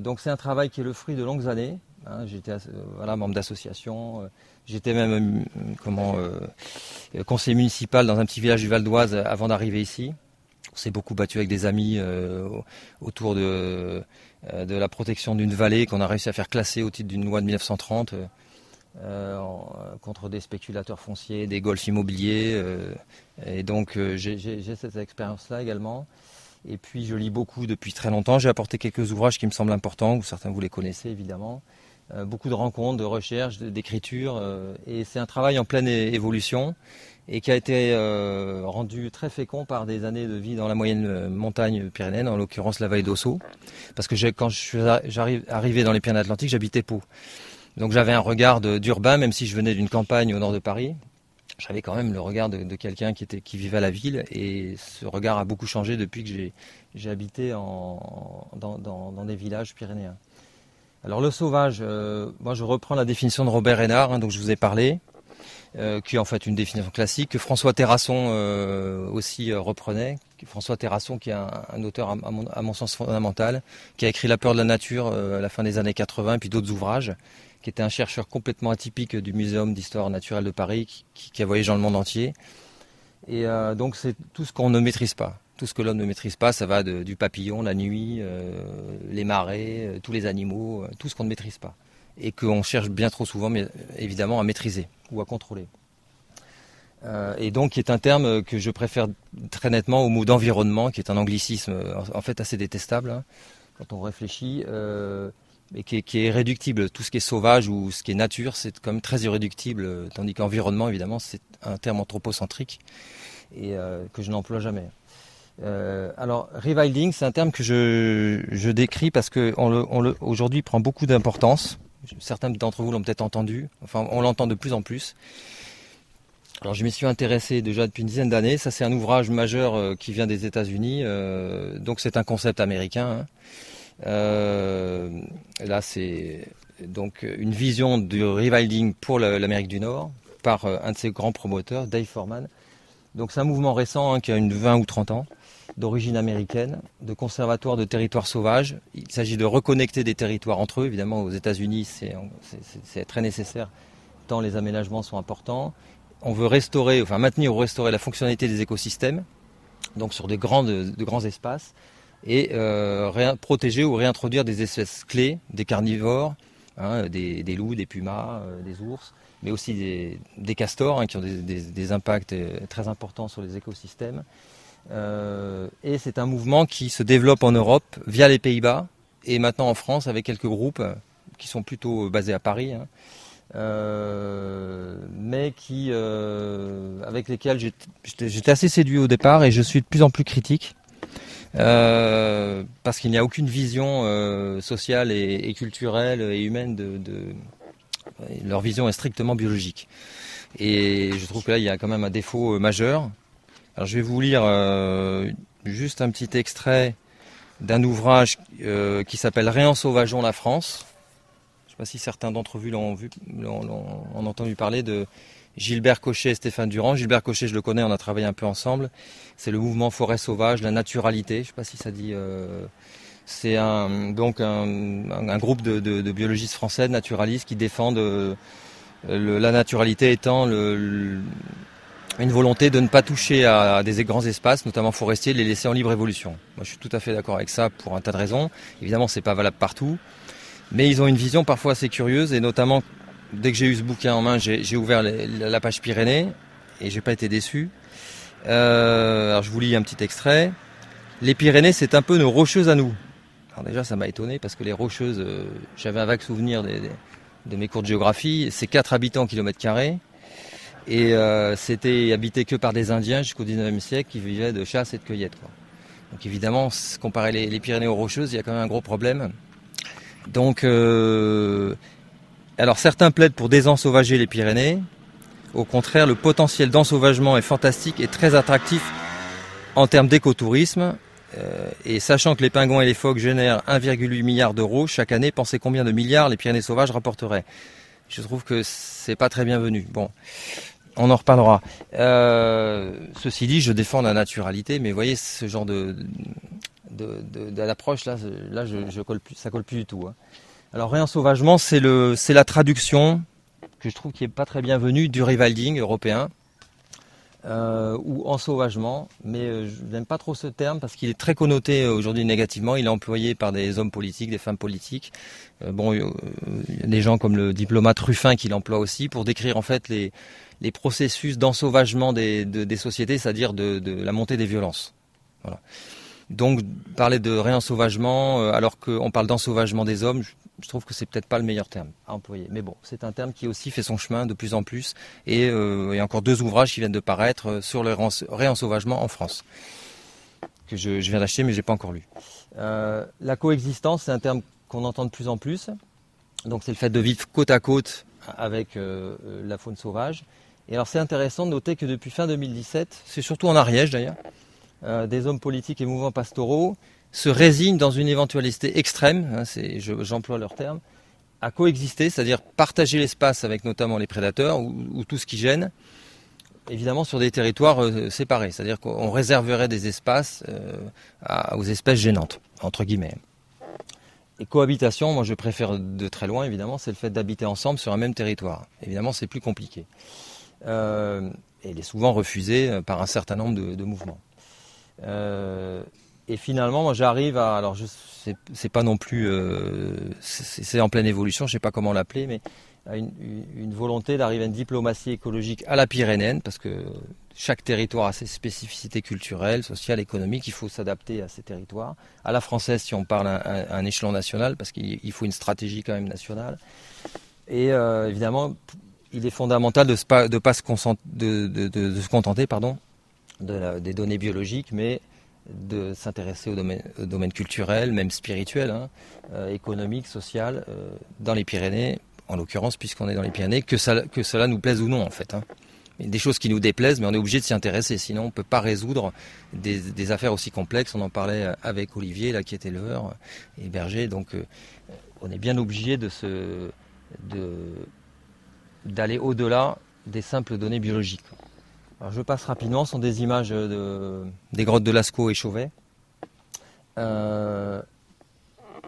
donc c'est un travail qui est le fruit de longues années. Hein. J'étais voilà, membre d'association. J'étais même comment, conseiller municipal dans un petit village du Val d'Oise avant d'arriver ici. On s'est beaucoup battu avec des amis autour de, la protection d'une vallée qu'on a réussi à faire classer au titre d'une loi de 1930. Euh, contre des spéculateurs fonciers, des golfs immobiliers. Euh, et donc euh, j'ai cette expérience-là également. Et puis je lis beaucoup depuis très longtemps. J'ai apporté quelques ouvrages qui me semblent importants, ou certains vous les connaissez évidemment. beaucoup de rencontres, de recherches, d'écriture. et c'est un travail en pleine évolution et qui a été rendu très fécond par des années de vie dans la moyenne montagne pyrénéenne, en l'occurrence la vallée d'Ossau. Parce que quand je arrivé dans les Pyrénées-Atlantiques, j'habitais Pau. Donc j'avais un regard d'urbain, même si je venais d'une campagne au nord de Paris. J'avais quand même le regard de, quelqu'un qui, vivait à la ville. Et ce regard a beaucoup changé depuis que j'ai habité dans, des villages pyrénéens. Alors le sauvage, euh, moi je reprends la définition de Robert Hénard, hein, dont je vous ai parlé, euh, qui est en fait une définition classique, que François Terrasson euh, aussi reprenait. François Terrasson, qui est un, auteur à, mon, à, mon, sens fondamental, qui a écrit La peur de la nature à la fin des années 80, et puis d'autres ouvrages qui était un chercheur complètement atypique du Muséum d'histoire naturelle de Paris, qui, a voyagé dans le monde entier. Et euh, donc c'est tout ce qu'on ne maîtrise pas. Tout ce que l'homme ne maîtrise pas, ça va du papillon, la nuit, euh, les marées, euh, tous les animaux, tout ce qu'on ne maîtrise pas. Et qu'on cherche bien trop souvent, mais évidemment, à maîtriser ou à contrôler. et donc, qui est un terme que je préfère très nettement au mot d'environnement, qui est un anglicisme en, fait assez détestable hein, quand on réfléchit mais qui est, réductible. Tout ce qui est sauvage ou ce qui est nature, c'est quand même très irréductible, tandis qu'environnement, évidemment, c'est un terme anthropocentrique et euh, que je n'emploie jamais. Euh, alors, rewilding, c'est un terme que je, décris parce que aujourd'hui prend beaucoup d'importance. Certains d'entre vous l'ont peut-être entendu. Enfin, on l'entend de plus en plus. Alors, je m'y suis intéressé déjà depuis une dizaine d'années. Ça, c'est un ouvrage majeur euh, qui vient des États-Unis. donc, c'est un concept américain. Hein. Euh, là, c'est donc une vision du rewilding pour l'Amérique du Nord par euh, un de ses grands promoteurs, Dave Foreman. Donc c'est un mouvement récent hein, qui a une 20 ou 30 ans, d'origine américaine, de conservatoire de territoires sauvages. Il s'agit de reconnecter des territoires entre eux. Évidemment, aux États-Unis, c'est très nécessaire tant les aménagements sont importants. On veut restaurer, enfin maintenir ou restaurer la fonctionnalité des écosystèmes, donc sur de grands espaces et euh, protéger ou réintroduire des espèces clés, des carnivores, hein, des, loups, des pumas, euh, des ours, mais aussi des, castors hein, qui ont des, impacts euh, très importants sur les écosystèmes. et c'est un mouvement qui se développe en Europe via les Pays-Bas et maintenant en France avec quelques groupes qui sont plutôt basés à Paris. Hein, mais qui, avec lesquels j'étais assez séduit au départ et je suis de plus en plus critique euh, parce qu'il n'y a aucune vision euh, sociale et, culturelle et humaine de, leur vision est strictement biologique. Et je trouve que là il y a quand même un défaut euh, majeur. Alors je vais vous lire juste un petit extrait d'un ouvrage qui s'appelle Réensauvageons la France. Je ne sais pas si certains d'entre vous l'ont vu, l'ont entendu parler de Gilbert Cochet et Stéphane Durand. Gilbert Cochet, je le connais, on a travaillé un peu ensemble. C'est le mouvement Forêt Sauvage, la naturalité. Je ne sais pas si ça dit. Euh, c'est un, donc un, groupe de, biologistes français, naturalistes, qui défendent euh, la naturalité étant une volonté de ne pas toucher à, des grands espaces, notamment forestiers, les laisser en libre évolution. Moi, je suis tout à fait d'accord avec ça pour un tas de raisons. Évidemment, c'est pas valable partout, mais ils ont une vision parfois assez curieuse, et notamment dès que j'ai eu ce bouquin en main, j'ai ouvert la page Pyrénées et j'ai pas été déçu. Euh, alors je vous lis un petit extrait. Les Pyrénées, c'est un peu nos rocheuses à nous. Alors déjà, ça m'a étonné parce que les rocheuses, euh, j'avais un vague souvenir de mes cours de géographie. C'est 4 habitants kilomètre carré. Et euh, c'était habité que par des Indiens jusqu'au 19e siècle qui vivaient de chasse et de cueillette. Donc évidemment, comparer les, Pyrénées aux rocheuses, il y a quand même un gros problème. Donc alors certains plaident pour désensauvager les Pyrénées. Au contraire, le potentiel d'ensauvagement est fantastique et très attractif en termes d'écotourisme. Euh, et sachant que les pingouins et les phoques génèrent 1,8 milliard d'euros chaque année, pensez combien de milliards les Pyrénées sauvages rapporteraient. Je trouve que c'est pas très bienvenu. Bon, on en reparlera. Euh, ceci dit, je défends la naturalité, mais voyez ce genre de, de, l'approche, là, là je colle plus, ça colle plus du tout. Hein. Alors réensauvagement, c'est le, c'est la traduction que je trouve qui est pas très bienvenue du rewilding européen. Euh, ou ensauvagement, mais euh, je n'aime pas trop ce terme parce qu'il est très connoté euh, aujourd'hui négativement. Il est employé par des hommes politiques, des femmes politiques. bon, il y a des gens comme le diplomate Ruffin qui l'emploie aussi pour décrire en fait les, processus d'ensauvagement des, sociétés, c'est-à-dire de, la montée des violences. Donc parler de réensauvagement alors qu'on parle d'ensauvagement des hommes, trouve que c'est peut-être pas le meilleur terme à employer. Mais bon, c'est un terme qui aussi fait son chemin de plus en plus. Et euh, il y a encore deux ouvrages qui viennent de paraître euh, sur le réensauvagement en France, que je, viens d'acheter mais je n'ai pas encore lu. Euh, la coexistence, c'est un terme qu'on entend de plus en plus. Donc c'est le fait de vivre côte à côte avec la faune sauvage. Et alors c'est intéressant de noter que depuis fin 2017, c'est surtout en Ariège d'ailleurs, des hommes politiques et mouvements pastoraux se résignent dans une éventualité extrême, hein, j'emploie leur terme, à coexister, c'est-à-dire partager l'espace avec notamment les prédateurs ou, tout ce qui gêne, évidemment sur des territoires euh, séparés, c'est-à-dire qu'on réserverait des espaces euh, aux espèces gênantes, entre guillemets. Et cohabitation, moi je préfère de très loin évidemment, c'est le fait d'habiter ensemble sur un même territoire. Évidemment c'est plus compliqué. Euh, et il est souvent refusé par un certain nombre de mouvements et finalement, moi, j'arrive à. Alors, c'est pas non plus. Euh, c'est en pleine évolution, je sais pas comment l'appeler, mais à une, volonté d'arriver à une diplomatie écologique à la pyrénéenne, parce que chaque territoire a ses spécificités culturelles, sociales, économiques. Il faut s'adapter à ces territoires. À la française, si on parle à, un échelon national, parce qu'il faut une stratégie quand même nationale. Et euh, évidemment, il est fondamental de pas, de pas se, contenter pardon, de des données biologiques, mais de s'intéresser au domaine, culturel, même spirituel, hein, euh, économique, social, euh, dans les Pyrénées, en l'occurrence, puisqu'on est dans les Pyrénées, que, cela nous plaise ou non, en fait. Hein. Des choses qui nous déplaisent, mais on est obligé de s'y intéresser, sinon on ne peut pas résoudre des, affaires aussi complexes. On en parlait avec Olivier, là, qui est éleveur et berger, donc euh, on est bien obligé de, d'aller au-delà des simples données biologiques je passe rapidement, ce sont des images des grottes de Lascaux et Chauvet. Euh,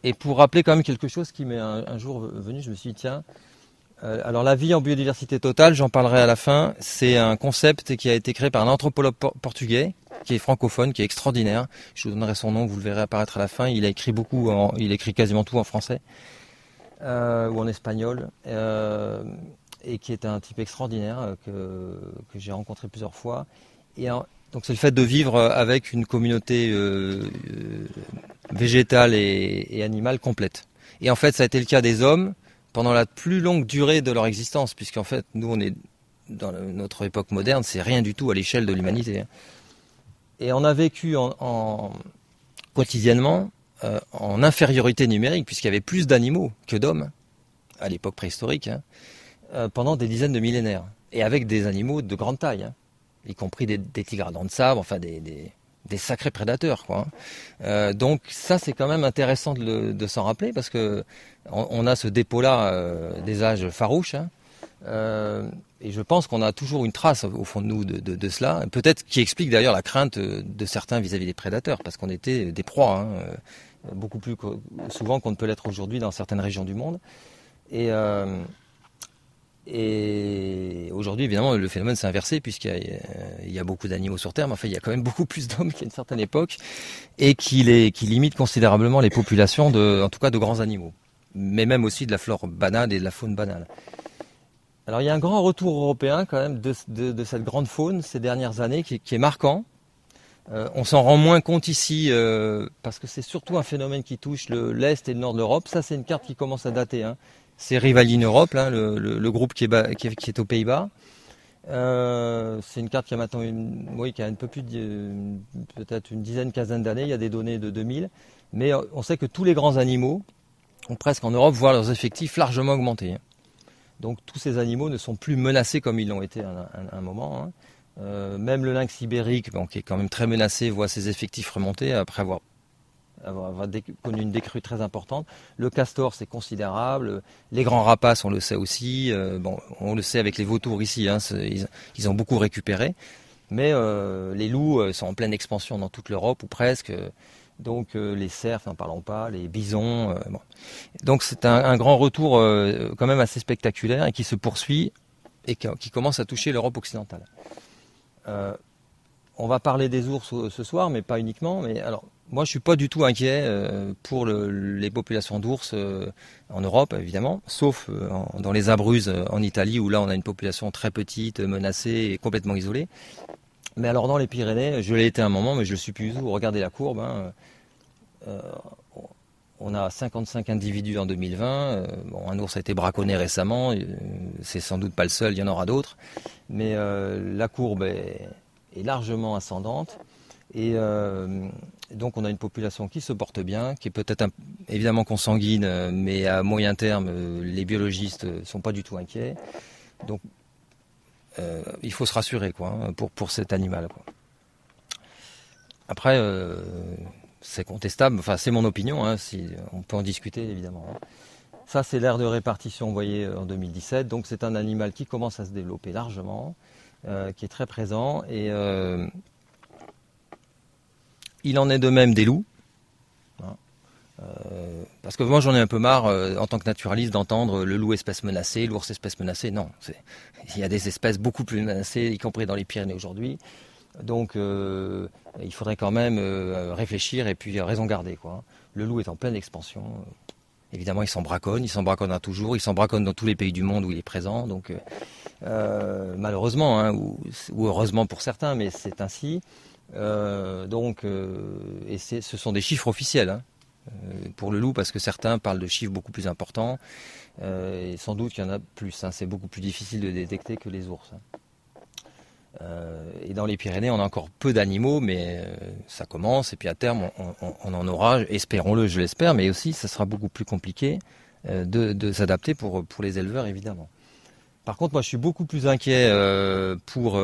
et pour rappeler quand même quelque chose qui m'est un, jour venu, je me suis dit, tiens, euh, alors la vie en biodiversité totale, j'en parlerai à la fin, c'est un concept qui a été créé par un anthropologue portugais, qui est francophone, qui est extraordinaire. Je vous donnerai son nom, vous le verrez apparaître à la fin. Il a écrit beaucoup, il écrit quasiment tout en français euh, ou en espagnol et qui est un type extraordinaire euh, que, j'ai rencontré plusieurs fois. Et donc c'est le fait de vivre avec une communauté euh, euh, végétale et, animale complète. Et en fait, ça a été le cas des hommes pendant la plus longue durée de leur existence, puisqu'en fait, nous, on est dans notre époque moderne, c'est rien du tout à l'échelle de l'humanité. Et on a vécu en, quotidiennement en infériorité numérique, puisqu'il y avait plus d'animaux que d'hommes à l'époque préhistorique. Hein. Euh, pendant des dizaines de millénaires, et avec des animaux de grande taille, hein. y compris des, tigres à dents de sable, enfin des, des, sacrés prédateurs. Quoi, hein. euh, donc ça, c'est quand même intéressant de, s'en rappeler, parce que on, a ce dépôt-là euh, des âges farouches, hein. et je pense qu'on a toujours une trace au fond de nous de, de, cela, peut-être qui explique d'ailleurs la crainte de certains vis-à-vis des prédateurs, parce qu'on était des proies, beaucoup plus souvent qu'on ne peut l'être aujourd'hui dans certaines régions du monde. Et et aujourd'hui, évidemment, le phénomène s'est inversé puisqu'il y, a beaucoup d'animaux sur Terre, mais enfin, il y a quand même beaucoup plus d'hommes qu'à une certaine époque et qui, les, limite considérablement les populations, de, en tout cas de grands animaux, mais même aussi de la flore banale et de la faune banale. Alors il y a un grand retour européen quand même de, cette grande faune ces dernières années qui, qui est marquant. Euh, on s'en rend moins compte ici euh, parce que c'est surtout un phénomène qui touche l'Est et le Nord de l'Europe. Ça, c'est une carte qui commence à dater. Hein c'est Rivaline Europe, le, groupe qui est, aux Pays-Bas. Euh, c'est une carte qui a maintenant une, oui, qui a un peu plus peut-être une dizaine, quinzaine d'années. Il y a des données de 2000, mais on sait que tous les grands animaux ont presque en Europe voient leurs effectifs largement augmenter. Hein. Donc tous ces animaux ne sont plus menacés comme ils l'ont été à un, moment. Hein. Euh, même le lynx ibérique, qui est quand même très menacé, voit ses effectifs remonter après avoir avoir, connu une décrue très importante. Le castor, c'est considérable. Les grands rapaces, on le sait aussi. Euh, bon, on le sait avec les vautours ici, hein, ils, ont beaucoup récupéré. Mais euh, les loups euh, sont en pleine expansion dans toute l'Europe, ou presque. Donc les cerfs, n'en parlons pas, les bisons. Donc c'est un, grand retour quand même assez spectaculaire et qui se poursuit et qui, commence à toucher l'Europe occidentale. on va parler des ours ce soir, mais pas uniquement. Mais alors, moi, je suis pas du tout inquiet euh, pour les populations d'ours euh, en Europe, évidemment, sauf euh, dans les Abruzzes en Italie, où là, on a une population très petite, menacée et complètement isolée. Mais alors, dans les Pyrénées, je l'ai été un moment, mais je le suis plus du tout. Regardez la courbe. Hein. on a 55 individus en 2020. Bon, un ours a été braconné récemment. C'est sans doute pas le seul. Il y en aura d'autres. Mais la courbe est, est largement ascendante. Et donc on a une population qui se porte bien, qui est peut-être évidemment consanguine, euh, mais à moyen terme, euh, les biologistes ne sont pas du tout inquiets. Donc il faut se rassurer quoi, hein, pour, pour cet animal. Après, c'est contestable, enfin c'est mon opinion, hein, on peut en discuter évidemment. Hein. Ça c'est l'aire de répartition, vous voyez, en 2017. Donc c'est un animal qui commence à se développer largement, qui est très présent et il en est de même des loups. Hein. Euh, parce que moi j'en ai un peu marre euh, en tant que naturaliste d'entendre le loup espèce menacée, l'ours espèce menacée. Non, il y a des espèces beaucoup plus menacées, y compris dans les Pyrénées aujourd'hui. Donc euh, il faudrait quand même réfléchir et puis raison garder. Quoi. Le loup est en pleine expansion. Évidemment, il s'en braconne, il s'en braconne toujours, il s'en braconne dans tous les pays du monde où il est présent. Donc malheureusement, hein, ou, heureusement pour certains, mais c'est ainsi. Euh, donc, euh, et ce sont des chiffres officiels hein, euh, pour le loup, parce que certains parlent de chiffres beaucoup plus importants, et sans doute qu'il y en a plus. Hein. c'est beaucoup plus difficile de détecter que les ours. Hein. et dans les Pyrénées, on a encore peu d'animaux, mais ça commence, et puis à terme, on, en aura, espérons-le, je l'espère, mais aussi, ça sera beaucoup plus compliqué de, s'adapter pour les éleveurs, évidemment. Par contre, moi, je suis beaucoup plus inquiet pour,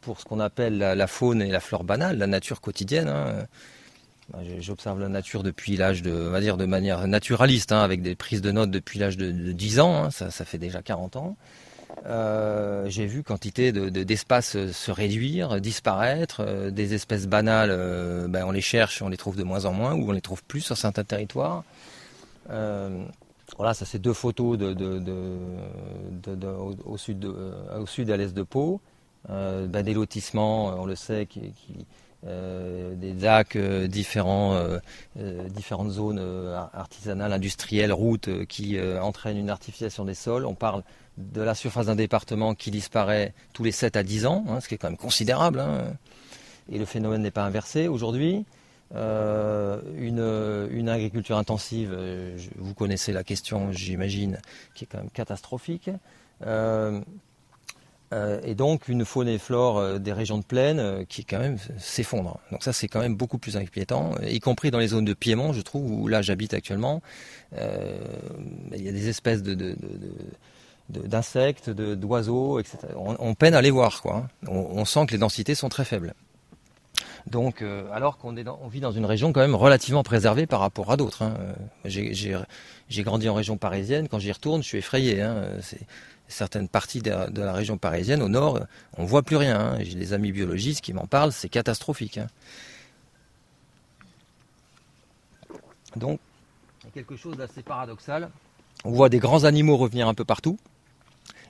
pour ce qu'on appelle la, faune et la flore banale, la nature quotidienne. Hein. J'observe la nature depuis l'âge de, on va dire de manière naturaliste, hein, avec des prises de notes depuis l'âge de, 10 ans, hein. ça, fait déjà 40 ans. Euh, j'ai vu quantité d'espaces de, se réduire, disparaître, euh, des espèces banales, euh, ben, on les cherche, on les trouve de moins en moins, ou on les trouve plus sur certains territoires. voilà, ça c'est deux photos au, sud, au sud à l'est de Pau. Euh, bah, des lotissements, euh, on le sait, euh, des DAC, différentes zones artisanales, industrielles, routes qui entraînent une artificialisation des sols. On parle de la surface d'un département qui disparaît tous les 7 à 10 ans, hein, ce qui est quand même considérable. Hein. Et le phénomène n'est pas inversé aujourd'hui. une, agriculture intensive, vous connaissez la question, j'imagine, qui est quand même catastrophique. Et donc une faune et flore euh, des régions de plaine euh, qui quand même s'effondre. Donc ça c'est quand même beaucoup plus inquiétant, y compris dans les zones de Piémont, je trouve, où là j'habite actuellement. il y a des espèces de, d'insectes, d'oiseaux, etc. On, peine à les voir, quoi. Hein. On, sent que les densités sont très faibles. Donc, alors qu'on vit dans une région quand même relativement préservée par rapport à d'autres. Hein. J'ai grandi en région parisienne. Quand j'y retourne, je suis effrayé. Hein certaines parties de, la région parisienne, au nord, on ne voit plus rien. Hein. J'ai des amis biologistes qui m'en parlent, c'est catastrophique. Hein. Donc, il y a quelque chose d'assez paradoxal. On voit des grands animaux revenir un peu partout,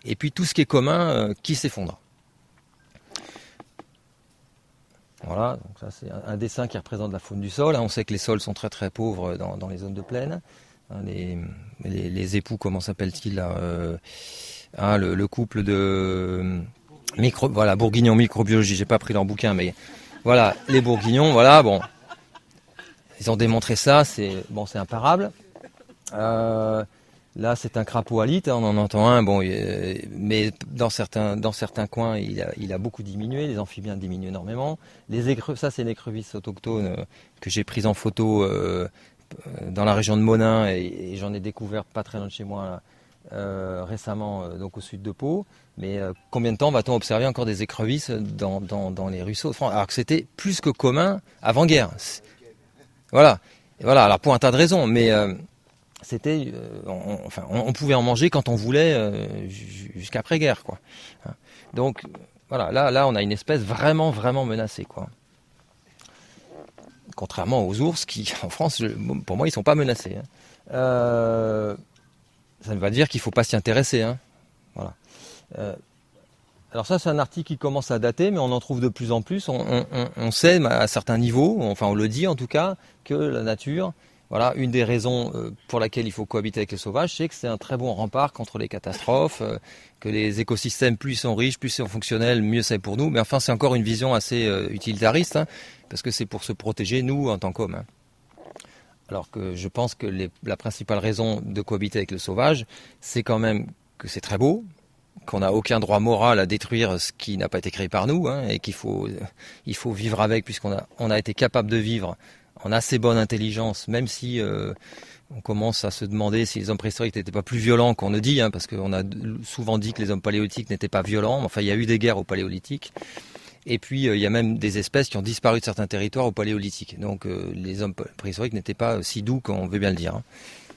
et puis tout ce qui est commun euh, qui s'effondre. Voilà, donc ça c'est un, dessin qui représente la faune du sol. Hein. On sait que les sols sont très très pauvres dans, les zones de plaine. Les, époux, comment s'appellent-ils euh, Hein, le, couple de micro, voilà, bourguignon microbiologie. J'ai pas pris leur bouquin, mais voilà, les bourguignons, voilà, bon, ils ont démontré ça, c'est bon, c'est imparable. Euh, là, c'est un crapaud alite, hein, on en entend un, bon, mais dans certains, dans certains coins, il a, beaucoup diminué. Les amphibiens diminuent énormément. Les ça, c'est une écrevisse autochtone euh, que j'ai prise en photo euh, dans la région de Monin et, et j'en ai découvert pas très loin de chez moi. Euh, récemment euh, donc au sud de Pau. Mais euh, combien de temps va-t-on observer encore des écrevisses dans, les ruisseaux Alors que c'était plus que commun avant-guerre. Voilà. voilà. Alors pour un tas de raisons, mais c'était, on, enfin, on, pouvait en manger quand on voulait jusqu'après-guerre, quoi. Hein. Donc voilà, là, là, on a une espèce vraiment, vraiment menacée, quoi. contrairement aux ours qui, en France, pour moi, ils sont pas menacés. Hein. Ça ne pas dire qu'il ne faut pas s'y intéresser. Hein. Voilà. Euh, alors ça, c'est un article qui commence à dater, mais on en trouve de plus en plus. On, sait à certains niveaux, enfin on le dit en tout cas, que la nature, voilà, une des raisons euh, pour laquelle il faut cohabiter avec les sauvages, c'est que c'est un très bon rempart contre les catastrophes, euh, que les écosystèmes plus ils sont riches, plus ils sont fonctionnels, mieux c'est pour nous. Mais enfin, c'est encore une vision assez utilitariste, hein, parce que c'est pour se protéger nous en tant qu'hommes. Hein. Alors que je pense que la principale raison de cohabiter avec le sauvage, c'est quand même que c'est très beau, qu'on n'a aucun droit moral à détruire ce qui n'a pas été créé par nous, hein, et qu'il faut, il faut vivre avec, puisqu'on a, on a été capable de vivre en assez bonne intelligence, même si euh, on commence à se demander si les hommes préhistoriques n'étaient pas plus violents qu'on ne dit, hein, parce qu'on a souvent dit que les hommes paléolithiques n'étaient pas violents. Enfin, il y a eu des guerres au paléolithique. Et puis, euh, il y a même des espèces qui ont disparu de certains territoires au paléolithique. Donc, euh, les hommes préhistoriques n'étaient pas si doux qu'on veut bien le dire. Hein.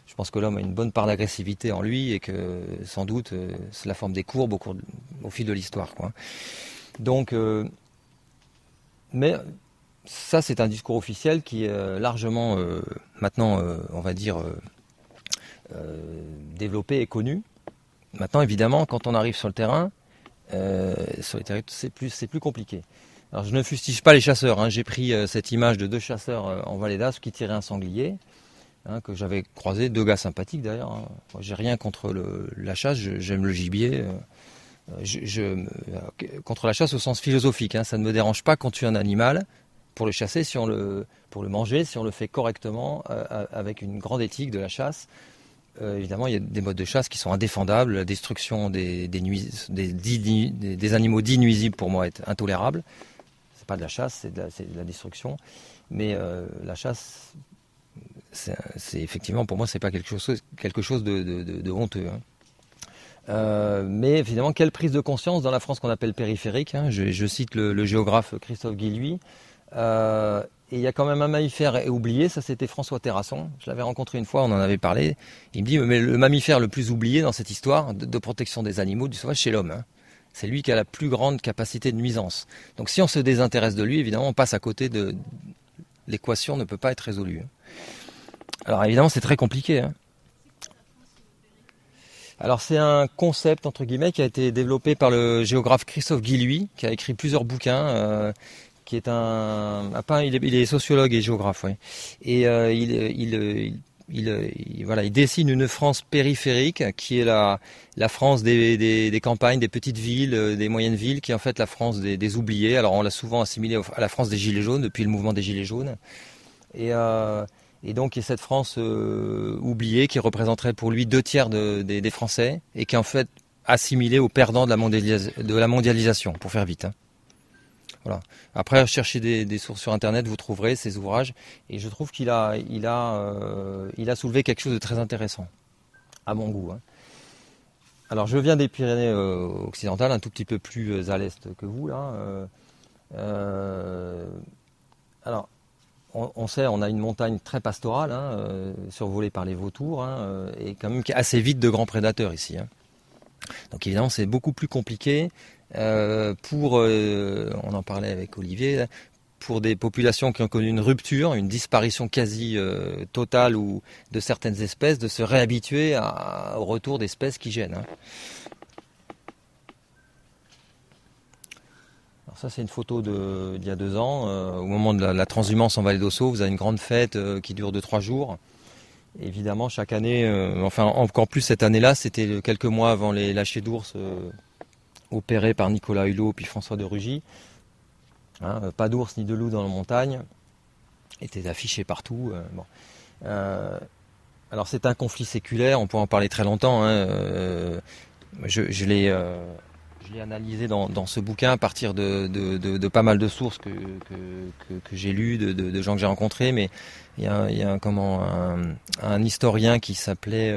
Je pense que l'homme a une bonne part d'agressivité en lui et que sans doute c'est la forme des courbes au, fil de l'histoire. Donc, mais ça, c'est un discours officiel qui est euh, largement euh, maintenant, euh, on va dire, développé et connu. Maintenant, évidemment, quand on arrive sur le terrain, sur les territoires, c'est plus, compliqué. Alors, je ne fustige pas les chasseurs. Hein. J'ai pris cette image de deux chasseurs en Vallée d'Aspe qui tiraient un sanglier. Hein, que j'avais croisé, deux gars sympathiques d'ailleurs. Hein. j'ai rien contre la chasse, j'aime le gibier. Je, contre la chasse au sens philosophique, ça ne me dérange pas quand tu es un animal, pour le chasser, si on le, pour le manger, si on le fait correctement, euh, avec une grande éthique de la chasse. Euh, évidemment, il y a des modes de chasse qui sont indéfendables. La destruction des, animaux dits nuisibles, pour moi, est intolérable. C'est pas de la chasse, c'est de, la destruction. Mais euh, la chasse, c'est effectivement, pour moi, c'est pas quelque chose, de, honteux. Hein. mais évidemment, quelle prise de conscience dans la France qu'on appelle périphérique. Hein. je, cite le, le, géographe Christophe Guilluy, euh, et il y a quand même un mammifère oublié, ça c'était François Terrasson. Je l'avais rencontré une fois, on en avait parlé. Il me dit, mais le mammifère le plus oublié dans cette histoire de, protection des animaux, du sauvage, c'est l'homme. Hein. C'est lui qui a la plus grande capacité de nuisance. Donc si on se désintéresse de lui, évidemment, on passe à côté de... L'équation ne peut pas être résolue. Hein. Alors évidemment, c'est très compliqué. Hein. Alors c'est un concept entre guillemets qui a été développé par le géographe Christophe Guilluy, qui a écrit plusieurs bouquins. Euh, qui est un, il, est, sociologue et géographe, Et euh, il, il, il, voilà, il dessine une France périphérique qui est la, la France des, des, campagnes, des petites villes, euh, des moyennes villes, qui est en fait la France des, oubliés. Alors on l'a souvent assimilé à la France des Gilets jaunes depuis le mouvement des Gilets jaunes. Et, euh, donc il y a cette France oubliée qui représenterait pour lui deux tiers des, Français et qui est en fait assimilée aux perdants de la, de la mondialisation, pour faire vite. Hein. Après, cherchez des, sources sur Internet, vous trouverez ces ouvrages. Et je trouve qu'il euh, a soulevé quelque chose de très intéressant, à mon goût. Hein. Alors, je viens des Pyrénées euh, occidentales, un tout petit peu plus euh, à l'est que vous, là. alors, on, sait, on a une montagne très pastorale, hein, survolée par les vautours, hein, et quand même assez vite de grands prédateurs ici. Donc évidemment, c'est beaucoup plus compliqué pour, euh, on en parlait avec Olivier, pour des populations qui ont connu une rupture, une disparition quasi euh, totale ou de certaines espèces, de se réhabituer au retour d'espèces qui gênent. Hein. Alors ça c'est une photo d'il y a deux ans, au moment de la, transhumance en Vallée d'Ossau, vous avez une grande fête qui dure de trois jours. évidemment, chaque année, enfin encore plus cette année-là, c'était quelques mois avant les lâchers d'ours opéré par Nicolas Hulot puis François de Rugy. Hein, pas d'ours ni de loup dans la montagne, était affiché partout. Euh, euh, alors c'est un conflit séculaire, on peut en parler très longtemps. Hein, euh, je, l'ai analysé dans, ce bouquin à partir de, pas mal de sources que, j'ai lues, de, gens que j'ai rencontrés, mais il y a, comment, un, historien qui s'appelait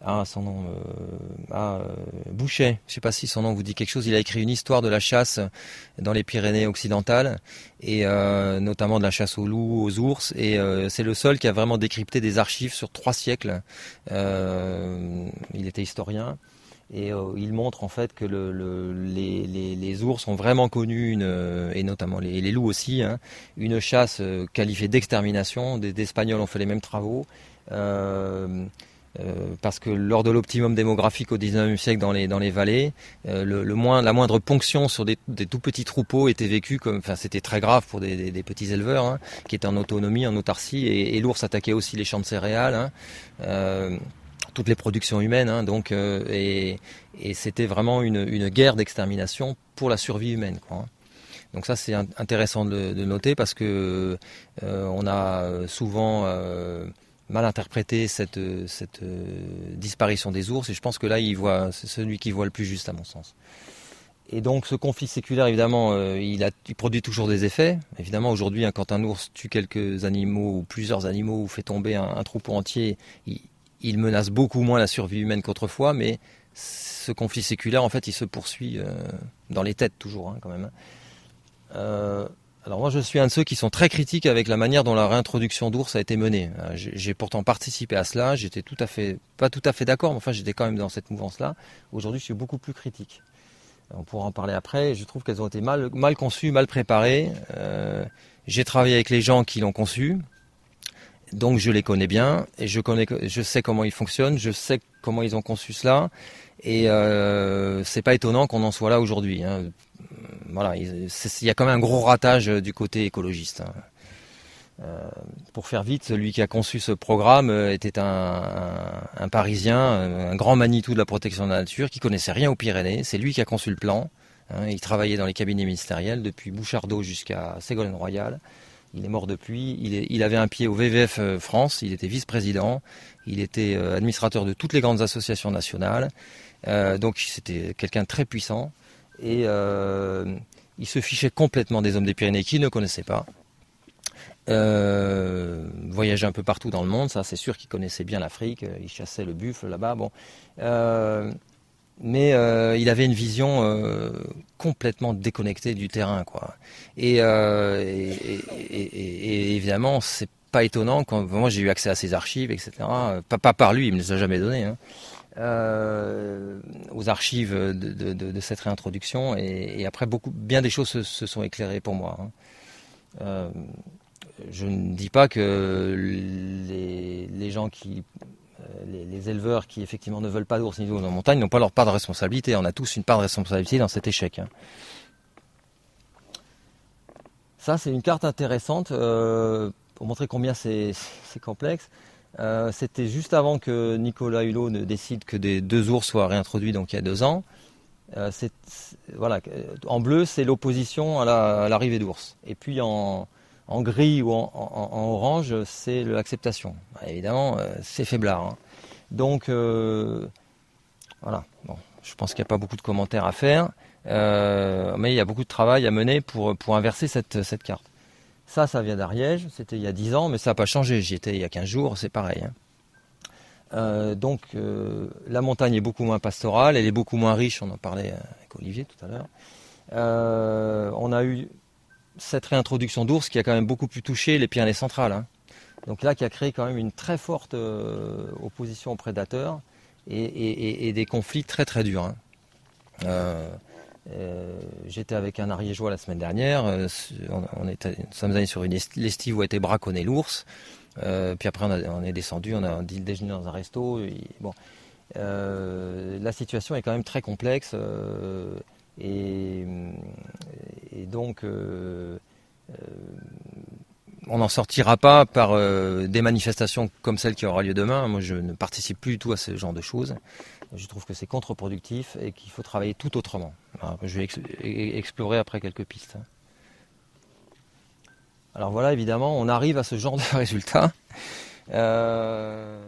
ah, son nom, euh, ah, euh, Boucher, je ne sais pas si son nom vous dit quelque chose, il a écrit une histoire de la chasse dans les Pyrénées occidentales, et euh, notamment de la chasse aux loups, aux ours, et c'est le seul qui a vraiment décrypté des archives sur trois siècles. il était historien. Et il montre en fait que les, ours ont vraiment connu, et notamment les, loups aussi, hein, une chasse qualifiée d'extermination. Des, Espagnols ont fait les mêmes travaux. Parce que lors de l'optimum démographique au XIXe siècle dans les, dans les vallées, euh, le, la moindre ponction sur des, tout petits troupeaux était vécue comme, enfin c'était très grave pour des, petits éleveurs hein, qui étaient en autonomie, en autarcie, et, l'ours attaquait aussi les champs de céréales, hein, euh, toutes les productions humaines, hein, donc et, c'était vraiment une, guerre d'extermination pour la survie humaine. Donc ça c'est intéressant de, de, noter parce que on a souvent mal interprété cette, cette euh, disparition des ours et je pense que là il voit c'est celui qui voit le plus juste à mon sens. Et donc ce conflit séculaire évidemment euh, il, produit toujours des effets. Évidemment aujourd'hui hein, quand un ours tue quelques animaux ou plusieurs animaux ou fait tomber un, troupeau entier, il, menace beaucoup moins la survie humaine qu'autrefois, mais ce conflit séculaire en fait il se poursuit euh, dans les têtes toujours hein, quand même. Hein. Alors moi je suis un de ceux qui sont très critiques avec la manière dont la réintroduction d'ours a été menée. Euh, j'ai pourtant participé à cela, j'étais tout à fait, pas tout à fait d'accord, mais enfin j'étais quand même dans cette mouvance-là. Aujourd'hui je suis beaucoup plus critique. On pourra en parler après. Je trouve qu'elles ont été mal, conçues, mal préparées. Euh, j'ai travaillé avec les gens qui l'ont conçu, donc je les connais bien et je connais, je sais comment ils fonctionnent, je sais comment ils ont conçu cela. Et euh, c'est pas étonnant qu'on en soit là aujourd'hui. Hein voilà, il y a quand même un gros ratage euh, du côté écologiste. Hein. Euh, pour faire vite, celui qui a conçu ce programme euh, était un, Parisien, un grand Manitou de la protection de la nature, qui connaissait rien aux Pyrénées. C'est lui qui a conçu le plan. Hein. il travaillait dans les cabinets ministériels depuis Bouchardot jusqu'à Ségolène Royal. Il est mort depuis. Il, avait un pied au VVF France. Il était vice-président. Il était administrateur de toutes les grandes associations nationales. donc c'était quelqu'un très puissant et euh, il se fichait complètement des hommes des Pyrénées qu'il ne connaissait pas. Euh, voyageait un peu partout dans le monde, ça c'est sûr qu'il connaissait bien l'Afrique, euh, il chassait le buffle là-bas, bon. Euh, mais il avait une vision complètement déconnectée du terrain, quoi. Et, et, et, et évidemment, c'est pas étonnant quand moi j'ai eu accès à ses archives, etc. Pas, pas par lui, il me les a jamais données. Hein. Euh, aux archives de, cette réintroduction et, après beaucoup bien des choses se, sont éclairées pour moi. Hein. Euh, je ne dis pas que les, gens qui euh, les, éleveurs qui effectivement ne veulent pas d'ours ni d'eau en montagne n'ont pas leur part de responsabilité. On a tous une part de responsabilité dans cet échec. Hein. Ça, c'est une carte intéressante pour montrer combien c'est complexe. Euh, c'était juste avant que Nicolas Hulot ne décide que des deux ours soient réintroduits, donc il y a deux ans. Euh, voilà, en bleu, c'est l'opposition à l'arrivée d'ours. Et puis en, gris ou en, orange, c'est l'acceptation. Bah, évidemment, euh, c'est faiblard. Hein. Donc, voilà. Bon, je pense qu'il n'y a pas beaucoup de commentaires à faire. mais il y a beaucoup de travail à mener pour, pour inverser cette, cette carte. Ça, ça vient d'Ariège, c'était il y a 10 ans, mais ça n'a pas changé. J'y étais il y a 15 jours, c'est pareil. Hein. Euh, donc euh, la montagne est beaucoup moins pastorale, elle est beaucoup moins riche, on en parlait avec Olivier tout à l'heure. Euh, on a eu cette réintroduction d'ours qui a quand même beaucoup plus touché les Pyrénées centrales. Hein. Donc là qui a créé quand même une très forte opposition aux prédateurs et, des conflits très très durs. Hein. Euh, j'étais avec un ariégeois la semaine dernière. Euh, on, était, nous sommes allés sur une l'estive où a été braconné l'ours. Euh, puis après, on, est descendu, on a dit le déjeuner dans un resto. bon, la situation est quand même très complexe. Et, et, donc, on n'en sortira pas par des manifestations comme celle qui aura lieu demain. Moi, je ne participe plus du tout à ce genre de choses. Je trouve que c'est contre-productif et qu'il faut travailler tout autrement. je vais e-, explorer après quelques pistes. Alors voilà, évidemment, on arrive à ce genre de résultat euh,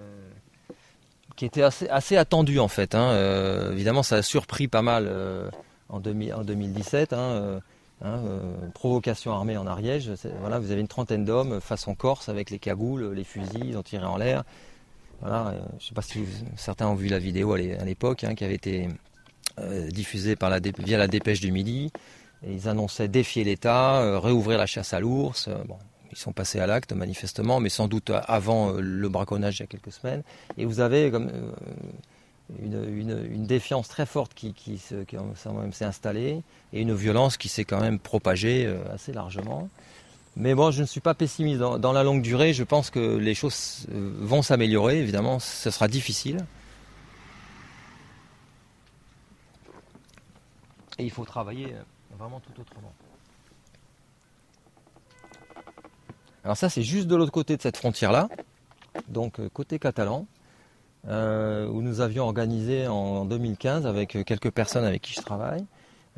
qui était assez, attendu en fait. Hein. Euh, évidemment, ça a surpris pas mal euh, en, 2017. Hein, provocation armée en Ariège. Voilà, vous avez une trentaine d'hommes face en Corse avec les cagoules, les fusils, ils ont tiré en l'air. Euh, je ne sais pas si certains ont vu la vidéo à l'époque, hein, qui avait été euh, diffusée via la dépêche du Midi. ils annonçaient défier l'État, euh, réouvrir la chasse à l'ours. ils sont passés à l'acte manifestement, mais sans doute avant le braconnage il y a quelques semaines. Et vous avez comme une, défiance très forte qui, s'est installée et une violence qui s'est quand même propagée assez largement. Mais bon, je ne suis pas pessimiste. Dans, la longue durée, je pense que les choses euh, vont s'améliorer. Évidemment, ce sera difficile. Et il faut travailler euh, vraiment tout autrement. Alors ça, c'est juste de l'autre côté de cette frontière-là, donc côté catalan. Euh, où nous avions organisé en 2015 avec quelques personnes avec qui je travaille,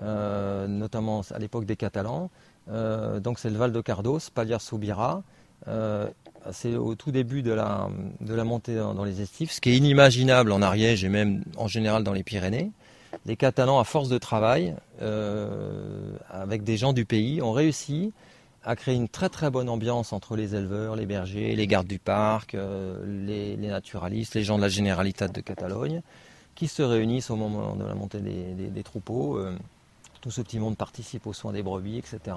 euh, notamment à l'époque des Catalans. Euh, donc c'est le Val de Cardos, Paliar Soubira. c'est au tout début de la, montée dans, les estifs, ce qui est inimaginable en Ariège et même en général dans les Pyrénées. Les Catalans, à force de travail, avec des gens du pays, ont réussi a créé une très très bonne ambiance entre les éleveurs, les bergers, les gardes du parc, euh, les, naturalistes, les gens de la Généralitat de Catalogne, qui se réunissent au moment de la montée des, troupeaux. Euh, tout ce petit monde participe aux soins des brebis, etc.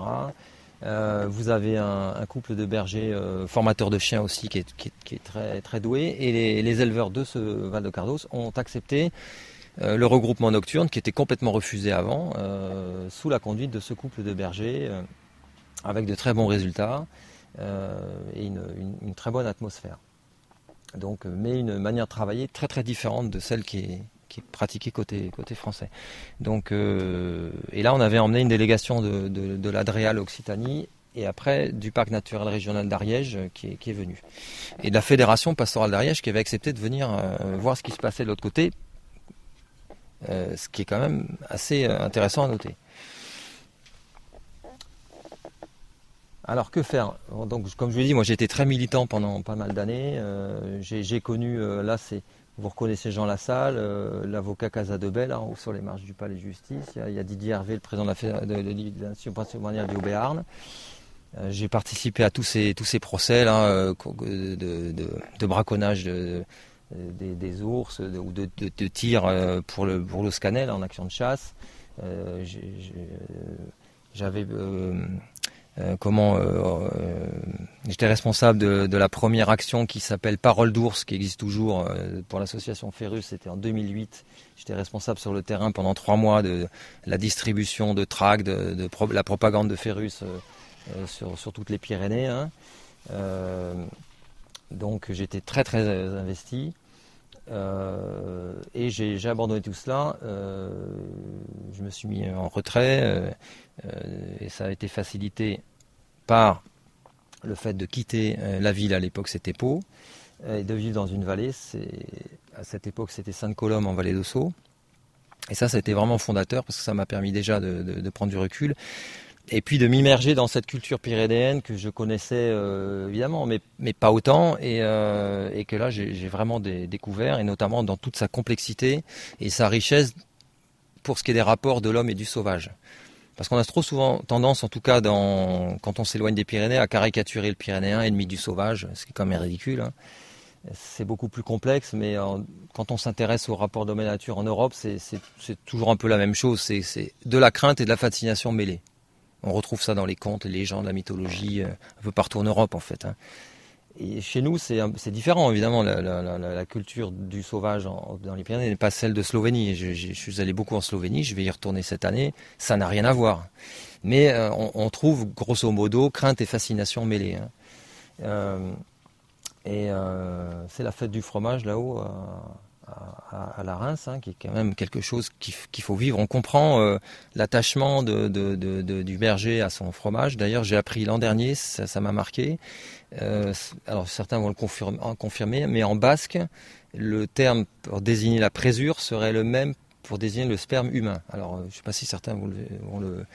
Euh, vous avez un, couple de bergers formateurs de chiens aussi qui est, très, doué. Et les, éleveurs de ce Val de Cardos ont accepté le regroupement nocturne qui était complètement refusé avant, sous la conduite de ce couple de bergers avec de très bons résultats euh, et une, très bonne atmosphère. Euh, mais une manière de travailler très différente de celle qui est, pratiquée côté, côté français. Donc, euh, et là, on avait emmené une délégation de, l'Adréal Occitanie et après du parc naturel régional d'Ariège qui est, qui venu. Et de la fédération pastorale d'Ariège qui avait accepté de venir voir ce qui se passait de l'autre côté, ce qui est quand même assez intéressant à noter. Alors que faire? Donc, comme je vous l'ai dit, moi j'ai été très militant pendant pas mal d'années. Euh, j'ai connu, euh, là c'est, vous reconnaissez Jean Lassalle, euh, l'avocat Casadebel, en haut sur les marches du Palais de Justice. Il y a, Didier Hervé, le président de la, de, de, du Haut-Béarn. j'ai participé à tous ces, procès là, de, braconnage des, ours ou de, tir pour le, pour scanel en action de chasse. J'avais euh, comment euh, euh, j'étais responsable de, la première action qui s'appelle Parole d'ours, qui existe toujours pour l'association Ferrus. C'était en 2008. J'étais responsable sur le terrain pendant trois mois de la distribution de tracts, de, la propagande de Ferrus sur, toutes les Pyrénées. Hein. donc j'étais très très investi. Et j'ai abandonné tout cela. je me suis mis en retrait. Euh, et ça a été facilité par le fait de quitter euh, la ville à l'époque c'était Pau et de vivre dans une vallée. À cette époque c'était Sainte-Colombe en vallée d'Ossau. Et ça, ça a été vraiment fondateur parce que ça m'a permis déjà de, prendre du recul. Et puis de m'immerger dans cette culture pyrénéenne que je connaissais euh, évidemment, mais, pas autant, et, et que là j'ai vraiment découvert, et notamment dans toute sa complexité et sa richesse pour ce qui est des rapports de l'homme et du sauvage. Parce qu'on a trop souvent tendance, en tout cas quand on s'éloigne des Pyrénées, à caricaturer le Pyrénéen, ennemi du sauvage, ce qui est quand même ridicule. Hein. C'est beaucoup plus complexe, mais quand on s'intéresse au rapport d'homme-nature en Europe, c'est toujours un peu la même chose. C'est de la crainte et de la fascination mêlée. On retrouve ça dans les contes, les légendes, la mythologie, euh, un peu partout en Europe en fait. Hein. Et chez nous, c'est différent, évidemment. La, culture du sauvage dans les Pyrénées n'est pas celle de Slovénie. Je, suis allé beaucoup en Slovénie, je vais y retourner cette année. Ça n'a rien à voir. Mais euh, on, trouve, grosso modo, crainte et fascination mêlées. Hein. Euh, et c'est la fête du fromage là-haut à, la Reims, hein, qui est quand même quelque chose qu'il faut vivre. On comprend l'attachement du berger à son fromage. D'ailleurs, j'ai appris l'an dernier, ça m'a marqué, euh, alors certains vont le confirmer, mais en basque, le terme pour désigner la présure serait le même pour désigner le sperme humain. Alors euh, je ne sais pas si certains vont le...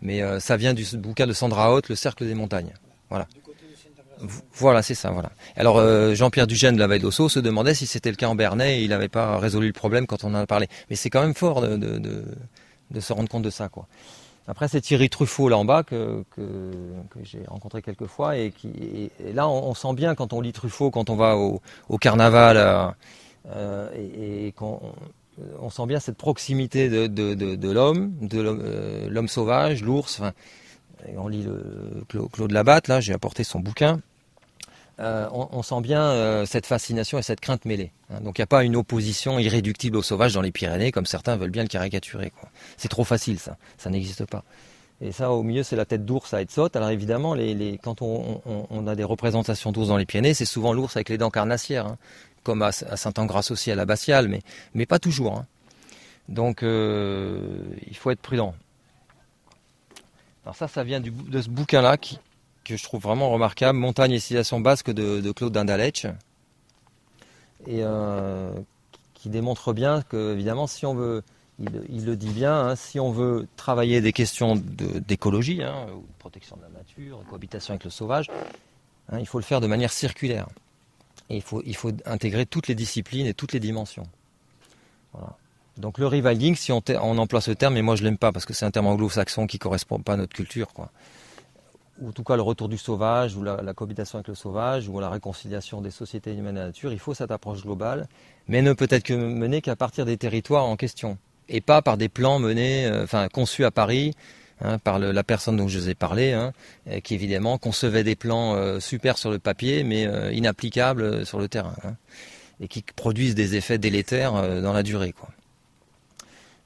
mais euh, ça vient du bouquin de Sandra Haute, Le cercle des montagnes. Voilà. Voilà, c'est ça. Voilà. Alors Jean-Pierre Dugène de la Veille d'Osso se demandait si c'était le cas en Bernay et il n'avait pas résolu le problème quand on en a parlé. Mais c'est quand même fort de, se rendre compte de ça, quoi. Après, c'est Thierry Truffaut là en bas que, j'ai rencontré quelques fois et, qui, là, on, sent bien quand on lit Truffaut, quand on va au, carnaval euh, et, qu'on on sent bien cette proximité de, l'homme, de euh, l'homme sauvage, l'ours. On lit le, Claude Labatte, là, j'ai apporté son bouquin. on, sent bien cette fascination et cette crainte mêlée. Hein. Donc il n'y a pas une opposition irréductible au sauvage dans les Pyrénées, comme certains veulent bien le caricaturer. C'est trop facile, ça. Ça n'existe pas. Et ça, au milieu, c'est la tête d'ours à saute. Alors évidemment, quand on, a des représentations d'ours dans les Pyrénées, c'est souvent l'ours avec les dents carnassières, hein. comme à, Saint-Angras aussi, à l'abbatiale, mais, mais pas toujours. Hein. Donc euh, il faut être prudent. Alors ça, ça vient de ce bouquin-là que je trouve vraiment remarquable, Montagne et civilisation basque de, Claude Dindalech, et euh, qui démontre bien que évidemment, si on veut il, le dit bien, hein, si on veut travailler des questions d'écologie, hein, de protection de la nature, de cohabitation avec le sauvage, hein, il faut le faire de manière circulaire. Et il faut, il faut intégrer toutes les disciplines et toutes les dimensions. Donc le rewilding, si on, on, emploie ce terme, mais moi je l'aime pas parce que c'est un terme anglo-saxon qui correspond pas à notre culture, quoi. Ou en tout cas le retour du sauvage, ou la, cohabitation avec le sauvage, ou la réconciliation des sociétés humaines et la nature, il faut cette approche globale, mais ne peut être que menée qu'à partir des territoires en question et pas par des plans menés, euh, enfin conçus à Paris. Hein, par la personne dont je vous ai parlé, hein, qui évidemment concevait des plans euh, super sur le papier, mais euh, inapplicables sur le terrain, hein, et qui produisent des effets délétères dans la durée. Quoi.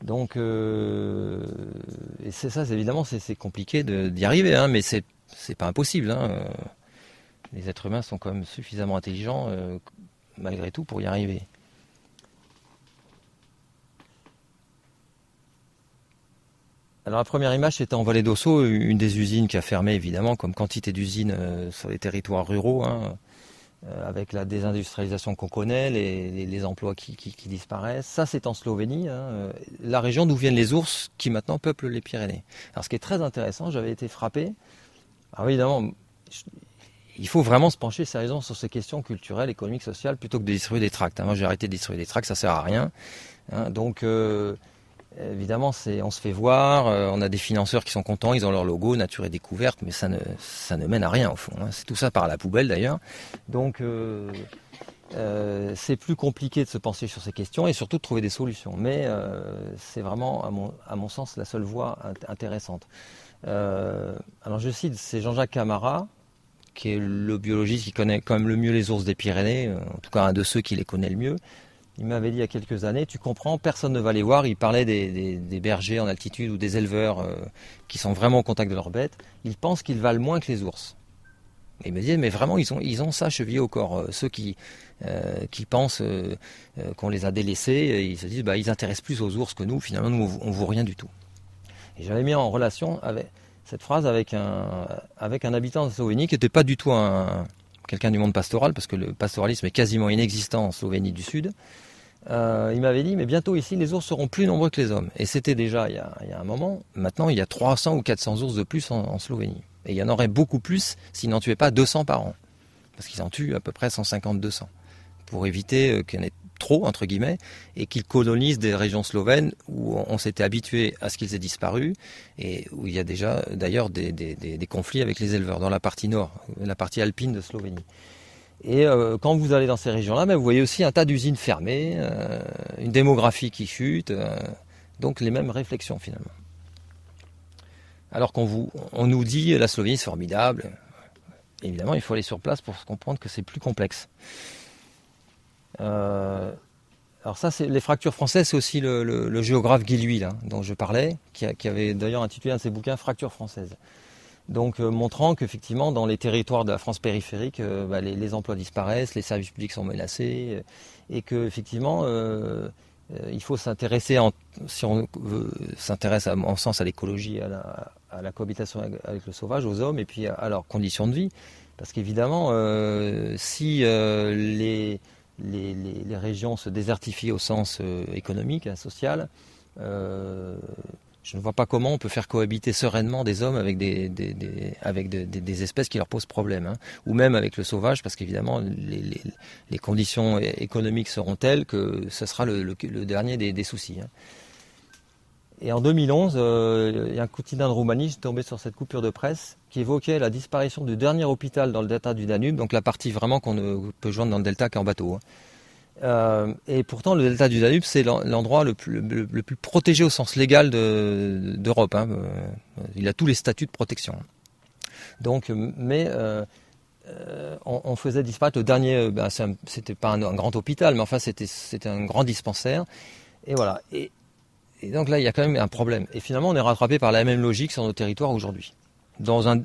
Donc, et c'est ça, évidemment, c'est compliqué d'y arriver, mais c'est pas impossible. Les êtres humains sont quand même suffisamment intelligents, malgré tout, pour y arriver. Alors la première image c'était en vallée d'Osso, une des usines qui a fermé évidemment, comme quantité d'usines euh, sur les territoires ruraux, hein, euh, avec la désindustrialisation qu'on connaît, les, emplois qui, disparaissent. Ça c'est en Slovénie, hein, euh, la région d'où viennent les ours qui maintenant peuplent les Pyrénées. Alors ce qui est très intéressant, j'avais été frappé. Alors évidemment, il faut vraiment se pencher sérieusement sur ces questions culturelles, économiques, sociales, plutôt que de distribuer des tracts. Hein. Moi j'ai arrêté de distribuer des tracts, ça sert à rien. donc Évidemment, on se fait voir, euh, on a des financeurs qui sont contents, ils ont leur logo, nature et découverte, mais ça ne, mène à rien au fond. Hein. C'est tout ça par la poubelle d'ailleurs. Donc euh, euh, c'est plus compliqué de se penser sur ces questions et surtout de trouver des solutions. Mais c'est vraiment, à mon, à mon, sens, la seule voie intéressante. alors je cite, c'est Jean-Jacques Camara, qui est le biologiste qui connaît quand même le mieux les ours des Pyrénées, en tout cas un de ceux qui les connaît le mieux. Il m'avait dit il y a quelques années, tu comprends, personne ne va les voir. Il parlait des, bergers en altitude ou des éleveurs euh, qui sont vraiment au contact de leurs bêtes. Ils pensent qu'ils valent moins que les ours. Et il me disait, mais vraiment, ils ont, ça chevillé au corps. Euh, ceux qui, euh, pensent qu'on les a délaissés, ils se disent, bah, ils intéressent plus aux ours que nous. Finalement, nous, on ne vaut rien du tout. J'avais mis en relation avec, cette phrase avec un, habitant de Slovénie qui n'était pas du tout un, quelqu'un du monde pastoral, parce que le pastoralisme est quasiment inexistant en Slovénie du Sud. Euh, il m'avait dit, mais bientôt ici, les ours seront plus nombreux que les hommes. Et c'était déjà il y, a, un moment. Maintenant, il y a 300 ou 400 ours de plus en, Slovénie. Et il y en aurait beaucoup plus s'ils n'en tuaient pas 200 par an. Parce qu'ils en tuent à peu près 150-200. Pour éviter euh, qu'il y en ait trop, entre guillemets, et qu'ils colonisent des régions slovènes où on, s'était habitué à ce qu'ils aient disparu, et où il y a déjà d'ailleurs des, des conflits avec les éleveurs dans la partie nord, la partie alpine de Slovénie. Et euh, quand vous allez dans ces régions-là, vous voyez aussi un tas d'usines fermées, euh, une démographie qui chute, euh, donc les mêmes réflexions finalement. Alors qu'on vous, on nous dit la Slovénie c'est formidable, évidemment il faut aller sur place pour comprendre que c'est plus complexe. alors ça, c'est les fractures françaises, c'est aussi le, géographe Guy Louis, dont je parlais, qui avait d'ailleurs intitulé un de ses bouquins Fractures françaises donc euh, montrant qu'effectivement dans les territoires de la France périphérique, euh, bah, les, emplois disparaissent, les services publics sont menacés, euh, et qu'effectivement il faut s'intéresser, si on s'intéresse en sens à l'écologie, à la, cohabitation avec, le sauvage, aux hommes, et puis à, leurs conditions de vie, parce qu'évidemment si les, les, régions se désertifient au sens économique, et social, je ne vois pas comment on peut faire cohabiter sereinement des hommes avec des, avec des, espèces qui leur posent problème, hein. ou même avec le sauvage, parce qu'évidemment les, conditions économiques seront telles que ce sera le, dernier des, soucis. Hein. Et en 2011, euh, il y a un quotidien de Roumanie, je suis tombé sur cette coupure de presse, qui évoquait la disparition du dernier hôpital dans le delta du Danube, donc la partie vraiment qu'on ne peut joindre dans le delta qu'en bateau. Hein. Euh, et pourtant, le delta du Danube, c'est l'endroit le plus, protégé au sens légal d'Europe. hein. Euh, il a tous les statuts de protection. Donc, mais euh, on, faisait disparaître le dernier. Ben, c'était pas un, grand hôpital, mais enfin c'était un grand dispensaire. Et voilà. Et, donc là, il y a quand même un problème. Et finalement, on est rattrapé par la même logique sur nos territoires aujourd'hui, dans un,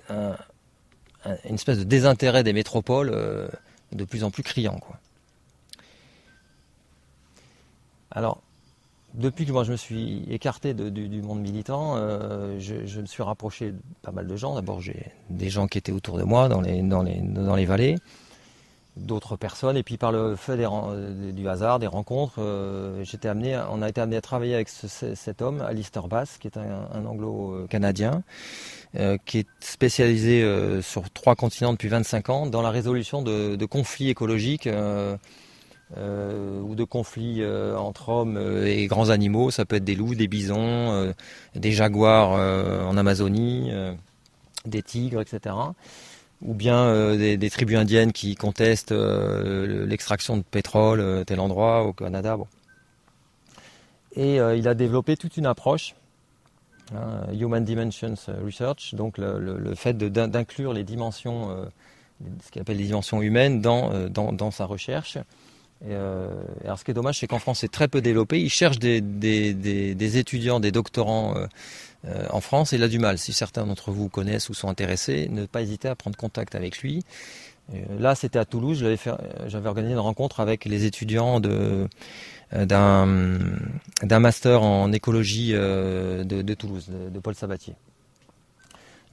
une espèce de désintérêt des métropoles de plus en plus criant, quoi. Alors, depuis que moi je me suis écarté du, monde militant, euh, je, me suis rapproché de pas mal de gens. D'abord, j'ai des gens qui étaient autour de moi dans les, dans les, dans les vallées, d'autres personnes, et puis par le fait du hasard, des rencontres, euh, j'étais amené, on a été amené à travailler avec cet homme, Alistair Bass, qui est un, anglo-canadien, euh, qui est spécialisé sur trois continents depuis 25 ans dans la résolution de, de conflits écologiques euh, ou de conflits euh, entre hommes euh, et grands animaux. Ça peut être des loups, des bisons, des jaguars en Amazonie, des tigres, etc. Ou bien des, tribus indiennes qui contestent l'extraction de pétrole tel endroit au Canada. Bon. Et il a développé toute une approche, hein, Human Dimensions Research, donc le, fait d'inclure les dimensions, ce qu'il appelle les dimensions humaines dans sa recherche. Euh, alors, ce qui est dommage, c'est qu'en France, c'est très peu développé. Ils cherchent des, étudiants, des doctorants euh, euh, en France, et il a du mal. Si certains d'entre vous connaissent ou sont intéressés, ne pas hésiter à prendre contact avec lui. là, c'était à Toulouse. J'avais organisé une rencontre avec les étudiants d'un master en écologie de, Toulouse, de Paul Sabatier.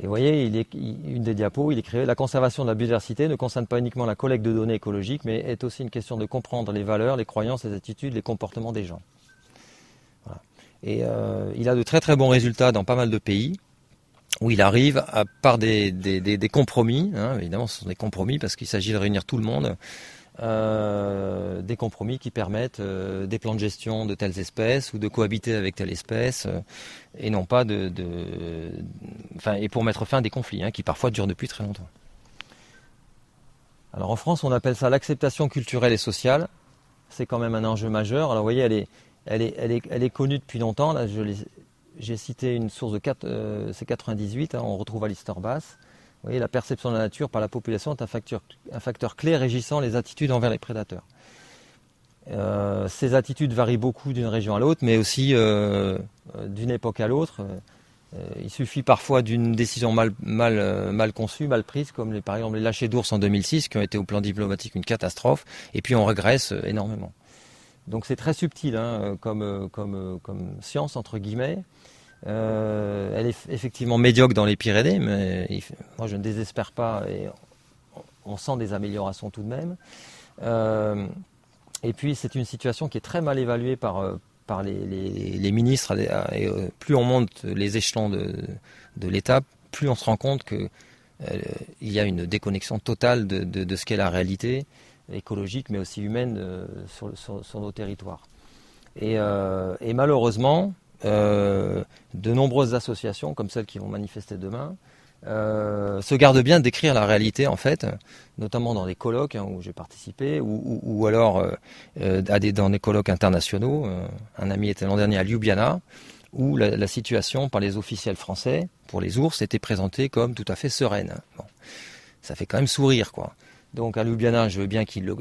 Et vous voyez, il est, une des diapos, il écrit La conservation de la biodiversité ne concerne pas uniquement la collecte de données écologiques, mais est aussi une question de comprendre les valeurs, les croyances, les attitudes, les comportements des gens. Et euh, il a de très très bons résultats dans pas mal de pays où il arrive, à part des, compromis, hein, évidemment ce sont des compromis parce qu'il s'agit de réunir tout le monde, euh, des compromis qui permettent euh, des plans de gestion de telles espèces ou de cohabiter avec telle espèce euh, et non pas de, et pour mettre fin à des conflits hein, qui parfois durent depuis très longtemps. Alors en France, on appelle ça l'acceptation culturelle et sociale. C'est quand même un enjeu majeur. Alors vous voyez, elle est, elle est, elle est, elle est connue depuis longtemps. Là, j'ai cité une source de 4, c'est 98. Hein, on retrouve Alistair La perception de la nature par la population est un facteur, clé régissant les attitudes envers les prédateurs. Euh, ces attitudes varient beaucoup d'une région à l'autre, mais aussi euh, euh, d'une époque à l'autre. il suffit parfois d'une décision mal, conçue, mal prise, comme par exemple les lâchers d'ours en 2006, qui ont été au plan diplomatique une catastrophe, et puis on régresse énormément. Donc c'est très subtil hein, comme science, entre guillemets. Euh, elle est effectivement médiocre dans les Pyrénées, mais moi je ne désespère pas et on sent des améliorations tout de même. Euh, et puis c'est une situation qui est très mal évaluée par, euh, les, ministres. Et plus on monte les échelons de, l'État, plus on se rend compte qu'il y a une déconnexion totale de, ce qu'est la réalité écologique, mais aussi humaine sur, nos territoires. et malheureusement, de nombreuses associations, comme celles qui vont manifester demain, euh, se gardent bien d'écrire la réalité en fait, notamment dans des colloques hein, où j'ai participé, ou, alors euh, dans des colloques internationaux. un ami était l'an dernier à Ljubljana, où la, situation par les officiels français pour les ours était présentée comme tout à fait sereine. Ça fait quand même sourire quoi. Donc à Ljubljana, je veux bien qu'ils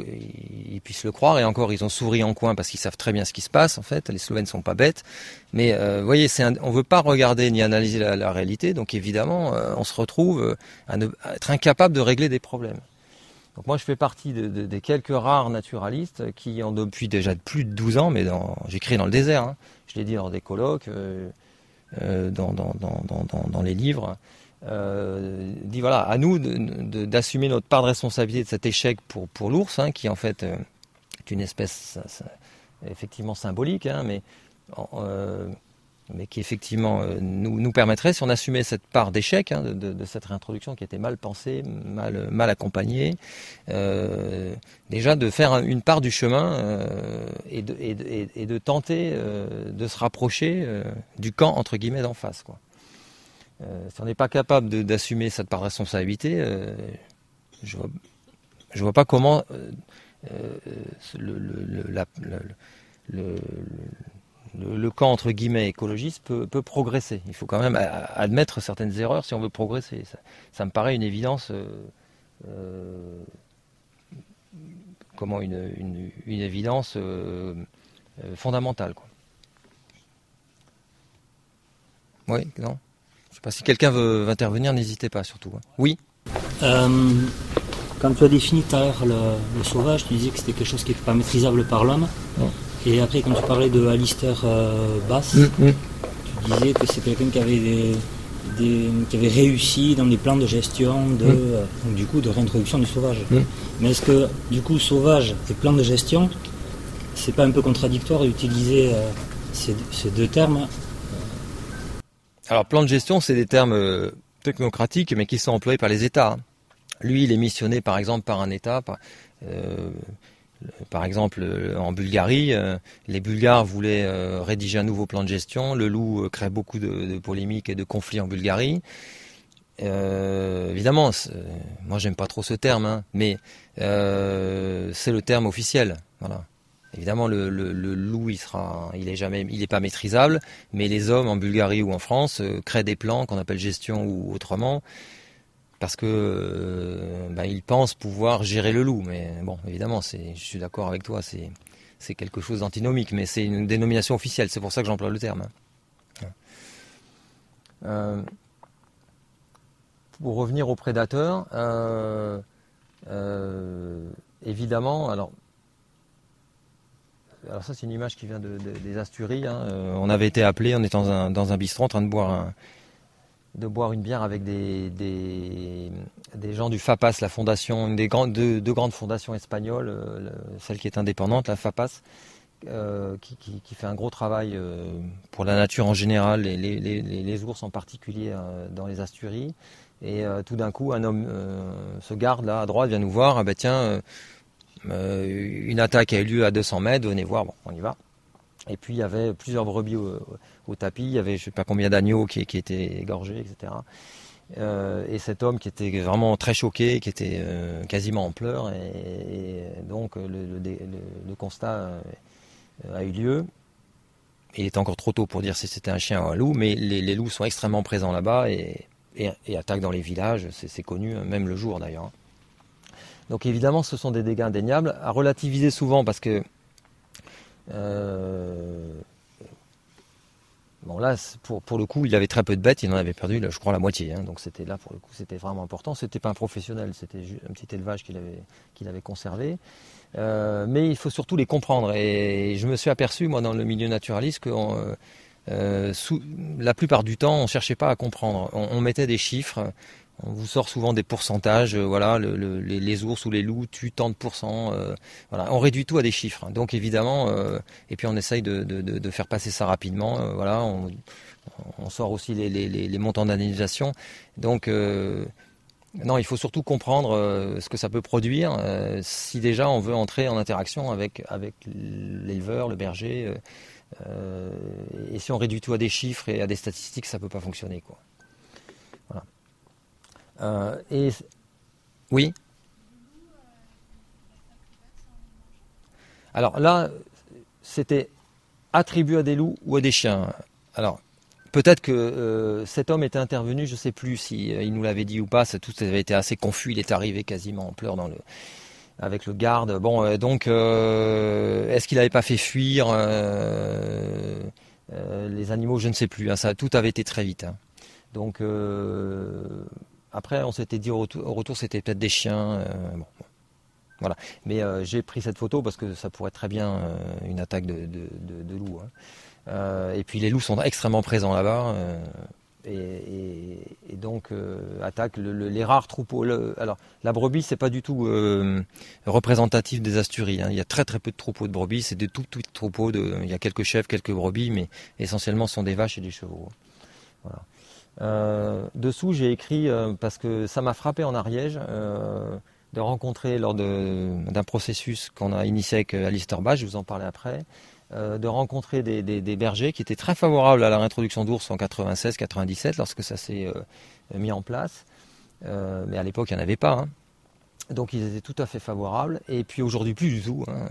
puissent le croire. Et encore, ils ont souri en coin parce qu'ils savent très bien ce qui se passe. En fait, les Slovènes sont pas bêtes. Mais euh, vous voyez, on ne veut pas regarder ni analyser la, réalité. Donc évidemment, euh, on se retrouve euh, à, être incapable de régler des problèmes. Donc moi, je fais partie des quelques rares naturalistes qui, ont depuis déjà plus de 12 ans, mais j'écris dans le désert. Hein. je l'ai dit lors des colloques, dans, les livres. Euh, dit voilà, à nous d'assumer notre part de responsabilité de cet échec pour, pour l'ours, hein, qui en fait euh, est une espèce effectivement symbolique, hein, mais, euh, mais qui effectivement nous, nous, permettrait, si on assumait cette part d'échec hein, de, cette réintroduction qui était mal pensée, mal, mal accompagnée, déjà de faire une part du chemin et de, et, de, tenter de se rapprocher du camp entre guillemets d'en face. Quoi. Euh, si on n'est pas capable d'assumer cette part de responsabilité, euh, je ne vois, pas comment le, camp entre guillemets écologiste peut, progresser. Il faut quand même admettre certaines erreurs si on veut progresser. Ça, me paraît une évidence comment une, évidence fondamentale. Oui, non? Je sais pas si quelqu'un veut, intervenir, n'hésitez pas surtout. Hein. Oui Quand tu as défini tout à l'heure le, sauvage, tu disais que c'était quelque chose qui n'était pas maîtrisable par l'homme. Et après, quand tu parlais de Alistair Bass, mm, mm. tu disais que c'est quelqu'un qui avait des, qui avait réussi dans les plans de gestion de, mm. euh, du coup, de réintroduction du sauvage. Mais est-ce que, du coup, sauvage et plan de gestion, c'est pas un peu contradictoire d'utiliser euh, ces, deux termes Alors, plan de gestion, c'est des termes euh, technocratiques, mais qui sont employés par les États. Lui, il est missionné, par exemple, par un État. Par exemple, euh, en Bulgarie, euh, les Bulgares voulaient euh, rédiger un nouveau plan de gestion. Le loup crée beaucoup de, polémiques et de conflits en Bulgarie. évidemment, moi j'aime pas trop ce terme, hein, mais c'est le terme officiel. Voilà. Évidemment, le, loup, il sera, il est jamais, il n'est pas maîtrisable, mais les hommes en Bulgarie ou en France créent des plans qu'on appelle gestion ou autrement, parce que euh, bah, ils pensent pouvoir gérer le loup. Mais bon, évidemment, je suis d'accord avec toi, c'est quelque chose d'antinomique, mais c'est une dénomination officielle. C'est pour ça que j'emploie le terme. Euh, pour revenir aux prédateurs, euh, évidemment, alors. Alors ça c'est une image qui vient des Asturies. Hein. on avait été appelé, on était dans un, dans un bistrot en train de boire de boire une bière avec des, des, gens du FAPAS, la fondation, une des grandes, deux, grandes fondations espagnoles, euh, celle qui est indépendante, la FAPAS, euh, qui, fait un gros travail euh, pour la nature en général, les, les, ours en particulier dans les Asturies. Et tout d'un coup, un homme se garde là à droite, vient nous voir, ah ben tiens, une attaque a eu lieu à 200 mètres, venez voir, bon, on y va. Et puis il y avait plusieurs brebis au, tapis, il y avait je ne sais pas combien d'agneaux qui, étaient égorgés, etc. Euh, et cet homme qui était vraiment très choqué, qui était euh, quasiment en pleurs, et, donc le, constat euh, a eu lieu. Il est encore trop tôt pour dire si c'était un chien ou un loup, mais les, loups sont extrêmement présents là-bas et, attaquent dans les villages, c'est connu, même le jour d'ailleurs. Donc évidemment, ce sont des dégâts indéniables, à relativiser souvent parce que euh, bon là, pour, le coup, il avait très peu de bêtes, il en avait perdu, je crois, la moitié. Hein. donc c'était là, pour le coup, c'était vraiment important. C'était pas un professionnel, c'était un petit élevage qu'il avait, conservé. Euh, mais il faut surtout les comprendre. Et je me suis aperçu, moi, dans le milieu naturaliste, que euh, la plupart du temps, on cherchait pas à comprendre. on mettait des chiffres on vous sort souvent des pourcentages, euh, voilà, les, ours ou les loups tuent tant de pourcents. Euh, voilà, on réduit tout à des chiffres. Donc évidemment, euh, et puis on essaye de, faire passer ça rapidement. voilà, on, sort aussi les, montants d'indemnisation. Donc non, il faut surtout comprendre ce que ça peut produire si déjà on veut entrer en interaction avec, l'éleveur, le berger. et si on réduit tout à des chiffres et à des statistiques, ça ne peut pas fonctionner. Quoi. Euh, et oui. Alors là, c'était attribué à des loups ou à des chiens. Alors peut-être que euh, cet homme était intervenu, je ne sais plus si euh, il nous l'avait dit ou pas. tout avait été assez confus. Il est arrivé quasiment en pleurs dans le avec le garde. Bon, donc est-ce qu'il n'avait pas fait fuir les animaux? Je ne sais plus. Hein. ça, tout avait été très vite. Hein. Donc après, on s'était dit au retour, c'était peut-être des chiens. Euh, voilà. Mais euh, j'ai pris cette photo parce que ça pourrait très bien euh, une attaque de, de, loups. Hein. et puis les loups sont extrêmement présents là-bas. Et, donc attaque les rares troupeaux. alors la brebis c'est pas du tout représentatif des Asturies. Hein. Il y a très très peu de troupeaux de brebis. C'est des tout petits troupeaux. Il y a quelques chèvres, quelques brebis, mais essentiellement ce sont des vaches et des chevaux. Voilà. Euh, dessous, j'ai écrit, euh, parce que ça m'a frappé en Ariège, euh, de rencontrer lors d'un processus qu'on a initié avec Alistair Bach, je vous en parlais après, de rencontrer des, bergers qui étaient très favorables à la réintroduction d'ours en 96-97 lorsque ça s'est mis en place. mais à l'époque, il n'y en avait pas. Hein. Donc ils étaient tout à fait favorables. Et puis aujourd'hui, plus du tout. Hein.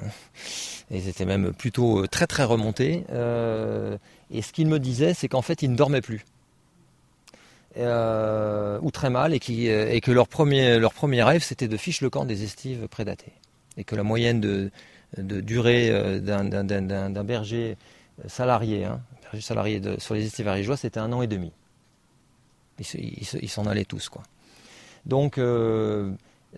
Ils étaient même plutôt très très remontés. et ce qu'ils me disaient, c'est qu'en fait, ils ne dormaient plus. Ou très mal, et, et que leur premier, rêve, c'était de ficher le camp des estives prédatées. Et que la moyenne de, de durée d'un berger salarié, hein, sur les estives ariégeois, c'était un an et demi. Ils s'en allaient tous. Quoi. Donc,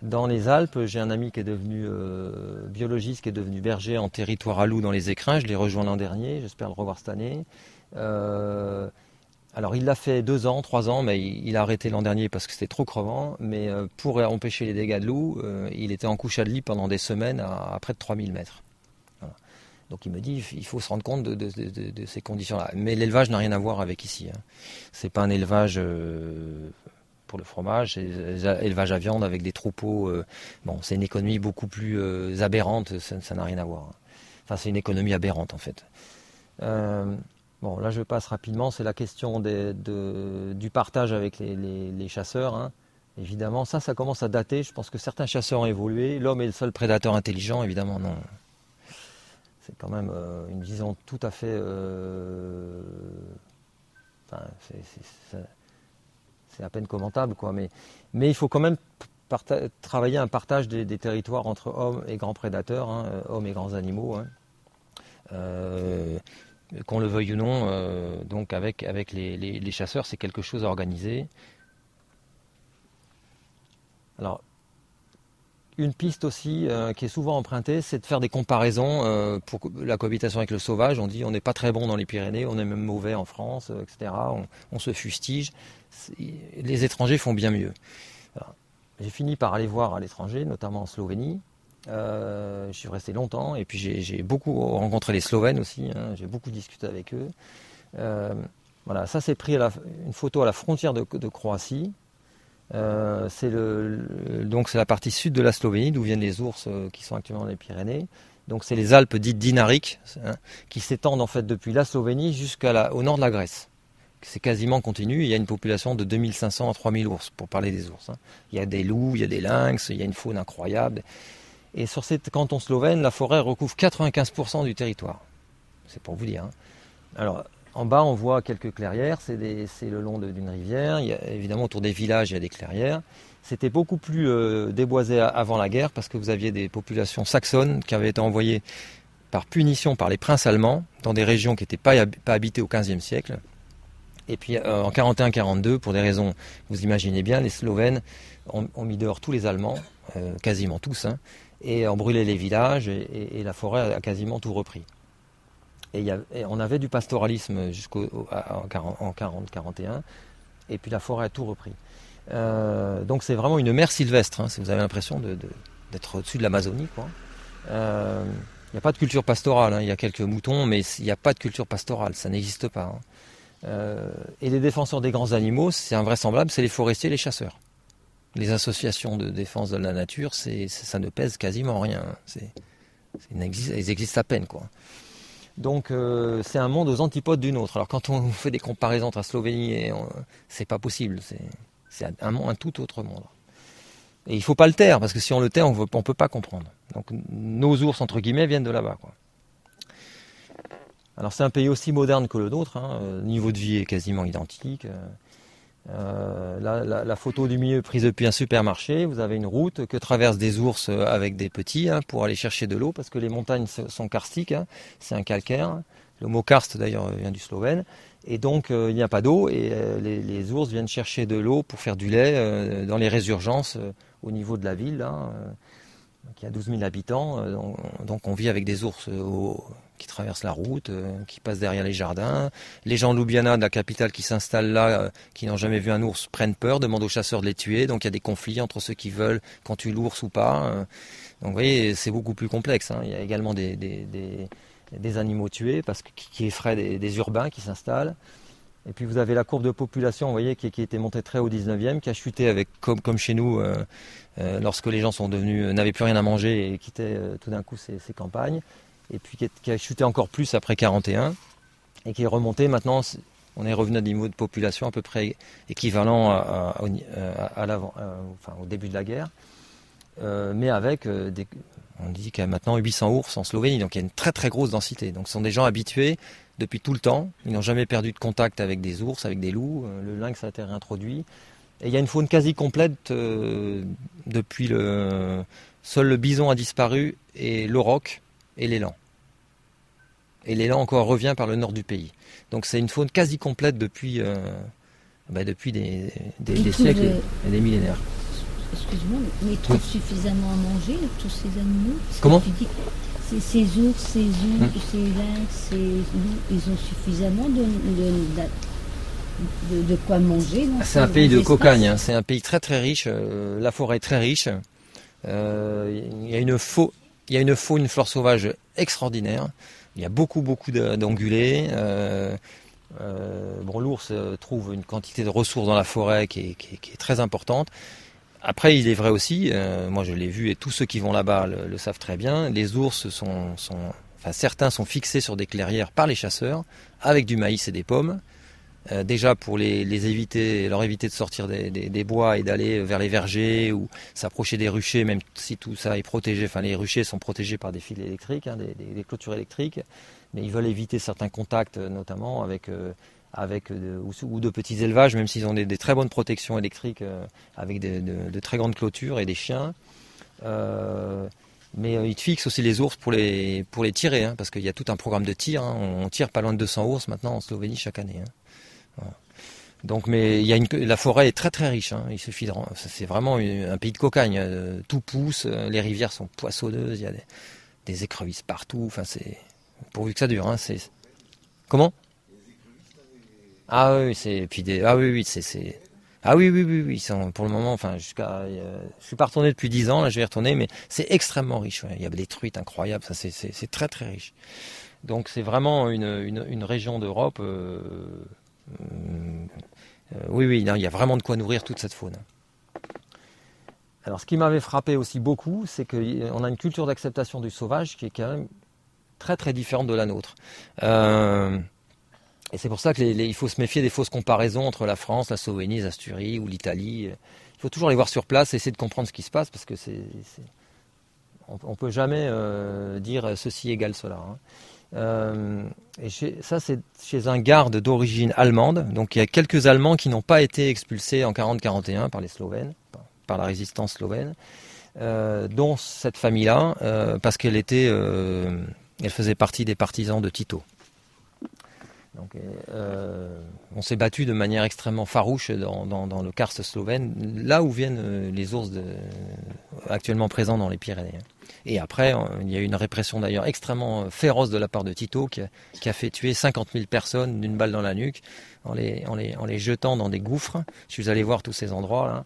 dans les Alpes, j'ai un ami qui est devenu euh, biologiste, qui est devenu berger en territoire à loup dans les écrins. Je l'ai rejoint l'an dernier, j'espère le revoir cette année. Euh, alors il l'a fait deux ans, trois ans, mais il, a arrêté l'an dernier parce que c'était trop crevant. Mais euh, pour empêcher les dégâts de loup, il était en couche à lit pendant des semaines à, près de 3000 mètres. Donc il me dit, il faut se rendre compte de, ces conditions-là. Mais l'élevage n'a rien à voir avec ici. Hein. C'est pas un élevage pour le fromage, élevage à viande avec des troupeaux. Euh, bon, c'est une économie beaucoup plus euh, aberrante, ça n'a rien à voir. Enfin, c'est une économie aberrante en fait. Euh, bon, là je passe rapidement, c'est la question du partage avec les, chasseurs. Hein. Évidemment, ça, ça commence à dater. Je pense que certains chasseurs ont évolué. L'homme est le seul prédateur intelligent, évidemment, non. C'est quand même une vision tout à fait. Enfin, c'est à peine commentable, quoi. Mais, il faut quand même travailler un partage des, territoires entre hommes et grands prédateurs, hein, euh, hommes et grands animaux. Hein. Euh, qu'on le veuille ou non, euh, donc avec, les, chasseurs, c'est quelque chose à organiser. Alors, une piste aussi qui est souvent empruntée, c'est de faire des comparaisons pour la cohabitation avec le sauvage. On dit on n'est pas très bon dans les Pyrénées, on est même mauvais en France, etc. on se fustige les étrangers font bien mieux. J'ai fini par aller voir à l'étranger, notamment en Slovénie. Euh, je suis resté longtemps et puis j'ai beaucoup rencontré les Slovènes aussi. Hein. j'ai beaucoup discuté avec eux. Euh, voilà, ça c'est pris une photo à la frontière de, Croatie. Euh, c'est donc c'est la partie sud de la Slovénie d'où viennent les ours qui sont actuellement dans les Pyrénées. Donc c'est les Alpes dites dinariques hein, qui s'étendent en fait depuis la Slovénie jusqu'au nord de la Grèce c'est quasiment continu. Il y a une population de 2500 à 3000 ours, pour parler des ours. Hein. Il y a des loups, il y a des lynx, il y a une faune incroyable. Et sur cette canton slovène, la forêt recouvre 95% du territoire. C'est pour vous dire. Hein. Alors, en bas, on voit quelques clairières. C'est le long d'une rivière. Il y a, évidemment, autour des villages, il y a des clairières. C'était beaucoup plus euh, déboisé avant la guerre parce que vous aviez des populations saxonnes qui avaient été envoyées par punition par les princes allemands dans des régions qui n'étaient pas, pas habitées au XVe siècle. Et puis euh, en 41-42, pour des raisons, vous imaginez bien, les Slovènes ont, mis dehors tous les Allemands, euh, quasiment tous, hein, et ont brûlé les villages, et, la forêt a quasiment tout repris. Et, on avait du pastoralisme jusqu'en 40-41, et puis la forêt a tout repris. Euh, donc c'est vraiment une mer sylvestre, hein, si vous avez l'impression d'être au-dessus de l'Amazonie. Il n'y a pas de culture pastorale, hein, il y a quelques moutons, mais il n'y a pas de culture pastorale, ça n'existe pas. Euh, et les défenseurs des grands animaux, c'est invraisemblable, c'est les forestiers et les chasseurs. Les associations de défense de la nature, ça ne pèse quasiment rien. C'est, elles existent à peine. Quoi. Donc euh, c'est un monde aux antipodes d'une autre. Alors quand on fait des comparaisons entre la Slovénie et c'est pas possible. C'est, un, tout autre monde. Et il faut pas le taire parce que si on le taire, on ne peut pas comprendre. Donc nos ours entre guillemets viennent de là-bas. Alors c'est un pays aussi moderne que le nôtre, hein. le niveau de vie est quasiment identique. Euh, la, photo du milieu prise depuis un supermarché, vous avez une route que traversent des ours avec des petits hein, pour aller chercher de l'eau parce que les montagnes sont karstiques, hein. c'est un calcaire. Le mot karst d'ailleurs vient du slovène. Et donc euh, il n'y a pas d'eau et euh, les, ours viennent chercher de l'eau pour faire du lait dans les résurgences au niveau de la ville, qui a 12 000 habitants. donc on vit avec des ours au, qui traversent la route, euh, qui passent derrière les jardins. Les gens de Ljubljana, de la capitale, qui s'installent là, euh, qui n'ont jamais vu un ours, prennent peur, demandent aux chasseurs de les tuer. Donc il y a des conflits entre ceux qui veulent qu'on tue l'ours ou pas. Euh. donc vous voyez, c'est beaucoup plus complexe. Hein. Il y a également des, des, animaux tués parce que, qui effraient des, urbains qui s'installent. Et puis vous avez la courbe de population, vous voyez, qui, qui était montée très au 19e, qui a chuté avec, comme, chez nous, lorsque les gens devenus, n'avaient plus rien à manger et quittaient tout d'un coup ces, campagnes et puis qui a chuté encore plus après 41, et qui est remonté maintenant, on est revenu à des niveaux de population à peu près équivalent à, l'avant, au début de la guerre, euh, mais avec euh, On dit qu'il y a maintenant 800 ours en Slovénie, donc il y a une très très grosse densité. Donc ce sont des gens habitués depuis tout le temps. Ils n'ont jamais perdu de contact avec des ours, avec des loups. Euh, le lynx a été réintroduit. Et il y a une faune quasi complète euh, depuis le. Seul le bison a disparu et l'auroch et l'élan. Et l'élan encore revient par le nord du pays. Donc c'est une faune quasi complète depuis, euh, bah, depuis des, siècles et des millénaires. Excuse-moi, mais ils trouvent suffisamment à manger, tous ces animaux? Comment? Ces ours, ces ours, ces lynx, ces loups, ils ont suffisamment de, de, quoi manger. C'est un pays de cocagne, hein. c'est un pays très très riche, euh, la forêt est très riche. Euh, il y a une faune, il y a une faune, une flore sauvage extraordinaire. Il y a beaucoup beaucoup d'ongulés. Euh, bon, l'ours trouve une quantité de ressources dans la forêt qui est très importante. Après, il est vrai aussi, euh, moi je l'ai vu et tous ceux qui vont là-bas le, savent très bien, les ours sont, certains sont fixés sur des clairières par les chasseurs avec du maïs et des pommes. Euh, déjà pour les, éviter, leur éviter de sortir des, bois et d'aller vers les vergers ou s'approcher des ruchers, même si tout ça est protégé. Enfin, les ruchers sont protégés par des fils électriques, hein, des, clôtures électriques, mais ils veulent éviter certains contacts, notamment avec euh, avec de, ou, de petits élevages, même s'ils ont des, très bonnes protections électriques euh, avec de, très grandes clôtures et des chiens. Euh, mais euh, ils fixent aussi les ours pour les, pour les tirer, hein, parce qu'il y a tout un programme de tir. Hein. On tire pas loin de 200 ours maintenant en Slovénie chaque année. Hein. Donc, mais il y a une, la forêt est très très riche. Il suffit de, c'est vraiment un pays de cocagne. Tout pousse, les rivières sont poissonneuses, il y a des, écrevisses partout. Enfin, c'est pourvu que ça dure. comment? Ah oui, c'est puis ah oui oui c'est ah oui oui oui oui pour le moment enfin jusqu'à euh, je suis pas retourné depuis 10 ans là je vais y retourner mais c'est extrêmement riche il y a des truites incroyables ça c'est très très riche. Donc c'est vraiment une, une, région d'Europe euh, euh, oui oui il y a vraiment de quoi nourrir toute cette faune. Alors ce qui m'avait frappé aussi beaucoup c'est qu'on a une culture d'acceptation du sauvage qui est quand même très très différente de la nôtre et c'est pour ça qu'il faut se méfier des fausses comparaisons entre la France, la Slovénie, les Asturies ou l'Italie. Il faut toujours les voir sur place et essayer de comprendre ce qui se passe parce que c'est, on ne peut jamais euh, dire ceci égale cela. Hein. Euh, et ça, c'est chez un garde d'origine allemande. Donc il y a quelques Allemands qui n'ont pas été expulsés en 40-41 par les Slovènes, par la résistance slovène, euh, dont cette famille-là, parce qu'elle faisait partie des partisans de Tito. Donc, euh, on s'est battu de manière extrêmement farouche dans, le karst slovène, là où viennent euh, les ours actuellement présents dans les Pyrénées. Et après, il y a eu une répression d'ailleurs extrêmement féroce de la part de Tito, qui a, fait tuer 50 000 personnes d'une balle dans la nuque, en les, en les, jetant dans des gouffres. Je suis allé voir tous ces endroits là.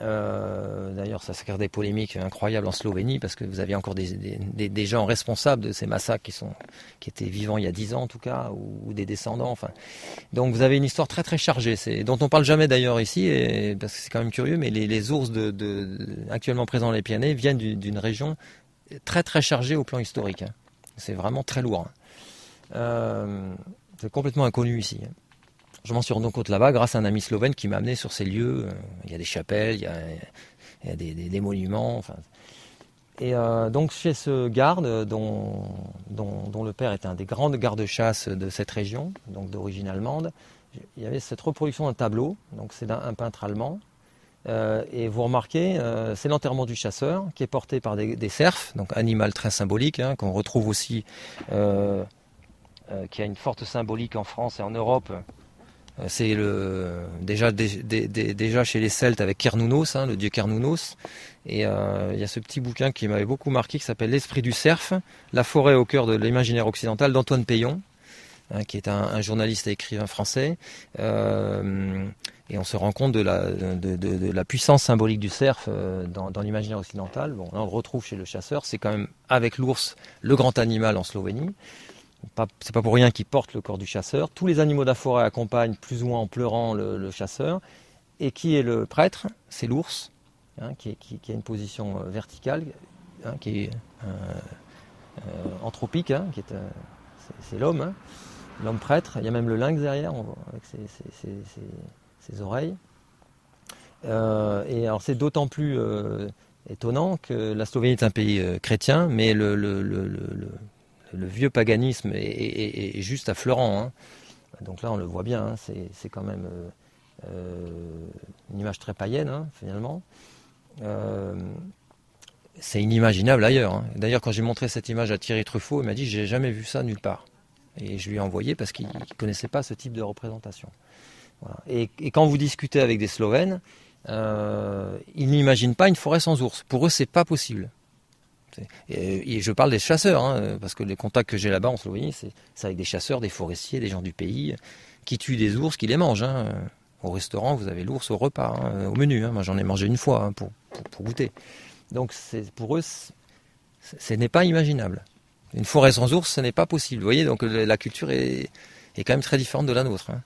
Euh, d'ailleurs, ça crée des polémiques incroyables en Slovénie parce que vous aviez encore des, gens responsables de ces massacres qui, sont, qui étaient vivants il y a 10 ans en tout cas, ou, des descendants. Enfin. Donc vous avez une histoire très très chargée, dont on parle jamais d'ailleurs ici, et, parce que c'est quand même curieux, mais les, ours de, actuellement présents dans les Pyrénées viennent d'une région très très chargée au plan historique. Hein. C'est vraiment très lourd. Hein. Euh, c'est complètement inconnu ici. Hein. Je m'en suis rendu compte là-bas grâce à un ami slovène qui m'a amené sur ces lieux. Euh, il y a des chapelles, il y a, des, monuments. Et euh, donc chez ce garde, dont, dont, le père était un des grands gardes-chasse de cette région, donc d'origine allemande, il y avait cette reproduction d'un tableau. Donc c'est un, peintre allemand. Euh, et vous remarquez, c'est l'enterrement du chasseur qui est porté par des, cerfs, donc animal très symbolique, hein, qu'on retrouve aussi, qui a une forte symbolique en France et en Europe, euh, c'est le déjà déjà chez les Celtes avec Cernunnos, hein, le dieu Cernunnos. Et euh, il y a ce petit bouquin qui m'avait beaucoup marqué qui s'appelle L'esprit du cerf, la forêt au cœur de l'imaginaire occidental d'Antoine Payon, hein, qui est un, journaliste et écrivain français. Euh, et on se rend compte de la, puissance symbolique du cerf dans, dans l'imaginaire occidental. Bon, là on le retrouve chez le chasseur. C'est quand même avec l'ours le grand animal en Slovénie c'est pas pour rien qu'il porte le corps du chasseur. Tous les animaux de la forêt accompagnent plus ou moins en pleurant le, chasseur. Et qui est le prêtre? C'est l'ours, hein, qui, a une position euh, verticale, hein, qui est euh, euh, anthropique, hein, qui est, c'est, l'homme, l'homme prêtre. Il y a même le lynx derrière, avec ses, oreilles. et alors c'est d'autant plus étonnant que la Slovénie est un pays chrétien, mais le, vieux paganisme est, juste affleurant. Hein. Donc là, on le voit bien, hein, c'est quand même une image très païenne, hein, finalement. c'est inimaginable ailleurs. D'ailleurs, quand j'ai montré cette image à Thierry Truffaut, il m'a dit J'ai jamais vu ça nulle part. Et je lui ai envoyé parce qu'il ne connaissait pas ce type de représentation. Et, quand vous discutez avec des Slovènes, euh, ils n'imaginent pas une forêt sans ours. Pour eux, c'est pas possible. Et, je parle des chasseurs, hein, parce que les contacts que j'ai là-bas en Slovénie, c'est avec des chasseurs, des forestiers, des gens du pays qui tuent des ours, qui les mangent. Hein. Au restaurant, vous avez l'ours au repas, hein, au menu. Moi, j'en ai mangé une fois pour, pour, goûter. Donc, pour eux, ce n'est pas imaginable. Une forêt sans ours, ce n'est pas possible. Vous voyez, donc la culture est, est quand même très différente de la nôtre. Hein.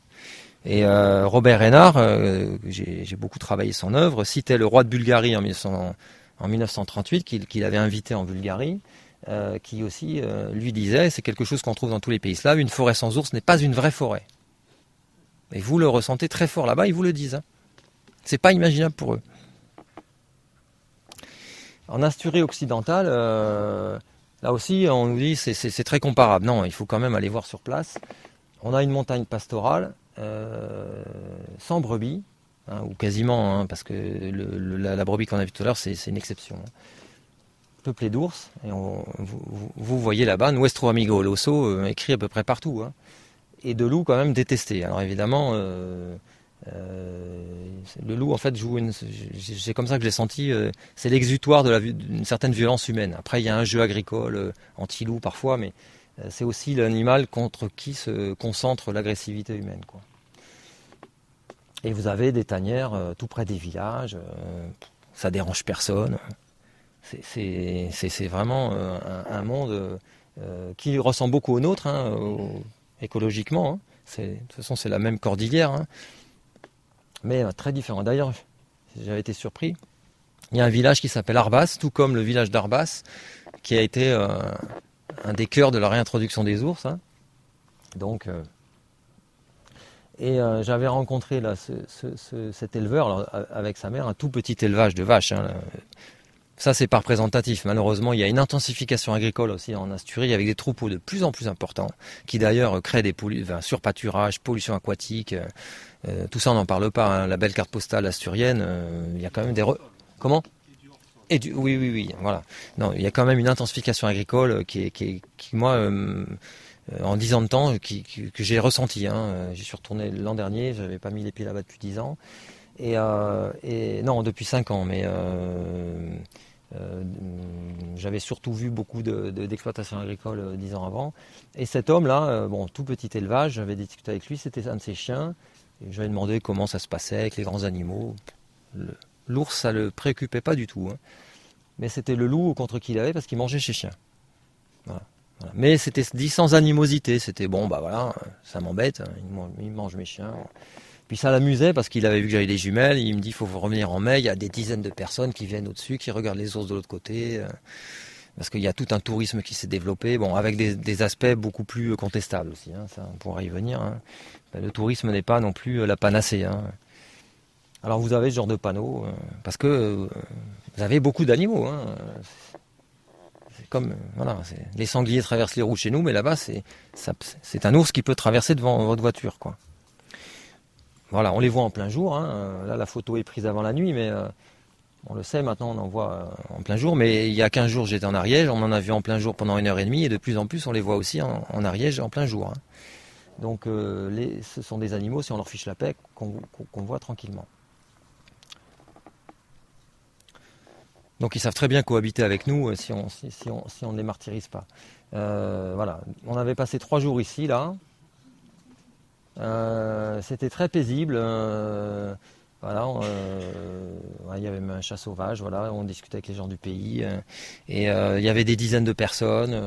Et euh, Robert Renard, euh, j'ai beaucoup travaillé son œuvre, citait le roi de Bulgarie en, 1938, qu'il avait invité en Bulgarie, euh, qui aussi lui disait, c'est quelque chose qu'on trouve dans tous les pays slaves, une forêt sans ours n'est pas une vraie forêt. Et vous le ressentez très fort là-bas, ils vous le disent. Hein. C'est pas imaginable pour eux. En Asturie occidentale, Là aussi, on nous dit c'est très comparable. Non, il faut quand même aller voir sur place. On a une montagne pastorale euh, sans brebis, hein, ou quasiment, hein, parce que la, brebis qu'on a vue tout à l'heure, c'est une exception. Hein. Peuplée d'ours, et vous, voyez là-bas, Nuestro amigo l'osso euh, écrit à peu près partout. Et de loups quand même détestés. Alors évidemment, euh, euh, le loup, en fait, joue une. C'est comme ça que je l'ai senti. Euh, c'est l'exutoire d'une certaine violence humaine. Après, il y a un jeu agricole anti-loup parfois, mais c'est aussi l'animal contre qui se concentre l'agressivité humaine. Quoi. Et vous avez des tanières tout près des villages. ça dérange personne. C'est vraiment un, monde qui ressemble beaucoup au nôtre, hein, écologiquement. Hein. De toute façon, c'est la même cordillère. Hein mais euh, très différent. D'ailleurs, j'avais été surpris. Il y a un village qui s'appelle Arbas, tout comme le village d'Arbas, qui a été euh, un des cœurs de la réintroduction des ours. Hein. Donc, euh, et j'avais rencontré cet éleveur avec sa mère, un tout petit élevage de vaches. Hein, ça, c'est pas représentatif. Malheureusement, il y a une intensification agricole aussi en Asturie avec des troupeaux de plus en plus importants qui d'ailleurs créent des surpâturages, pollution aquatique. Euh, euh, tout ça, on n'en parle pas. Hein. La belle carte postale asturienne, euh, il y a quand même des... Comment? Et. Oui, oui, oui. Voilà. Non, il y a quand même une intensification agricole qui, qui, moi, en dix ans de temps, qui, que j'ai ressenti. Hein. J'y suis retourné l'an dernier, j'avais pas mis les pieds là-bas depuis dix ans. Et, non, depuis cinq ans, mais euh, j'avais surtout vu beaucoup d'exploitation agricole euh, dix ans avant. Et cet homme-là, euh, bon, tout petit élevage, j'avais discuté avec lui, c'était un de ses chiens. J'avais demandé comment ça se passait avec les grands animaux. L'ours, ça ne le préoccupait pas du tout. Hein. Mais c'était le loup contre qui il avait parce qu'il mangeait ses chiens. Mais c'était dit sans animosité. C'était bon, bah voilà, ça m'embête, hein, il mange mes chiens. Puis ça l'amusait parce qu'il avait vu que j'avais des jumelles. Il me dit il faut revenir en mai. Il y a des dizaines de personnes qui viennent au-dessus, qui regardent les ours de l'autre côté. Euh, parce qu'il y a tout un tourisme qui s'est développé, bon, avec des, aspects beaucoup plus contestables aussi. Hein, ça, on pourra y venir. Hein. Ben, le tourisme n'est pas non plus euh, la panacée. Alors vous avez ce genre de panneaux euh, parce que vous avez beaucoup d'animaux. Voilà, les sangliers traversent les roues chez nous, mais là-bas c'est un ours qui peut traverser devant votre voiture. Voilà, on les voit en plein jour. Hein. Euh, là, la photo est prise avant la nuit, mais euh, on le sait, maintenant on en voit euh, en plein jour. Mais il y a 15 jours, j'étais en Ariège, on en a vu en plein jour pendant une heure et demie, et de plus en plus, on les voit aussi en, Ariège en plein jour. Hein. Donc, ce sont des animaux, si on leur fiche la paix, qu'on voit tranquillement. Donc, ils savent très bien cohabiter avec nous si on, ne les martyrise pas. voilà, on avait passé trois jours ici, là. Euh, c'était très paisible. Euh, voilà, euh, il y avait même un chat sauvage. Voilà, on discutait avec les gens du pays et il y avait des dizaines de personnes.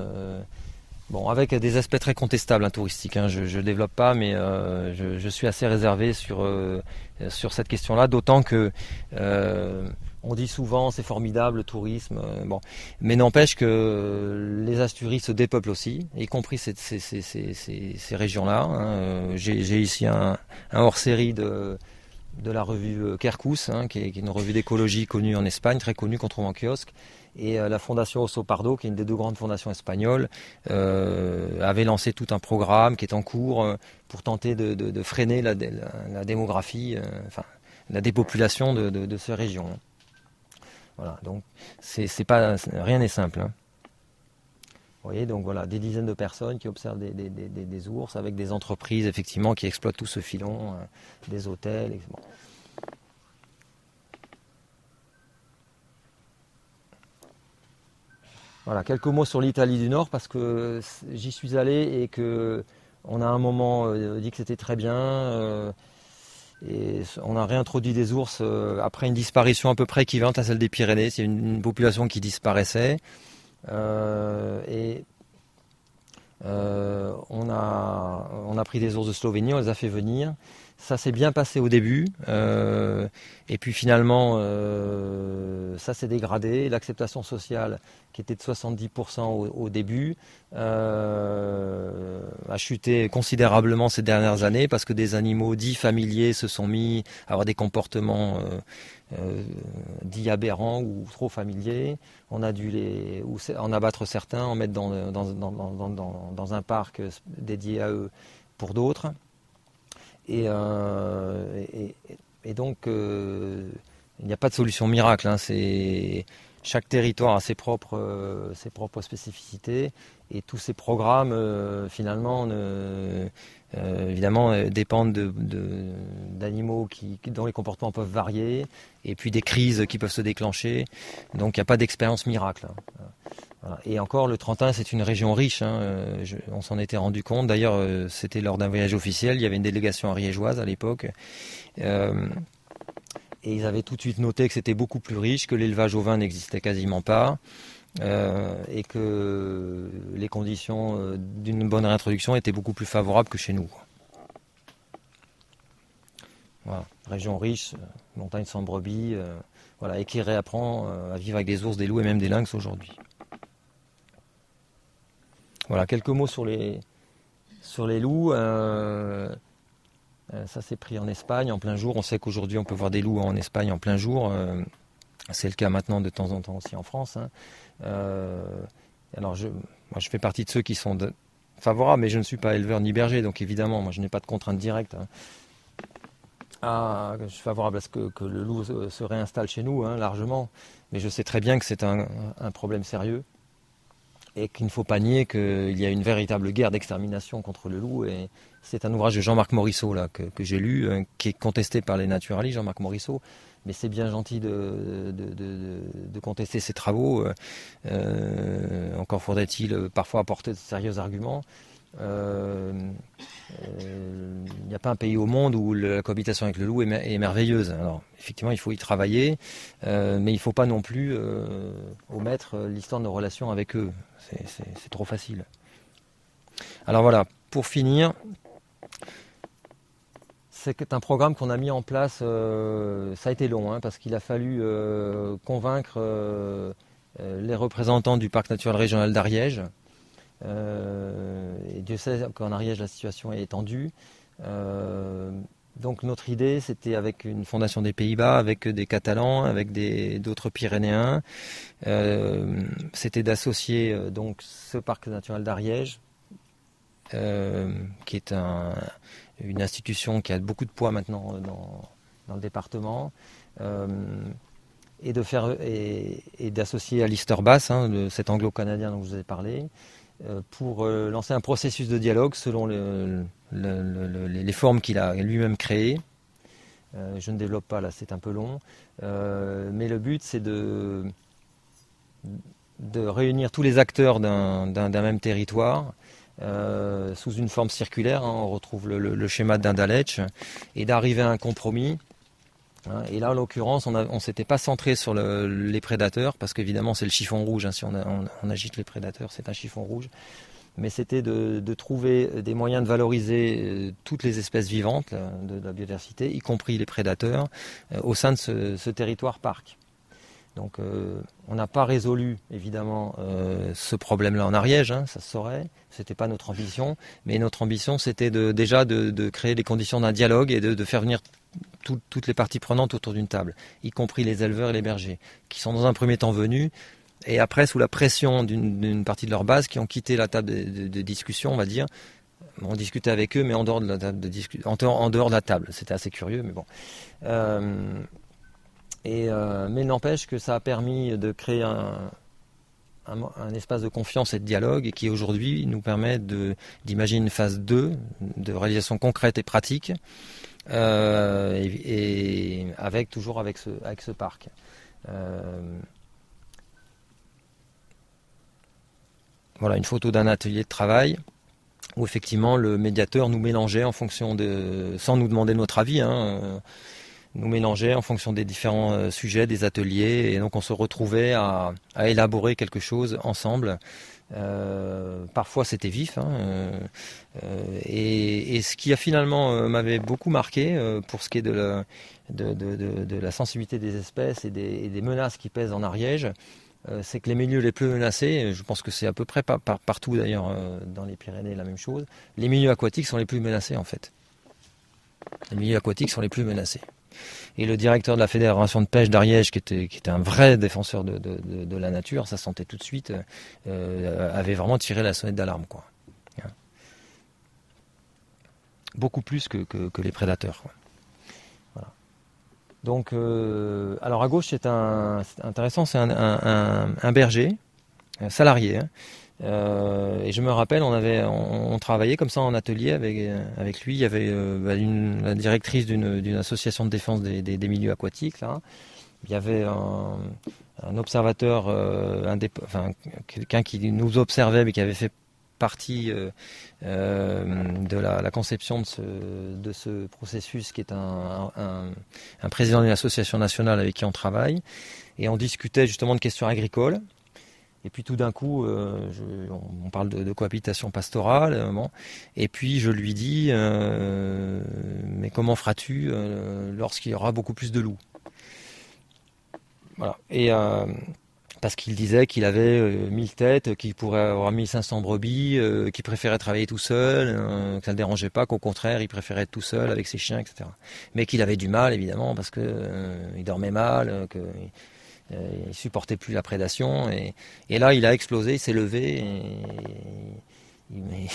Bon, avec des aspects très contestables hein, touristiques. Hein, je ne développe pas, mais je, suis assez réservé sur, sur cette question-là, d'autant que on dit souvent c'est formidable le tourisme, euh, bon, mais n'empêche que les Asturies se dépeuplent aussi, y compris ces, régions-là. Hein. J'ai ici un, hors-série de, la revue Kerkus, hein, qui, est, une revue d'écologie connue en Espagne, très connue qu'on trouve en kiosque. Et la fondation Osso Pardo, qui est une des deux grandes fondations espagnoles, avait lancé tout un programme qui est en cours pour tenter de, freiner la, démographie, enfin la dépopulation de, ces régions. Voilà, donc c'est pas rien n'est simple. Hein. Vous voyez, donc voilà, des dizaines de personnes qui observent des, ours avec des entreprises effectivement qui exploitent tout ce filon, euh, des hôtels. Voilà, quelques mots sur l'Italie du Nord parce que j'y suis allé et que on a un moment euh, dit que c'était très bien. Euh, on a réintroduit des ours après une disparition à peu près équivalente à celle des Pyrénées. C'est une population qui disparaissait. Euh, et euh, on a pris des ours de Slovénie, on les a fait venir. Ça s'est bien passé au début, euh, et puis finalement, euh, ça s'est dégradé. L'acceptation sociale, qui était de 70% au, début, euh, a chuté considérablement ces dernières années parce que des animaux dits familiers se sont mis à avoir des comportements dits aberrants ou trop familiers. On a dû les, en abattre certains, en mettre dans un parc dédié à eux pour d'autres. Euh, et, donc, euh, il n'y a pas de solution miracle. Hein. chaque territoire a ses propres, euh, ses propres spécificités et tous ces programmes, finalement, évidemment, dépendent d'animaux dont les comportements peuvent varier et puis des crises qui peuvent se déclencher. Donc, il n'y a pas d'expérience miracle. Hein. Et encore, le Trentin, c'est une région riche. Hein, euh, on s'en était rendu compte. D'ailleurs, euh, c'était lors d'un voyage officiel. Il y avait une délégation ariégeoise à l'époque. Euh, et ils avaient tout de suite noté que c'était beaucoup plus riche, que l'élevage au vin n'existait quasiment pas. et que les conditions d'une bonne réintroduction étaient beaucoup plus favorables que chez nous. Voilà, région riche, montagne sans brebis, voilà, et qui réapprend à vivre avec des ours, des loups et même des lynx aujourd'hui. Voilà, quelques mots sur les, loups. Euh, euh, ça s'est pris en Espagne en plein jour. On sait qu'aujourd'hui on peut voir des loups en Espagne en plein jour. Euh, c'est le cas maintenant de temps en temps aussi en France. Hein. alors je, moi je fais partie de ceux qui sont favorables, mais je ne suis pas éleveur ni berger, donc évidemment moi je n'ai pas de contrainte directe. Hein. Ah, je suis favorable à ce que, le loup se, réinstalle chez nous hein, largement, mais je sais très bien que c'est un problème sérieux et qu'il ne faut pas nier qu'il y a une véritable guerre d'extermination contre le loup. Et c'est un ouvrage de Jean-Marc Morisseau là, que, j'ai lu, euh, qui est contesté par les naturalistes, Jean-Marc Morisseau. Mais c'est bien gentil de, contester ses travaux. Euh, euh, encore faudrait-il parfois apporter de sérieux arguments. Il n'y a pas un pays au monde où la cohabitation avec le loup est, merveilleuse. Alors, effectivement, il faut y travailler, mais il ne faut pas non plus omettre l'histoire de nos relations avec eux. C'est trop facile. Alors voilà, pour finir, c'est un programme qu'on a mis en place, euh, ça a été long, hein, parce qu'il a fallu euh, convaincre euh, les représentants du parc naturel régional d'Ariège. Et Dieu sait qu'en Ariège, la situation est tendue. Donc notre idée, c'était avec une fondation des Pays-Bas, avec des Catalans, avec d'autres Pyrénéens, euh, c'était d'associer euh, donc ce parc naturel d'Ariège, euh, qui est une institution qui a beaucoup de poids maintenant dans, le département, et et, d'associer à Bass, hein, cet anglo-canadien dont je vous ai parlé, pour lancer un processus de dialogue selon le les formes qu'il a lui-même créées. Euh, je ne développe pas là, c'est un peu long. Euh, mais le but, c'est de, de réunir tous les acteurs d'un même territoire euh, sous une forme circulaire. Hein. on retrouve le, schéma d'Indalech et d'arriver à un compromis. Hein. et là, en l'occurrence, on ne s'était pas centré sur les prédateurs parce qu'évidemment, c'est le chiffon rouge. Hein. si on, agite les prédateurs, c'est un chiffon rouge mais c'était de, trouver des moyens de valoriser euh, toutes les espèces vivantes de, la biodiversité, y compris les prédateurs, euh, au sein de ce, territoire parc. Donc euh, on n'a pas résolu évidemment ce problème-là en Ariège, hein, ça se saurait, ce n'était pas notre ambition, mais notre ambition c'était déjà de, créer les conditions d'un dialogue et de, faire venir toutes les parties prenantes autour d'une table, y compris les éleveurs et les bergers, qui sont dans un premier temps venus et après, sous la pression d'une partie de leur base, qui ont quitté la table de, discussion, on va dire, on discutait avec eux, mais en dehors de la table. C'était assez curieux, mais bon. Euh, et, euh, mais n'empêche que ça a permis de créer un, un, espace de confiance et de dialogue qui aujourd'hui nous permet d'imaginer une phase 2 de réalisation concrète et pratique, euh, et, avec toujours avec ce, avec ce parc. voilà une photo d'un atelier de travail où effectivement le médiateur nous mélangeait en fonction de, sans nous demander notre avis, hein, euh, nous mélangeait en fonction des différents euh, sujets des ateliers, et donc on se retrouvait à, élaborer quelque chose ensemble. Euh, parfois c'était vif, hein, et, ce qui a finalement m'avait beaucoup marqué pour ce qui est de la, sensibilité des espèces et des, menaces qui pèsent en Ariège, euh, c'est que les milieux les plus menacés, je pense que c'est à peu près partout d'ailleurs euh, dans les Pyrénées la même chose, les milieux aquatiques sont les plus menacés en fait. Les milieux aquatiques sont les plus menacés. Et le directeur de la fédération de pêche d'Ariège, qui était, un vrai défenseur de, la nature, ça sentait tout de suite, euh, avait vraiment tiré la sonnette d'alarme. quoi. Beaucoup plus que, les prédateurs. Donc, euh, alors à gauche, c'est un, intéressant, c'est un, berger, un salarié. Hein. Euh, et je me rappelle, on travaillait comme ça en atelier avec avec lui. Il y avait euh, bah, la directrice d'une association de défense des, milieux aquatiques. Il y avait un, observateur, enfin quelqu'un qui nous observait mais qui avait fait partie euh, euh, de la, conception de ce, de ce, processus, qui est un, président d'une association nationale avec qui on travaille. Et on discutait justement de questions agricoles. Et puis tout d'un coup, euh, on, parle de, cohabitation pastorale. et puis je lui dis, mais comment feras-tu lorsqu'il y aura beaucoup plus de loups? Voilà. Et parce qu'il disait qu'il avait 1000 euh, têtes, qu'il pourrait avoir 1500 brebis, euh, qu'il préférait travailler tout seul, euh, que ça ne le dérangeait pas, qu'au contraire, il préférait être tout seul avec ses chiens, etc. Mais qu'il avait du mal, évidemment, parce qu'il il dormait mal, qu'il ne supportait plus la prédation. Et, là, il a explosé, il s'est levé, il,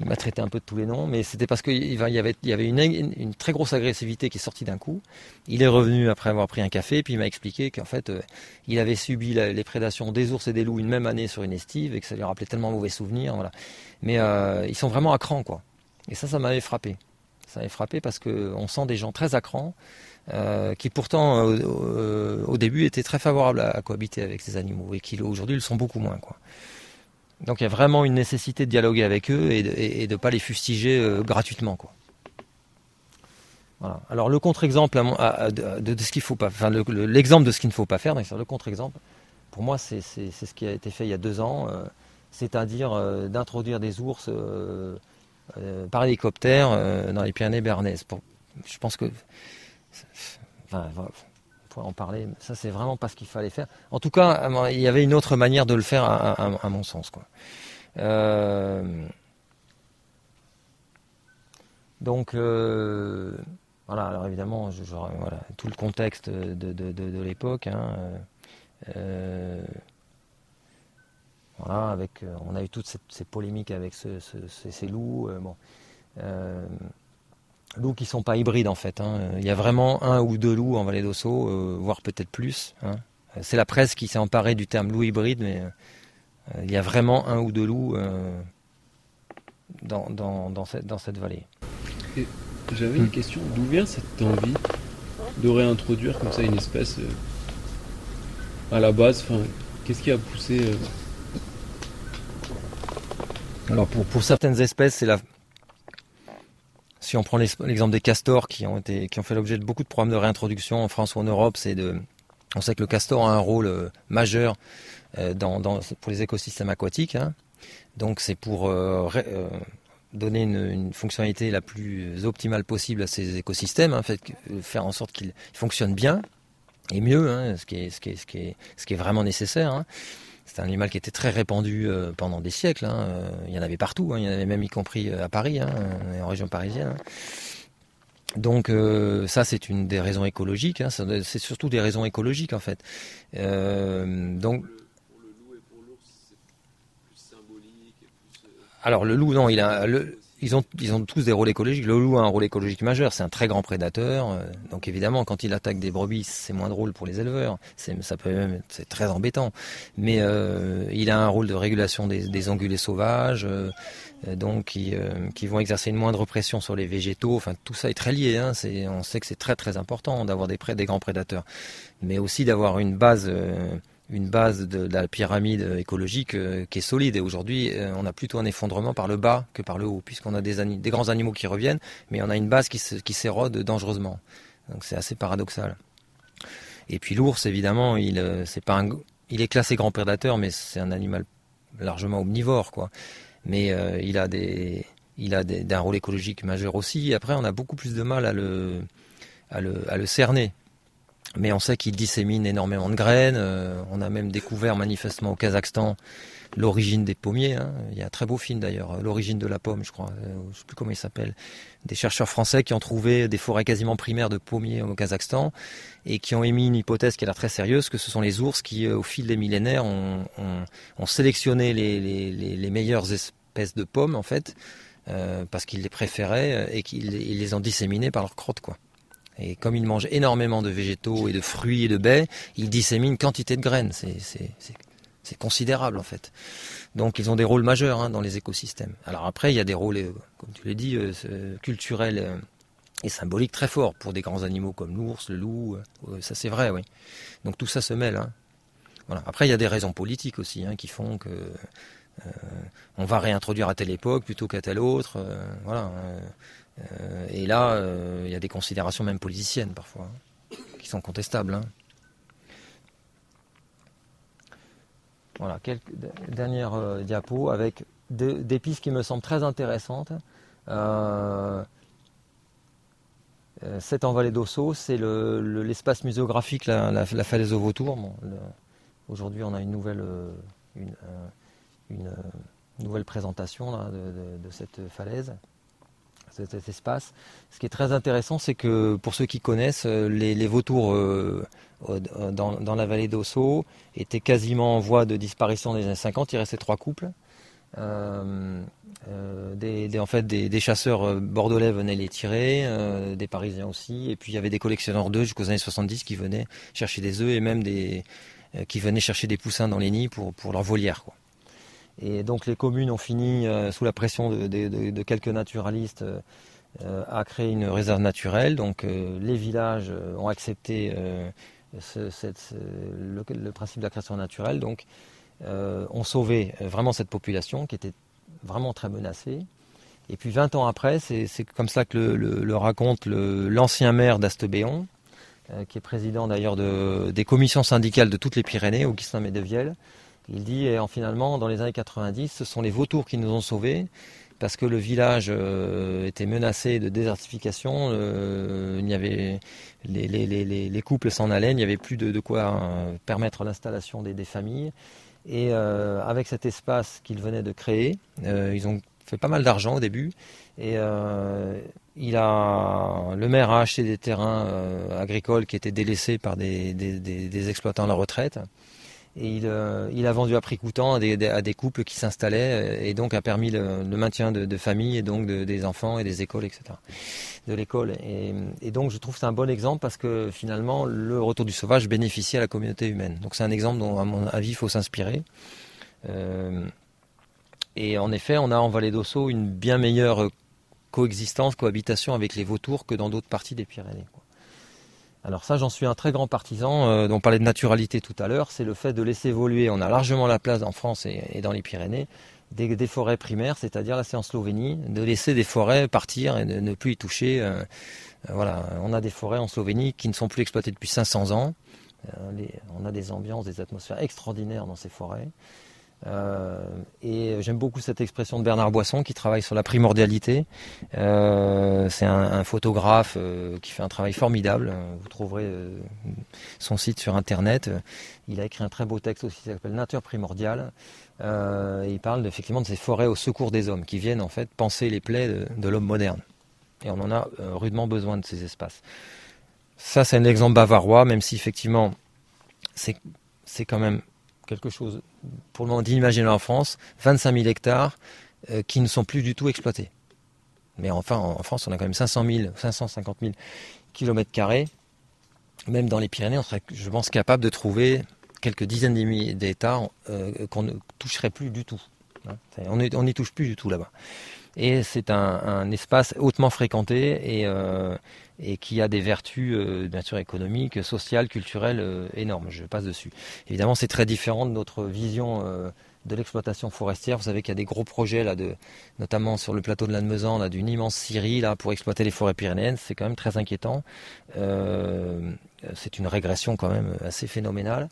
il m'a traité un peu de tous les noms, mais c'était parce qu'il y avait, il y avait une, très grosse agressivité qui est sortie d'un coup. Il est revenu après avoir pris un café, puis il m'a expliqué qu'en fait, euh, il avait subi les prédations des ours et des loups une même année sur une estive et que ça lui rappelait tellement mauvais souvenirs. Voilà. Mais euh, ils sont vraiment à cran, quoi. Et ça, ça m'avait frappé. Ça m'avait frappé parce qu'on sent des gens très à cran, euh, qui pourtant au début étaient très favorables à, cohabiter avec ces animaux et qui aujourd'hui le sont beaucoup moins, quoi. Donc il y a vraiment une nécessité de dialoguer avec eux et de ne pas les fustiger euh, gratuitement. Quoi. Alors le contre-exemple de, ce qu'il faut pas, enfin l'exemple de ce qu'il ne faut pas faire, le contre-exemple, pour moi c'est ce qui a été fait il y a deux ans, euh, c'est-à-dire euh, d'introduire des ours par hélicoptère dans les Pyrénées bernaises. je pense que en parler. Ça, c'est vraiment pas ce qu'il fallait faire. En tout cas, il y avait une autre manière de le faire, à, mon sens. Quoi. Euh, donc, euh, voilà, alors évidemment, tout le contexte de, l'époque. Hein, euh, voilà, avec, on a eu toutes ces, polémiques avec ces, loups. bon, loups qui sont pas hybrides en fait. Hein. Il y a vraiment un ou deux loups en vallée d'Osso, euh, voire peut-être plus. Hein. C'est la presse qui s'est emparée du terme loup hybride, mais euh, il y a vraiment un ou deux loups euh, dans, dans, cette, dans, cette, vallée. J'avais une hmm. question. D'où vient cette envie de réintroduire comme ça une espèce à la base? Qu'est-ce qui a poussé Alors pour, pour certaines espèces, c'est la, si on prend l'exemple des castors qui ont fait l'objet de beaucoup de programmes de réintroduction en France ou en Europe, on sait que le castor a un rôle euh, majeur euh, pour les écosystèmes aquatiques. Hein. Donc c'est pour euh, donner une, fonctionnalité la plus optimale possible à ces écosystèmes, hein, faire en sorte qu'ils fonctionnent bien et mieux, hein, ce, qui est, vraiment nécessaire. C'est un animal qui était très répandu euh, pendant des siècles. Hein. Il y en avait partout, hein. il y en avait même y compris euh, à Paris, hein, en région parisienne. Donc ça c'est une des raisons écologiques, hein. c'est surtout des raisons écologiques en fait. donc alors le loup non il a le, ils ont, ils ont tous des rôles écologiques. Le loup a un rôle écologique majeur. C'est un très grand prédateur. Euh, donc évidemment, quand il attaque des brebis, c'est moins drôle pour les éleveurs. C'est, ça peut même, c'est très embêtant. Mais euh, il a un rôle de régulation des, des ongulés sauvages, euh, donc qui, qui vont exercer une moindre pression sur les végétaux. Enfin, tout ça est très lié. Hein. C'est, on sait que c'est très très important d'avoir des, des grands prédateurs, mais aussi d'avoir une base une base de, la pyramide écologique euh, qui est solide. Et aujourd'hui, euh, on a plutôt un effondrement par le bas que par le haut, puisqu'on a des, grands animaux qui reviennent, mais on a une base qui, s'érode dangereusement. Donc c'est assez paradoxal. Et puis l'ours, évidemment, il, euh, c'est pas un, il est classé grand prédateur, mais c'est un animal largement omnivore, quoi. Mais il a des, il a des, un rôle écologique majeur aussi. Après, on a beaucoup plus de mal à le, à le, à le cerner mais on sait qu'il dissémine énormément de graines. Euh, on a même découvert manifestement au Kazakhstan l'origine des pommiers. Hein. Il y a un très beau film d'ailleurs, euh, l'origine de la pomme, je crois. Euh, je sais plus comment il s'appelle. Des chercheurs français qui ont trouvé des forêts quasiment primaires de pommiers au Kazakhstan et qui ont émis une hypothèse qui a l'air très sérieuse, que ce sont les ours qui, au fil des millénaires, ont, sélectionné les, meilleures espèces de pommes en fait, parce qu'ils les préféraient et qu'ils les ont disséminées par leur crotte, quoi. Et comme ils mangent énormément de végétaux et de fruits et de baies, ils disséminent quantité de graines. C'est considérable en fait. Donc ils ont des rôles majeurs hein, dans les écosystèmes. Alors après, il y a des rôles, euh, comme tu l'as dit, euh, culturels euh, et symboliques très forts pour des grands animaux comme l'ours, le loup. ça c'est vrai, oui. Donc tout ça se mêle. Hein. Voilà. Après, il y a des raisons politiques aussi hein, qui font que on va réintroduire à telle époque plutôt qu'à telle autre. voilà. Euh, et là, euh, il y a des considérations même politiciennes parfois, hein, qui sont contestables. Hein. Voilà, quelques dernières euh, diapos avec des pistes qui me semblent très intéressantes. C'est en vallée d'Osso, c'est l'espace muséographique, la, falaise au vautour. Aujourd'hui, on a une nouvelle, une, nouvelle présentation de, cette falaise Ce qui est très intéressant, c'est que pour ceux qui connaissent, euh, les, vautours euh, dans, la vallée d'Osso étaient quasiment en voie de disparition les années 50. Il restait trois couples. Euh, des, en fait, des, chasseurs bordelais venaient les tirer, des Parisiens aussi, et puis il y avait des collectionneurs d'œufs jusqu'aux années 70 qui venaient chercher des œufs et même des, qui venaient chercher des poussins dans les nids pour, pour leur volière. Quoi. Et donc les communes ont fini, euh, sous la pression de, quelques naturalistes, euh, à créer une réserve naturelle. Donc euh, les villages ont accepté le, principe de la création naturelle. Donc ont sauvé vraiment cette population qui était vraiment très menacée. Et puis 20 ans après, c'est comme ça que le, raconte l'ancien maire d'Astebéon, qui est président d'ailleurs des commissions syndicales de toutes les Pyrénées, Augustin Médevielle, il dit, et finalement, dans les années 90, ce sont les vautours qui nous ont sauvés, parce que le village euh, était menacé de désertification, euh, il avait les, couples s'en allaient, il n'y avait plus de, quoi euh, permettre l'installation des, familles. Et avec cet espace qu'ils venaient de créer, ils ont fait pas mal d'argent au début. Et il a, le maire a acheté des terrains agricoles qui étaient délaissés par des, des exploitants à la retraite. Et euh, il, a vendu à prix coûtant à des, couples qui s'installaient et donc a permis le, maintien de, familles et donc des enfants et des écoles, etc. De l'école. Et, donc je trouve c'est un bon exemple parce que finalement le retour du sauvage bénéficie à la communauté humaine. Donc c'est un exemple dont à mon avis il faut s'inspirer. Euh, et en effet, on a en Vallée d'Osso une bien meilleure coexistence, cohabitation avec les vautours que dans d'autres parties des Pyrénées. Alors ça, j'en suis un très grand partisan. Euh, on parlait de naturalité tout à l'heure, c'est le fait de laisser évoluer. On a largement la place en France et, dans les Pyrénées des, forêts primaires, c'est-à-dire c'est en Slovénie, de laisser des forêts partir et de ne plus y toucher. Euh, euh, voilà, on a des forêts en Slovénie qui ne sont plus exploitées depuis 500 ans. on a des ambiances, des atmosphères extraordinaires dans ces forêts. Euh, et j'aime beaucoup cette expression de Bernard Boisson qui travaille sur la primordialité. Euh, c'est un, photographe euh, qui fait un travail formidable. Vous trouverez son site sur internet. Il a écrit un très beau texte aussi qui s'appelle Nature primordiale. il parle effectivement de ces forêts au secours des hommes qui viennent en fait penser les plaies de, l'homme moderne. Et on en a rudement besoin de ces espaces. Ça, c'est un exemple bavarois, même si effectivement, c'est quand même quelque chose, pour le moment, d'inimaginer en France. 25 000 hectares qui ne sont plus du tout exploités. Mais enfin, en France, on a quand même 500 000, 550 000 kilomètres carrés. Même dans les Pyrénées, on serait, je pense, capable de trouver quelques dizaines d'hectares euh, qu'on ne toucherait plus du tout. Hein. On n'y touche plus du tout là-bas. Et c'est un, espace hautement fréquenté et, euh, qui a des vertus, euh, bien sûr, économiques, sociales, culturelles énormes. Je passe dessus. Évidemment, c'est très différent de notre vision de l'exploitation forestière. Vous savez qu'il y a des gros projets là, notamment sur le plateau de l'Annemezan, là, d'une immense scierie là pour exploiter les forêts pyrénéennes. C'est quand même très inquiétant. Euh, c'est une régression quand même assez phénoménale.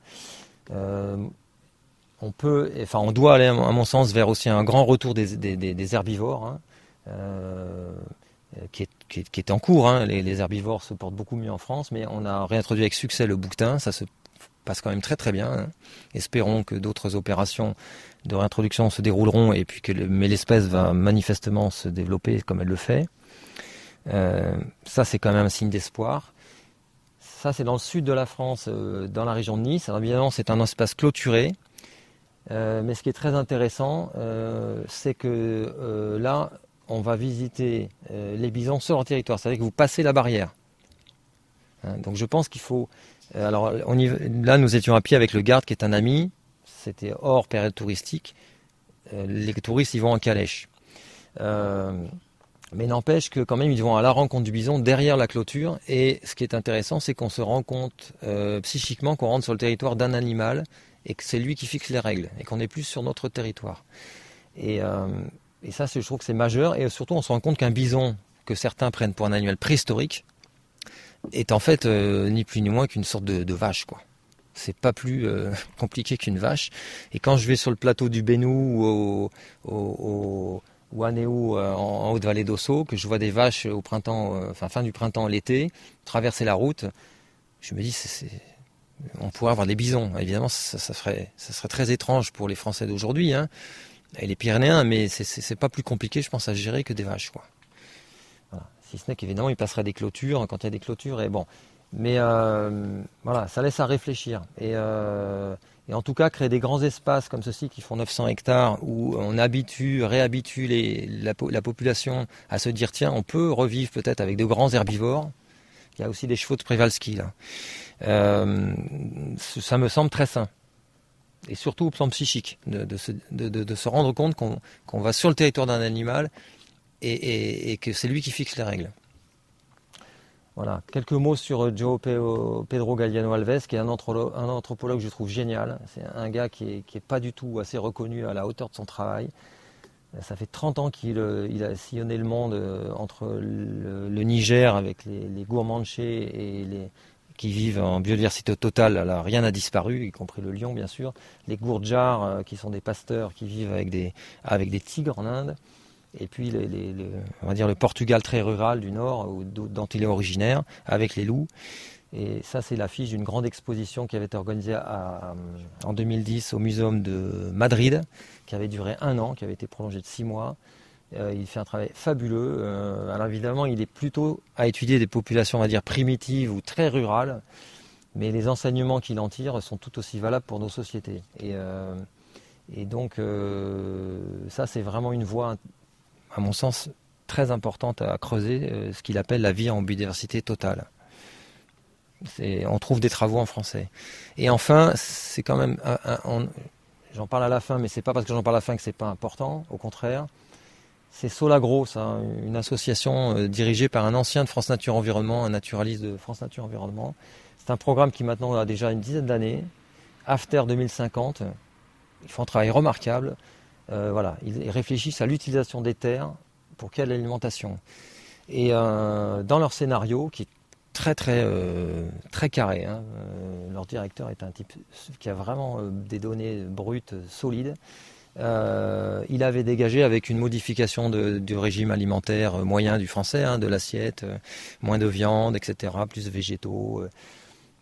On peut, enfin, on doit aller, à mon sens, vers aussi un grand retour des, herbivores. Hein. Euh, qui, est, en cours. Hein. Les, les, herbivores se portent beaucoup mieux en France, mais on a réintroduit avec succès le bouquetin. Ça se passe quand même très très bien. Hein. Espérons que d'autres opérations de réintroduction se dérouleront et puis que mais l'espèce va manifestement se développer comme elle le fait. Euh, ça c'est quand même un signe d'espoir. Ça c'est dans le sud de la France, euh, dans la région de Nice. Alors évidemment c'est un espace clôturé. Euh, mais ce qui est très intéressant, c'est que là, on va visiter les bisons sur leur territoire. C'est-à-dire que vous passez la barrière. Hein, donc je pense qu'il faut euh, alors là, nous étions à pied avec le garde qui est un ami. C'était hors période touristique. Euh, les touristes y vont en calèche. Euh, mais n'empêche que quand même ils vont à la rencontre du bison derrière la clôture. Et ce qui est intéressant, c'est qu'on se rend compte psychiquement qu'on rentre sur le territoire d'un animal et que c'est lui qui fixe les règles et qu'on n'est plus sur notre territoire. Et, et ça, je trouve que c'est majeur. Et surtout, on se rend compte qu'un bison que certains prennent pour un animal préhistorique, est en fait euh, ni plus ni moins qu'une sorte de, vache, quoi. C'est pas plus euh, compliqué qu'une vache. Et quand je vais sur le plateau du Bénou ou, au, Néou, euh, en, haute-vallée d'Osso, que je vois des vaches au printemps, enfin fin du printemps, l'été, traverser la route, je me dis, c'est, on pourrait avoir des bisons. Évidemment, ça, serait, très étrange pour les Français d'aujourd'hui, hein, et les Pyrénéens, mais c'est, pas plus compliqué, je pense, à gérer que des vaches, quoi. Si ce n'est qu'évidemment, il passerait des clôtures quand il y a des clôtures. Et bon. Mais euh, voilà, ça laisse à réfléchir. Euh, et, en tout cas, créer des grands espaces comme ceci qui font 900 hectares où on habitue, réhabitue la, population à se dire tiens, on peut revivre peut-être avec de grands herbivores. Il y a aussi des chevaux de Prévalski là. Euh, ça me semble très sain. Et surtout au plan psychique, de, se, rendre compte qu'on va sur le territoire d'un animal et, que c'est lui qui fixe les règles. Voilà, quelques mots sur euh, Joe Pedro Galliano Alves, qui est un anthropologue, que je trouve génial. C'est un gars qui n'est est pas du tout assez reconnu à la hauteur de son travail. Ça fait 30 ans qu'il euh, a sillonné le monde euh, entre le, Niger avec les, les et qui vivent en biodiversité totale. Rien n'a disparu, y compris le lion bien sûr. Les Gourjars qui sont des pasteurs qui vivent avec des, avec des tigres en Inde et puis on va dire le Portugal très rural du nord, dont il est originaire, avec les loups. Et ça, c'est l'affiche d'une grande exposition qui avait été organisée en 2010 au Muséum de Madrid, qui avait duré un an, qui avait été prolongée de six mois. Euh, il fait un travail fabuleux. Euh, alors évidemment, il est plutôt à étudier des populations, on va dire, primitives ou très rurales, mais les enseignements qu'il en tire sont tout aussi valables pour nos sociétés. Et, euh, donc, ça, c'est vraiment une voie à mon sens, très importante à creuser, ce qu'il appelle la vie en biodiversité totale. On trouve des travaux en français. Et enfin, c'est quand même, j'en parle à la fin, mais c'est pas parce que j'en parle à la fin que c'est pas important. Au contraire, c'est Solagro, ça, une association euh, dirigée par un ancien de France Nature Environnement, un naturaliste de France Nature Environnement. C'est un programme qui maintenant a déjà une dizaine d'années. After 2050, ils font un travail remarquable. Euh, voilà, ils réfléchissent à l'utilisation des terres pour quelle alimentation. Et euh, dans leur scénario, qui est très très euh, très carré, hein, leur directeur est un type qui a vraiment des données brutes solides. il avait dégagé avec une modification du régime alimentaire moyen du français, hein, de l'assiette, moins de viande, etc., plus de végétaux,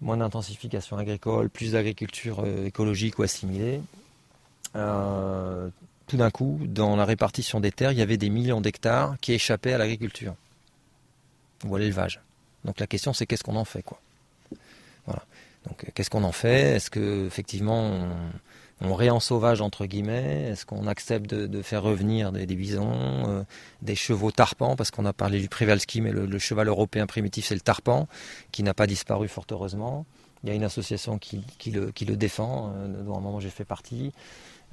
moins d'intensification agricole, plus d'agriculture écologique ou assimilée tout d'un coup, dans la répartition des terres, il y avait des millions d'hectares qui échappaient à l'agriculture. ou à l'élevage. Donc la question c'est qu'est-ce qu'on en fait quoi. Donc qu'est-ce qu'on en fait? Est-ce que effectivement on, on sauvage entre guillemets? Est-ce qu'on accepte de, faire revenir des, bisons, des chevaux tarpans? Parce qu'on a parlé du Privalski, mais le, cheval européen primitif c'est le tarpan, qui n'a pas disparu fort heureusement. Il y a une association qui, le, défend, dont à un moment j'ai fait partie.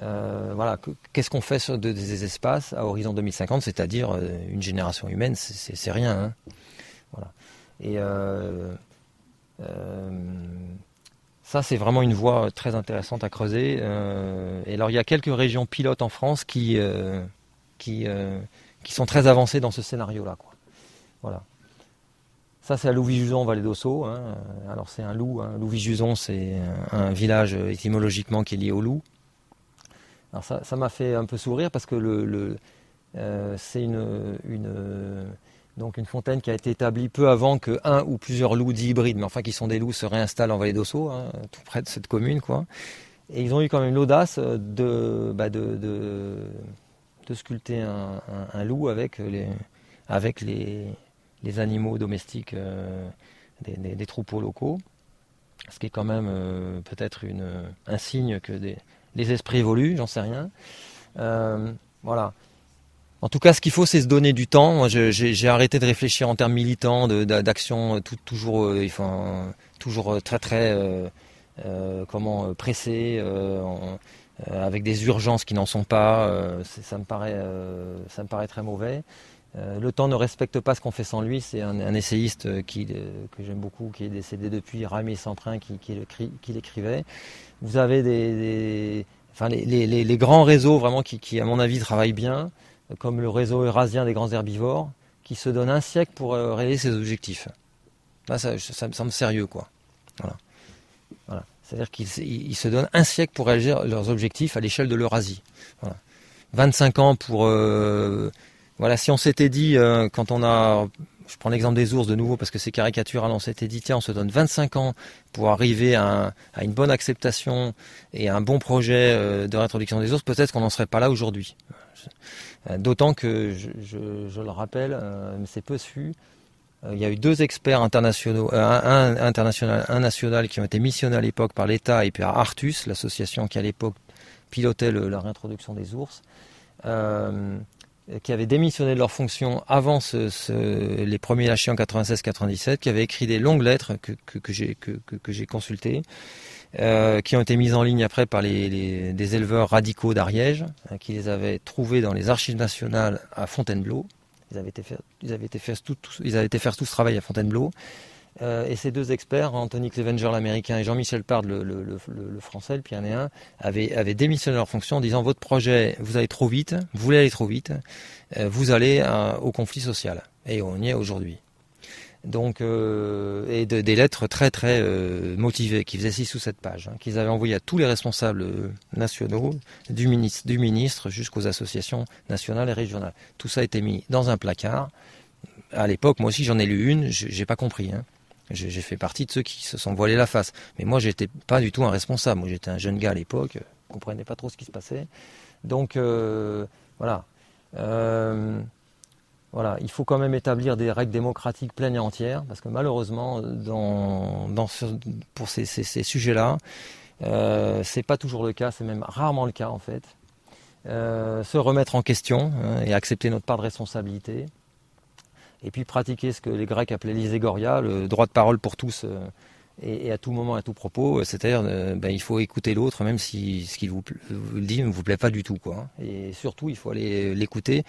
Euh, voilà, qu'est-ce qu'on fait sur des espaces à horizon 2050, c'est-à-dire euh, une génération humaine, c'est rien. Hein. Et euh, ça, c'est vraiment une voie très intéressante à creuser. et alors, il y a quelques régions pilotes en France qui, qui, sont très avancées dans ce scénario-là. Voilà. Ça, c'est à Louvis-Juson, Vallée d'Ossau. Hein. Alors, c'est un loup. Hein. Louvis-Juson, c'est un village étymologiquement qui est lié au loup. Alors ça, m'a fait un peu sourire parce que le, euh, c'est une, donc une fontaine qui a été établie peu avant que un ou plusieurs loups dits hybrides, mais enfin qui sont des loups, se réinstallent en vallée d'Ossau, hein, tout près de cette commune. Quoi. Et ils ont eu quand même l'audace de, bah de, de, sculpter un, loup avec les, avec les, les animaux domestiques euh, des, troupeaux locaux. Ce qui est quand même euh, peut-être un signe que des, les esprits évoluent, j'en sais rien. Euh, voilà. En tout cas, ce qu'il faut, c'est se donner du temps. Moi, j'ai arrêté de réfléchir en termes militants, d'action euh, toujours, euh, toujours très très comment pressé, avec des urgences qui n'en sont pas. ça me paraît, ça me paraît très mauvais. le temps ne respecte pas ce qu'on fait sans lui. C'est un, essayiste qui, que j'aime beaucoup, qui est décédé depuis, Rami Semprin, qui, qui l'écrivait. Vous avez des, enfin les, grands réseaux vraiment qui, à mon avis, travaillent bien, comme le réseau eurasien des grands herbivores, qui se donnent un siècle pour euh, réaliser ses objectifs. Ça, me semble sérieux, quoi. C'est-à-dire qu'ils se donnent un siècle pour réaliser leurs objectifs à l'échelle de l'Eurasie. 25 ans pour... Euh, voilà, si on s'était dit, euh, quand on a je prends l'exemple des ours de nouveau parce que c'est caricatural, on s'était dit tiens on se donne 25 ans pour arriver à, une bonne acceptation et à un bon projet de réintroduction des ours, peut-être qu'on n'en serait pas là aujourd'hui. Euh, d'autant que, je, le rappelle, euh, c'est peu su, il y a eu deux experts internationaux, un, international, un national qui ont été missionnés à l'époque par l'État et par Artus, l'association qui à l'époque pilotait la réintroduction des ours. Euh, qui avaient démissionné de leur fonction avant les premiers lâchés en 96-97, qui avaient écrit des longues lettres que, j'ai consultées, euh, qui ont été mises en ligne après par des éleveurs radicaux d'Ariège, hein, qui les avaient trouvées dans les archives nationales à Fontainebleau. Ils avaient été faire, ils avaient été tout, ce travail à Fontainebleau. Euh, et ces deux experts, Anthony Clevenger l'américain et Jean-Michel Pard le, français, le Pyrénéen, avaient, avaient, démissionné leur fonction en disant votre projet, vous allez trop vite, vous voulez aller trop vite, euh, vous allez au conflit social. Et on y est aujourd'hui. Donc, et des lettres très très motivées qui faisaient 6 ou 7 pages, hein, qu'ils avaient envoyées à tous les responsables nationaux, du ministre, du ministre jusqu'aux associations nationales et régionales. Tout ça a été mis dans un placard. À l'époque, moi aussi j'en ai lu une, j'ai pas compris. Hein. J'ai fait partie de ceux qui se sont voilés la face. Mais moi, j'étais pas du tout un responsable. Moi, j'étais un jeune gars à l'époque, je comprenais pas trop ce qui se passait. Donc, euh, voilà. Voilà, il faut quand même établir des règles démocratiques pleines et entières, parce que malheureusement, pour ces, sujets-là, euh, c'est pas toujours le cas, c'est même rarement le cas en fait. Euh, se remettre en question hein, et accepter notre part de responsabilité et puis pratiquer ce que les Grecs appelaient l'iségoria, le droit de parole pour tous euh, et, à tout moment, à tout propos. C'est-à-dire, euh, ben, il faut écouter l'autre, même si ce qu'il vous, vous, dit ne vous plaît pas du tout. Quoi. Et surtout, il faut aller l'écouter.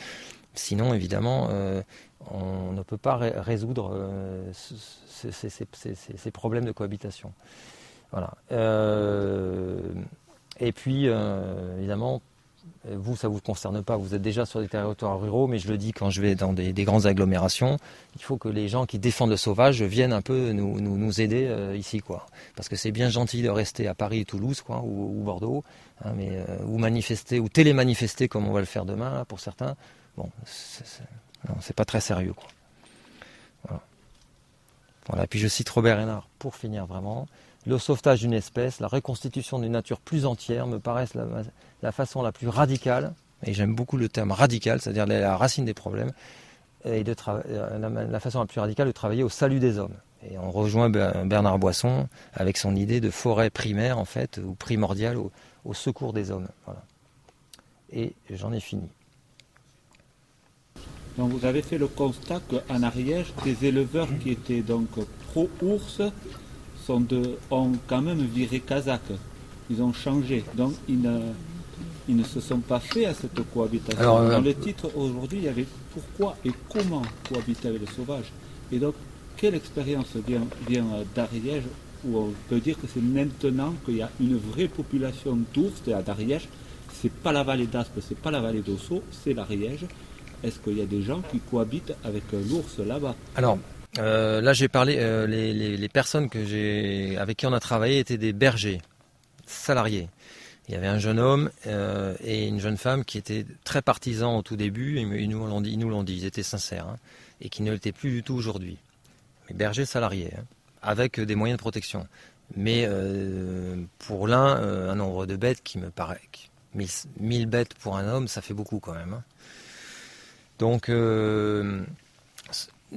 Sinon, évidemment, euh, on ne peut pas résoudre ces, problèmes de cohabitation. Voilà. et puis, évidemment, euh, vous, ça ne vous concerne pas, vous êtes déjà sur des territoires ruraux, mais je le dis quand je vais dans des, grandes agglomérations, il faut que les gens qui défendent le sauvage viennent un peu nous, nous, aider euh, ici. quoi. Parce que c'est bien gentil de rester à Paris, Toulouse quoi, ou, Bordeaux, hein, mais, euh, ou manifester, ou télémanifester comme on va le faire demain pour certains. Bon, c'est pas très sérieux. Quoi. Voilà. voilà. Puis je cite Robert Hénard pour finir vraiment le sauvetage d'une espèce, la reconstitution d'une nature plus entière me paraissent la, façon la plus radicale, et j'aime beaucoup le terme radical, c'est-à-dire la racine des problèmes, et la, façon la plus radicale de travailler au salut des hommes. Et on rejoint Bernard Boisson avec son idée de forêt primaire, en fait, ou primordiale au, secours des hommes. Et j'en ai fini. Donc vous avez fait le constat qu'en Ariège, des éleveurs qui étaient donc pro-ours sont de, ont quand même viré Kazakh. Ils ont changé. Donc ils ne, ils ne se sont pas faits à cette cohabitation. Euh, Dans le titre aujourd'hui, il y avait pourquoi et comment cohabiter avec le sauvage. Et donc, quelle expérience vient, vient d'Ariège où on peut dire que c'est maintenant qu'il y a une vraie population d'ours à d'Ariège? C'est pas la vallée d'Aspe, c'est pas la vallée d'Osso, c'est l'Ariège. Est-ce qu'il y a des gens qui cohabitent avec l'ours là-bas? Alors, euh, là j'ai parlé, euh, les, personnes avec qui on a travaillé étaient des bergers, salariés. Il y avait un jeune homme euh, et une jeune femme qui étaient très partisans au tout début, ils nous l'ont dit, ils étaient sincères, hein, et qui ne l'étaient plus du tout aujourd'hui. Mais bergers salariés, hein, avec des moyens de protection. Mais euh, pour l'un, euh, un nombre de bêtes qui me paraît... 1000 bêtes pour un homme, ça fait beaucoup quand même. Hein. Donc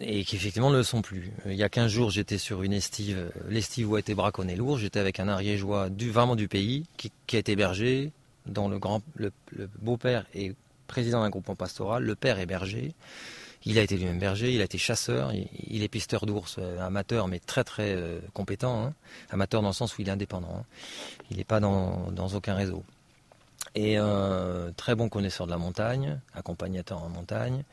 et qui effectivement ne le sont plus. Il y a 15 jours, j'étais sur une estive, l'estive où a été braconné lourd. J'étais avec un ariégeois du, vraiment du pays qui, a été berger, dont le, grand, le, beau-père est président d'un groupement pastoral, le père est berger. Il a été lui-même berger, il a été chasseur, il, est pisteur d'ours, euh, amateur, mais très très euh, compétent. Hein. Amateur dans le sens où il est indépendant. Hein. Il n'est pas dans, aucun réseau. Et euh, très bon connaisseur de la montagne, accompagnateur en montagne.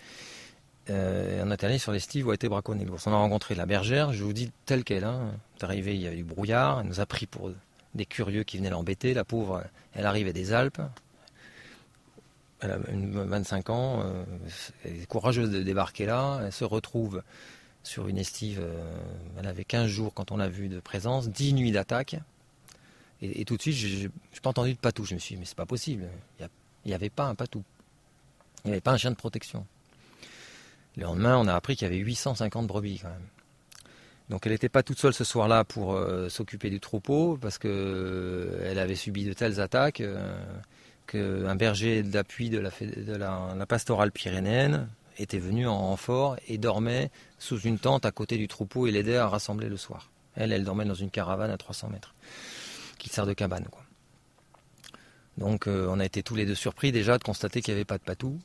On est allé sur les où a été braconné l'ours. On a rencontré la bergère, je vous dis telle qu'elle. Hein. est arrivé, il y avait du brouillard, elle nous a pris pour des curieux qui venaient l'embêter. La pauvre, elle arrivait des Alpes. Elle a 25 ans, euh, elle est courageuse de débarquer là. Elle se retrouve sur une estive, euh, elle avait 15 jours quand on l'a vue de présence, 10 nuits d'attaque. Et, tout de suite, je n'ai pas entendu de patou. Je me suis dit, mais c'est pas possible. Il n'y avait pas un patou. Il n'y avait pas un chien de protection. Le lendemain, on a appris qu'il y avait 850 brebis quand même. Donc elle n'était pas toute seule ce soir-là pour euh, s'occuper du troupeau, parce qu'elle euh, avait subi de telles attaques euh, qu'un berger d'appui de, la, pastorale pyrénéenne était venu en renfort et dormait sous une tente à côté du troupeau et l'aidait à rassembler le soir. Elle, elle dormait dans une caravane à 300 mètres, qui sert de cabane. Donc on a été tous les deux surpris déjà de constater qu'il n'y avait pas de patou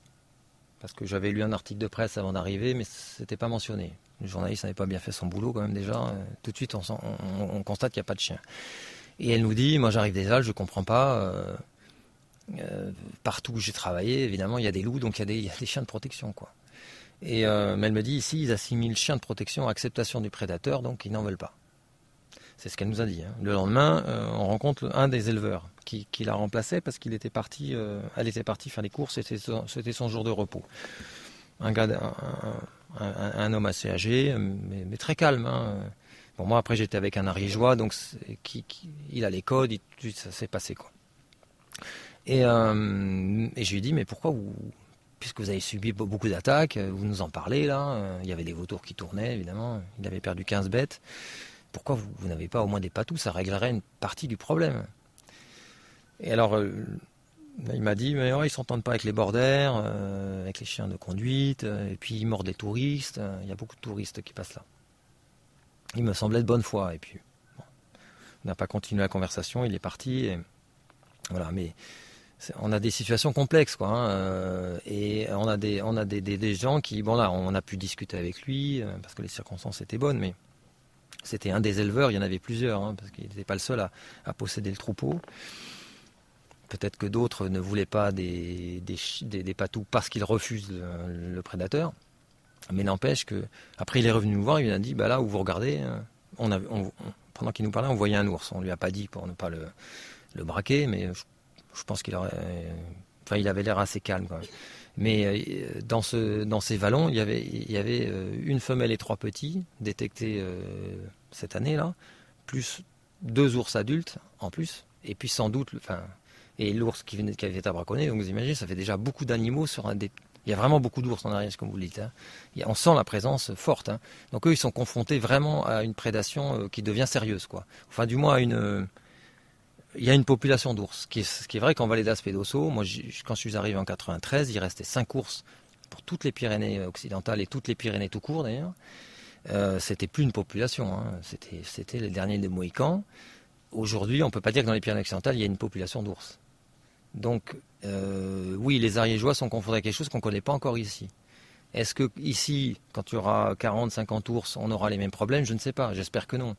parce que j'avais lu un article de presse avant d'arriver, mais c'était pas mentionné. Le journaliste n'avait pas bien fait son boulot quand même déjà. Euh, tout de suite, on, constate qu'il n'y a pas de chien. Et elle nous dit, moi j'arrive des Alpes, je ne comprends pas. Euh, euh, partout où j'ai travaillé, évidemment, il y a des loups, donc il y, a des chiens de protection. quoi. Et mais elle me dit, ici, ils assimilent chien de protection à acceptation du prédateur, donc ils n'en veulent pas. C'est ce qu'elle nous a dit. Hein. Le lendemain, on rencontre un des éleveurs qui, la remplaçait parce qu'il était parti, euh, était partie faire les courses, c'était son, jour de repos. Un homme assez âgé, mais, très calme. Hein. Moi après j'étais avec un ariégeois, donc il a les codes, ça s'est passé quoi. Et, euh, et je lui ai dit mais pourquoi vous, puisque vous avez subi beaucoup d'attaques, vous nous en parlez là, il y avait des vautours qui tournaient évidemment, il avait perdu 15 bêtes, pourquoi vous, n'avez pas au moins des patous, ça réglerait une partie du problème. Et alors, euh, il m'a dit, mais ouais, ils s'entendent pas avec les borders, euh, avec les chiens de conduite, euh, et puis ils mordent les touristes. Il y a beaucoup de touristes qui passent là. Il me semblait de bonne foi, et puis on n'a pas continué la conversation, il est parti. Voilà, mais on a des situations complexes, quoi. Hein, et on a des, on a des, des, gens qui, bon là, on a pu discuter avec lui parce que les circonstances étaient bonnes, mais c'était un des éleveurs. Il y en avait plusieurs, hein, parce qu'il n'était pas le seul à, posséder le troupeau. Peut-être que d'autres ne voulaient pas des, des, patous parce qu'ils refusent le, prédateur. Mais n'empêche que après il est revenu nous voir, il a dit bah là où vous regardez, on pendant qu'il nous parlait, on voyait un ours. On lui a pas dit pour ne pas le, braquer, mais je, pense qu'il aurait, enfin il avait l'air assez calme. Mais euh, dans, ce, dans ces vallons, il y avait, il y avait euh, une femelle et trois petits détectés euh, cette année-là, plus deux ours adultes en plus, et puis sans doute, enfin, et l'ours qui, venait, qui avait été braconné. Donc vous imaginez, ça fait déjà beaucoup d'animaux sur un des. Il y a vraiment beaucoup d'ours en Ariège, comme vous le dites. Hein. On sent la présence forte. Hein. Donc eux, ils sont confrontés vraiment à une prédation qui devient sérieuse, quoi. Enfin, du moins, à une. Il y a une population d'ours. Ce qui est, vrai qu'en vallée d'Aspédosso, moi, quand je suis arrivé en 93, il restait 5 ours pour toutes les Pyrénées occidentales et toutes les Pyrénées tout court d'ailleurs, euh, c'était plus une population. Hein. C'était, c'était les derniers des Mohicans. Aujourd'hui, on ne peut pas dire que dans les Pyrénées occidentales, il y a une population d'ours. Donc, euh, oui, les Ariégeois sont confrontés à quelque chose qu'on ne connaît pas encore ici. Est-ce que ici, quand il y aura 40, 50 ours, on aura les mêmes problèmes? Je ne sais pas. J'espère que non.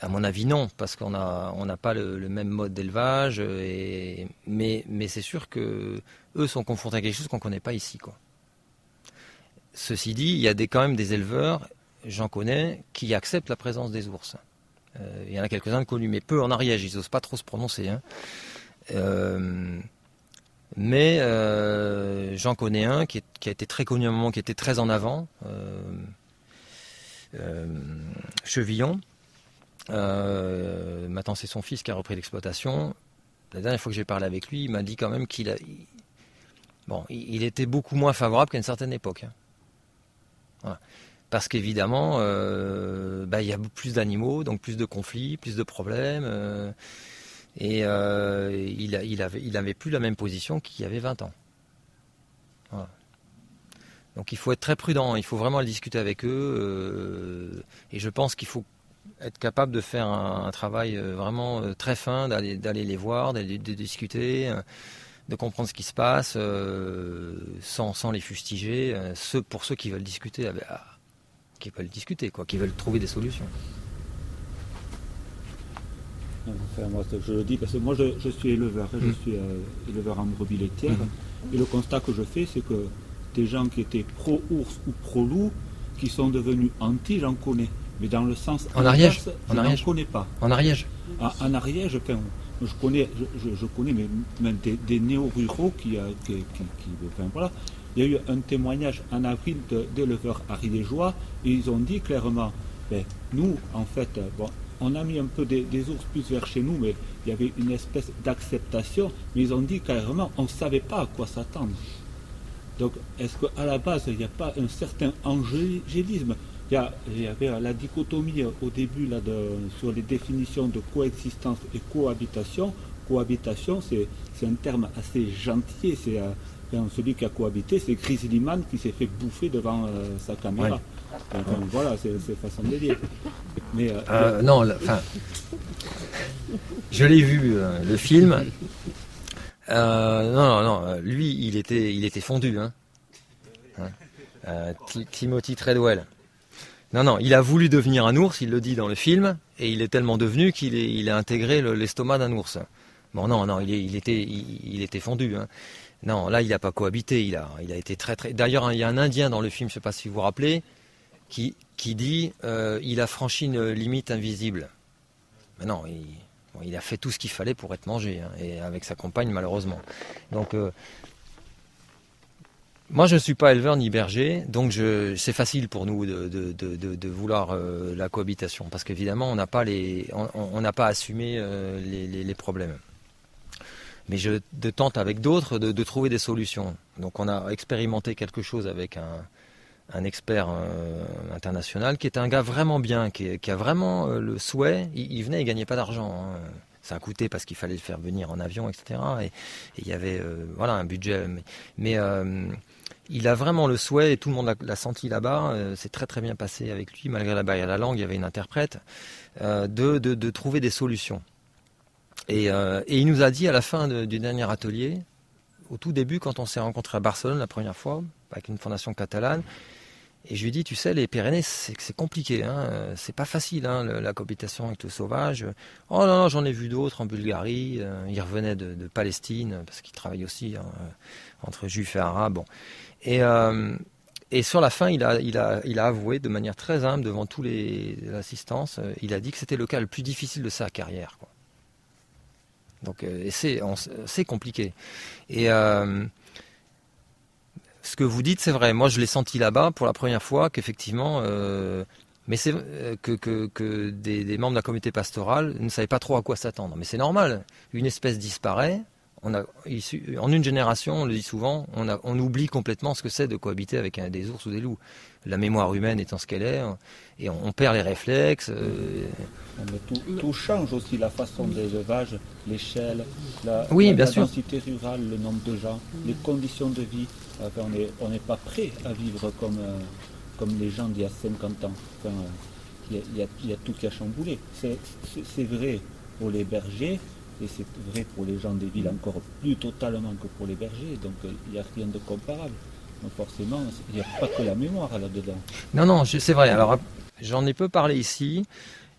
À mon avis, non, parce qu'on n'a on pas le, même mode d'élevage. mais, mais c'est sûr que eux sont confrontés à quelque chose qu'on ne connaît pas ici. Ceci dit, il y a des, quand même des éleveurs, j'en connais, qui acceptent la présence des ours. Euh, il y en a quelques-uns connus, mais peu en Ariège, ils n'osent pas trop se prononcer. Hein. Euh, mais euh, j'en connais un qui, a été très connu à un moment, qui était très en avant, Chevillon. Maintenant, c'est son fils qui a repris l'exploitation. La dernière fois que j'ai parlé avec lui, il m'a dit quand même qu'il a. était beaucoup moins favorable qu'à une certaine époque. Hein. Parce qu'évidemment, euh, bah, il y a plus d'animaux, donc plus de conflits, plus de problèmes. Euh, et euh, il, avait, il avait plus la même position qu'il y avait 20 ans. Donc il faut être très prudent, il faut vraiment le discuter avec eux. et je pense qu'il faut être capable de faire un, travail vraiment très fin, d'aller les voir, d'aller de discuter de comprendre ce qui se passe euh, sans, sans, les fustiger, euh, ceux, pour ceux qui veulent discuter, ah, qui veulent discuter, quoi, qui veulent trouver des solutions. moi, je le dis parce que moi je, suis éleveur, hein, je mm. suis euh, éleveur en brebis laitière, mm. et le constat que je fais c'est que des gens qui étaient pro-ours ou pro-loup, qui sont devenus anti, j'en connais. Mais dans le sens en Ariège, je n'en connais pas. En Ariège En, en Ariège, je connais, je, connais même des, néo-ruraux qui, euh, qui, enfin, voilà. Il y a eu un témoignage en avril d'éleveurs ariégeois et ils ont dit clairement, ben, nous, en fait, bon, on a mis un peu des, ours plus vers chez nous, mais il y avait une espèce d'acceptation, mais ils ont dit clairement, on ne savait pas à quoi s'attendre. Donc, est-ce qu'à la base, il n'y a pas un certain angélisme? Il y, avait la dichotomie au début là, sur les définitions de coexistence et cohabitation. Cohabitation, c'est un terme assez gentil. C'est euh, celui qui a cohabité, c'est Chris Liman qui s'est fait bouffer devant euh, sa caméra. voilà, c'est façon de dire. Mais, euh, non, enfin, je l'ai vu le film. non, non, non, lui, il était, il était fondu. Hein. hein. Timothy Treadwell. Non, non, il a voulu devenir un ours, il le dit dans le film, et il est tellement devenu qu'il il a intégré l'estomac d'un ours. Bon, non, non, il, était, il, fondu. Hein. Non, là, il n'a pas cohabité, il a, été très, très. D'ailleurs, il y a un Indien dans le film, je ne sais pas si vous vous rappelez, qui, qui dit euh, il a franchi une limite invisible. Mais non, il, a fait tout ce qu'il fallait pour être mangé, hein, et avec sa compagne, malheureusement. Donc, euh, moi, je ne suis pas éleveur ni berger, donc c'est facile pour nous de, vouloir euh, la cohabitation, parce qu'évidemment, on n'a pas, assumé euh, les, problèmes. Mais je tente avec d'autres de, trouver des solutions. Donc, on a expérimenté quelque chose avec un, expert euh, international qui est un gars vraiment bien, qui, a vraiment le souhait. Il, venait, il gagnait pas d'argent. Hein. ça a coûté parce qu'il fallait le faire venir en avion, etc. Et, il y avait voilà un budget. Mais, il a vraiment le souhait, et tout le monde l'a senti là-bas, euh, c'est très très bien passé avec lui, malgré la barrière de la langue, il y avait une interprète, euh, de, trouver des solutions. Euh, et, il nous a dit à la fin du dernier atelier, au tout début, quand on s'est rencontré à Barcelone la première fois, avec une fondation catalane, et je lui dit, tu sais, les Pyrénées, c'est compliqué, hein, c'est pas facile, hein, la cohabitation avec le sauvage. Oh non, non j'en ai vu d'autres en Bulgarie, il revenait de, Palestine, parce qu'il travaille aussi hein, entre juifs et arabes. Et, euh, et sur la fin, il a, avoué de manière très humble devant tous les assistances, euh, il a dit que c'était le cas le plus difficile de sa carrière. Quoi. Donc euh, c'est compliqué. Et ce que vous dites, c'est vrai. Moi, je l'ai senti là-bas pour la première fois qu'effectivement, que, des, membres de la communauté pastorale ne savaient pas trop à quoi s'attendre. Mais c'est normal. Une espèce disparaît en une génération, on le dit souvent, on, oublie complètement ce que c'est de cohabiter avec des ours ou des loups. La mémoire humaine étant ce qu'elle est, et on, perd les réflexes. Euh, tout, change aussi, la façon d'élevage, l'échelle, la, oui, densité rurale, le nombre de gens, les conditions de vie. Enfin, on n'est pas prêt à vivre comme, euh, comme les gens d'il y a 50 ans. Enfin, il, y a, il, y a, tout qui a chamboulé. C'est vrai pour les bergers et c'est vrai pour les gens des villes encore plus totalement que pour les bergers. Donc il n'y a rien de comparable. Donc forcément, il n'y a pas que la mémoire là-dedans. Non, non, c'est vrai. Alors j'en ai peu parlé ici,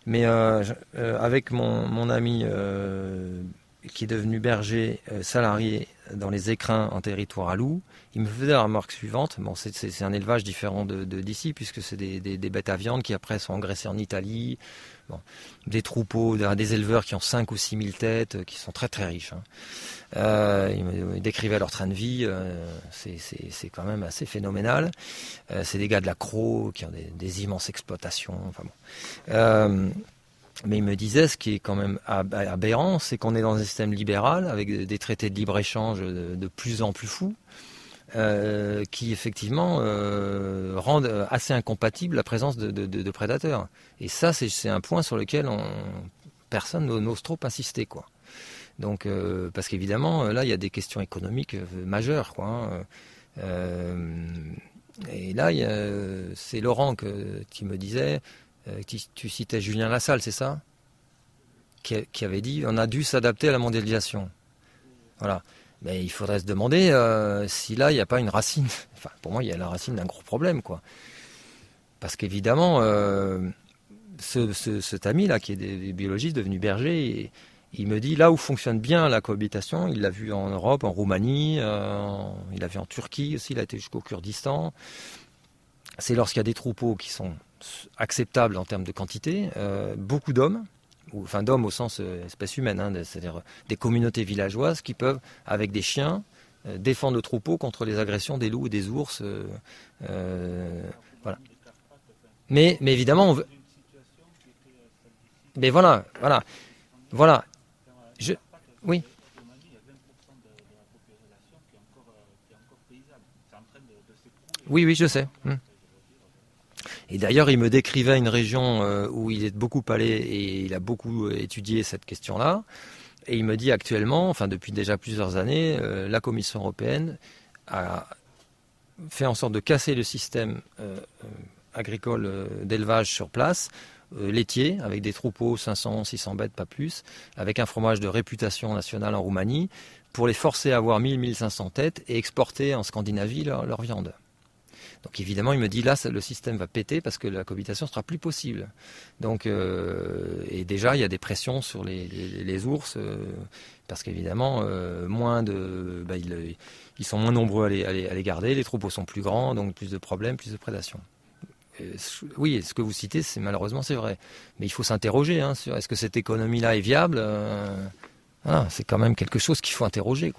mais euh, euh, avec mon, mon ami euh, qui est devenu berger salarié dans les écrins en territoire à loup, il me faisait la remarque suivante. Bon, c'est un élevage différent de d'ici, puisque c'est des, des, des, bêtes à viande qui après sont engraissées en Italie, des troupeaux, des éleveurs qui ont 5 ou 6 000 têtes, qui sont très très riches. Hein. Euh, ils, décrivaient leur train de vie, euh, c'est quand même assez phénoménal. Euh, c'est des gars de la Croix qui ont des, immenses exploitations. Enfin bon. mais il me disait, ce qui est quand même aberrant, c'est qu'on est dans un système libéral avec des traités de libre-échange de plus en plus fous. Euh, qui effectivement euh, rendent assez incompatible la présence de, prédateurs. Et ça, c'est un point sur lequel on, personne n'ose trop insister. Quoi. Donc, euh, parce qu'évidemment, là, il y a des questions économiques majeures. Quoi, hein. et là, c'est Laurent qui me disait, tu, tu citais Julien Lassalle, c'est ça? Qui, qui avait dit on a dû s'adapter à la mondialisation. Voilà. Mais il faudrait se demander euh, si là, il n'y a pas une racine. Enfin, pour moi, il y a la racine d'un gros problème, quoi. Parce qu'évidemment, euh, ce, cet ami-là, qui est des, biologiste devenu berger, il me dit là où fonctionne bien la cohabitation, il l'a vu en Europe, en Roumanie, euh, il l'a vu en Turquie aussi, il a été jusqu'au Kurdistan. C'est lorsqu'il y a des troupeaux qui sont acceptables en termes de quantité, beaucoup d'hommes, enfin d'hommes au sens euh, espèce humaine, hein, c'est-à-dire des communautés villageoises qui peuvent, avec des chiens, euh, défendre le troupeau contre les agressions des loups et des ours. Euh, voilà. Mais, mais évidemment, on veut. Mais voilà, voilà, voilà. Je, oui. Oui, oui, je sais. Hmm. Et d'ailleurs, il me décrivait une région euh, où il est beaucoup allé et il a beaucoup étudié cette question-là. Et il me dit actuellement, enfin depuis déjà plusieurs années, euh, la Commission européenne a fait en sorte de casser le système euh, agricole d'élevage sur place, laitier, avec des troupeaux 500, 600 bêtes, pas plus, avec un fromage de réputation nationale en Roumanie, pour les forcer à avoir 1000, 1500 têtes et exporter en Scandinavie leur viande. Donc évidemment, il me dit là, le système va péter parce que la cohabitation sera plus possible. Donc euh, et déjà, il y a des pressions sur les, ours euh, parce qu'évidemment, euh, moins de, bah, ils, sont moins nombreux à les, garder, les troupeaux sont plus grands, donc plus de problèmes, plus de prédation. oui, ce que vous citez, c'est malheureusement c'est vrai, mais il faut s'interroger hein, sur est-ce que cette économie-là est viable. c'est quand même quelque chose qu'il faut interroger.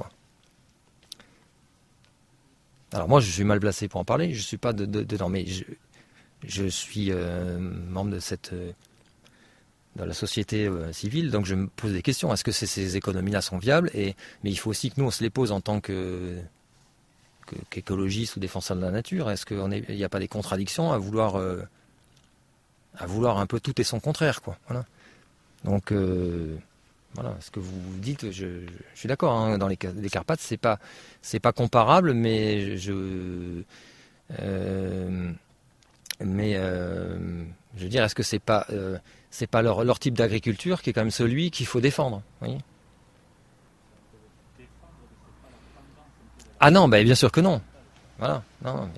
Alors moi, je suis mal placé pour en parler. Je suis pas dedans, mais je, suis euh, membre de cette euh, la société euh, civile, donc je me pose des questions. Est-ce que ces économies-là sont viables? Et mais il faut aussi que nous on se les pose en tant que qu'écologiste ou défenseur de la nature. Est-ce qu'il n'y a pas des contradictions à vouloir à vouloir un peu tout et son contraire, quoi? Voilà. Donc voilà, ce que vous dites, je, suis d'accord. Hein, dans les, les Carpates, c'est pas c'est pas comparable, mais je euh, mais euh, je veux dire, est-ce que c'est pas euh, c'est pas leur, type d'agriculture qui est quand même celui qu'il faut défendre, Ah non, ben bien sûr que non. Voilà.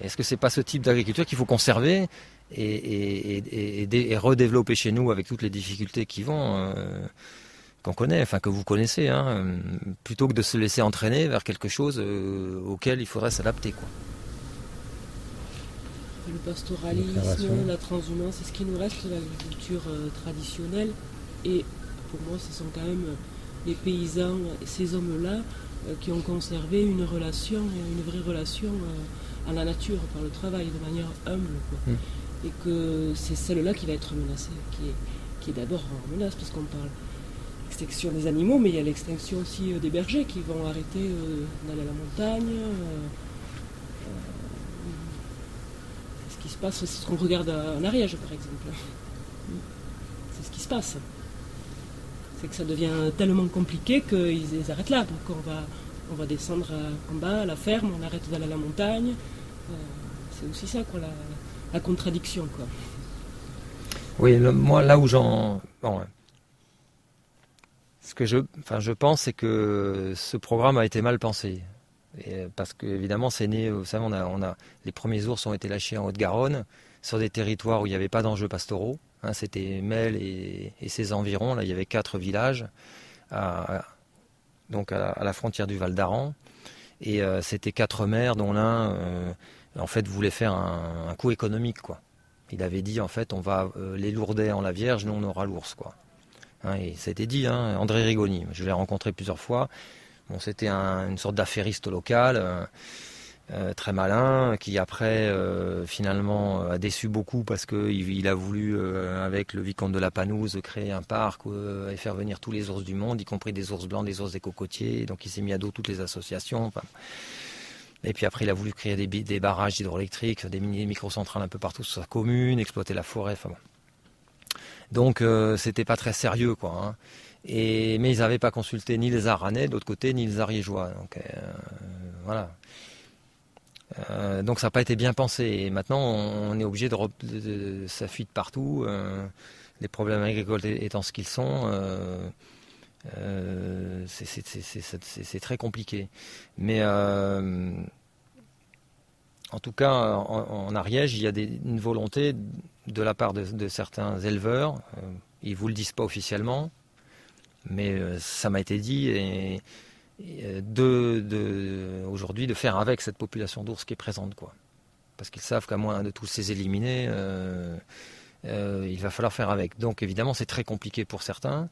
Est-ce que c'est pas ce type d'agriculture qu'il faut conserver et, redévelopper chez nous avec toutes les difficultés qui vont qu'on connaît, enfin que vous connaissez, hein, plutôt que de se laisser entraîner vers quelque chose euh, auquel il faudrait s'adapter. Quoi. Le pastoralisme, la transhumance, c'est ce qui nous reste de l'agriculture euh, traditionnelle. Et pour moi, ce sont quand même les paysans, ces hommes-là, euh, qui ont conservé une relation, une vraie relation à la nature par le travail, de manière humble. Mmh. Et que c'est celle-là qui va être menacée, qui est, qui est d'abord en menace, parce qu'on parle l'extinction des animaux, mais il y a l'extinction aussi euh, des bergers qui vont arrêter euh, d'aller à la montagne. Euh, ce qui se passe, c'est ce qu'on regarde en Ariège par exemple. C'est ce qui se passe. C'est que ça devient tellement compliqué qu'ils arrêtent là. Donc on va, on va descendre en bas à la ferme, on arrête d'aller à la montagne. c'est aussi ça, quoi, la, contradiction, quoi. Oui, moi, là où j'en. Ce que je, pense, c'est que ce programme a été mal pensé. parce que, évidemment, c'est né, vous savez, on a, les premiers ours ont été lâchés en Haute-Garonne, sur des territoires où il n'y avait pas d'enjeux pastoraux. Hein, c'était Mel et, ses environs. Là, il y avait quatre villages, donc à la, frontière du Val d'Aran. Et euh, c'était quatre maires dont l'un, euh, en fait, voulait faire un, coup économique. Il avait dit, en fait, on va euh, les lourder en la Vierge, nous on aura l'ours. Hein, et ça a été dit, hein, André Rigoni, je l'ai rencontré plusieurs fois. Bon, c'était une sorte d'affairiste local. Euh, très malin, qui après euh, finalement a déçu beaucoup parce qu'il il a voulu, euh, avec le vicomte de la Panouse, créer un parc et faire venir tous les ours du monde, y compris des ours blancs, des ours des cocotiers. Donc il s'est mis à dos toutes les associations. Et puis après, il a voulu créer des, barrages hydroélectriques, des microcentrales un peu partout sur sa commune, exploiter la forêt. Enfin, Donc c'était pas très sérieux, quoi. Hein. Et, mais ils n'avaient pas consulté ni les Aranais, de l'autre côté, ni les Ariégeois. Donc voilà. Euh, donc ça n'a pas été bien pensé. Et maintenant, on, est obligé de, ça fuit partout. Euh, les problèmes agricoles étant ce qu'ils sont, euh, c'est très compliqué. Mais en tout cas, en, Ariège, il y a une volonté de la part de, certains éleveurs. ils vous le disent pas officiellement, mais ça m'a été dit et euh, de, aujourd'hui de faire avec cette population d'ours qui est présente. Quoi. Parce qu'ils savent qu'à moins de tous euh, euh, il va falloir faire avec. Donc évidemment c'est très compliqué pour certains,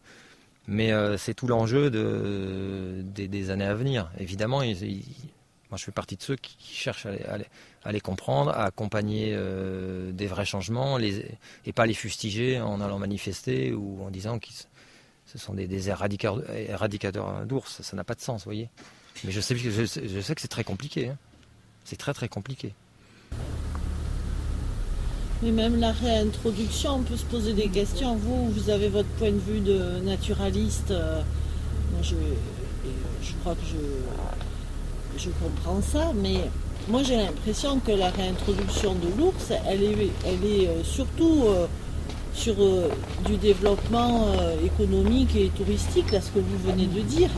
mais c'est tout l'enjeu de, des, années à venir. Évidemment, moi je fais partie de ceux qui, cherchent à les, comprendre, à accompagner des vrais changements et pas les fustiger en allant manifester ou en disant qu'ils ce sont des, éradicateurs, d'ours, ça n'a pas de sens, vous voyez. Mais je sais, que c'est très compliqué. Hein. C'est très très compliqué. Mais même la réintroduction, on peut se poser des questions. Vous, vous avez votre point de vue de naturaliste. Euh, je, je crois que je, je comprends ça, mais moi j'ai l'impression que la réintroduction de l'ours, elle est, elle est euh, surtout euh, sur euh, du développement économique et touristique, là ce que vous venez de dire,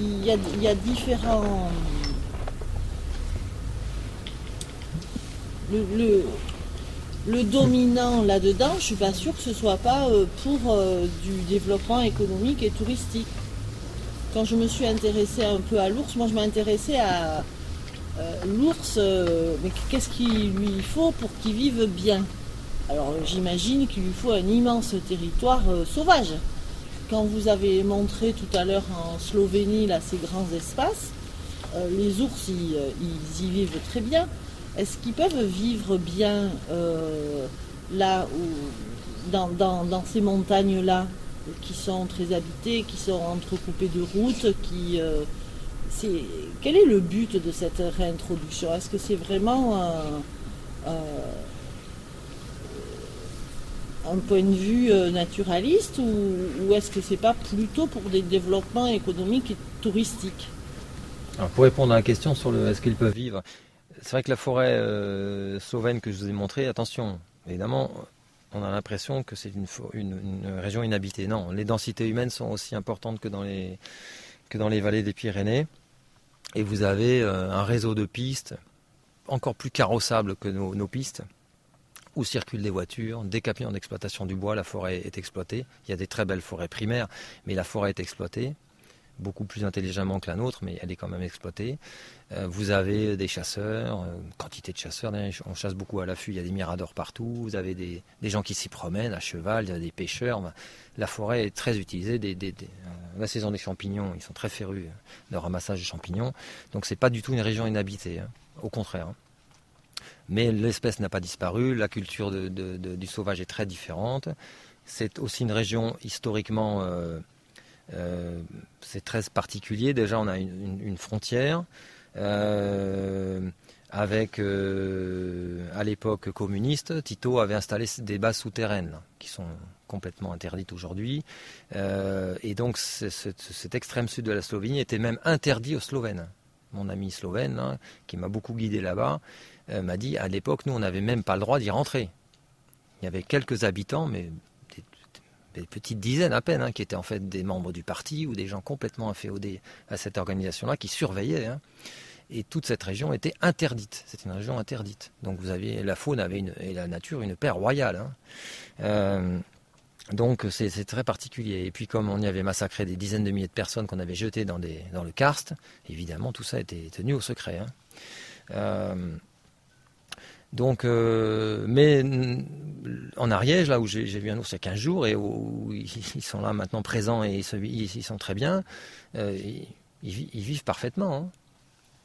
il y a, différents... Le, dominant là-dedans, je ne suis pas sûr que ce ne soit pas pour du développement économique et touristique. Quand je me suis intéressée un peu à l'ours, moi je m'intéressais à l'ours, mais qu'est-ce qu'il lui faut pour qu'il vive bien? Alors j'imagine qu'il lui faut un immense territoire euh, sauvage. Quand vous avez montré tout à l'heure en Slovénie là, ces grands espaces, euh, les ours euh, ils, y vivent très bien. Est-ce qu'ils peuvent vivre bien là où, dans, ces montagnes-là? Qui sont très habitées, qui sont entrecoupées de routes, qui quel est le but de cette réintroduction? Est-ce que c'est vraiment un point de vue euh, naturaliste ou, est-ce que c'est pas plutôt pour des développements économiques et touristiques? Pour répondre à la question sur le est-ce qu'ils peuvent vivre, c'est vrai que la forêt euh, slovène que je vous ai montrée, attention, évidemment, on a l'impression que c'est une, région inhabitée. Non, les densités humaines sont aussi importantes que dans les, vallées des Pyrénées. Et vous avez euh, un réseau de pistes encore plus carrossable que nos pistes où circulent des voitures, des camions d'exploitation du bois, la forêt est exploitée. Il y a des très belles forêts primaires, mais la forêt est exploitée beaucoup plus intelligemment que la nôtre, mais elle est quand même exploitée. Euh, vous avez des chasseurs, euh, quantité de chasseurs, on chasse beaucoup à l'affût, il y a des miradors partout, vous avez des, gens qui s'y promènent à cheval, il y a des pêcheurs. La forêt est très utilisée. Euh, la saison des champignons, ils sont très férus de ramassage de champignons. Donc c'est pas du tout une région inhabitée, hein. au contraire. Hein. Mais l'espèce n'a pas disparu, la culture du sauvage est très différente. C'est aussi une région historiquement, euh, euh, c'est très particulier. Déjà, on a une, frontière. Euh, avec, à l'époque communiste, Tito avait installé des bases souterraines qui sont complètement interdites aujourd'hui. et donc cet extrême sud de la Slovénie était même interdit aux Slovènes. Mon ami slovène, hein, qui m'a beaucoup guidé là-bas, m'a dit à l'époque, nous, on n'avait même pas le droit d'y rentrer. Il y avait quelques habitants, mais des petites dizaines à peine, hein, qui étaient en fait des membres du parti ou des gens complètement inféodés à cette organisation-là, qui surveillaient. Hein. et toute cette région était interdite. C'était une région interdite. Donc vous aviez la faune avait une, et la nature une paire royale. Hein. Euh, donc c'est très particulier. Et puis comme on y avait massacré des dizaines de milliers de personnes qu'on avait jetées dans, des, dans le karst, évidemment tout ça était tenu au secret. Euh, donc, euh, mais en Ariège, là où j'ai vu un ours il y a 15 jours et où, ils sont là maintenant présents et ils, sont très bien, euh, ils, vivent parfaitement. Hein.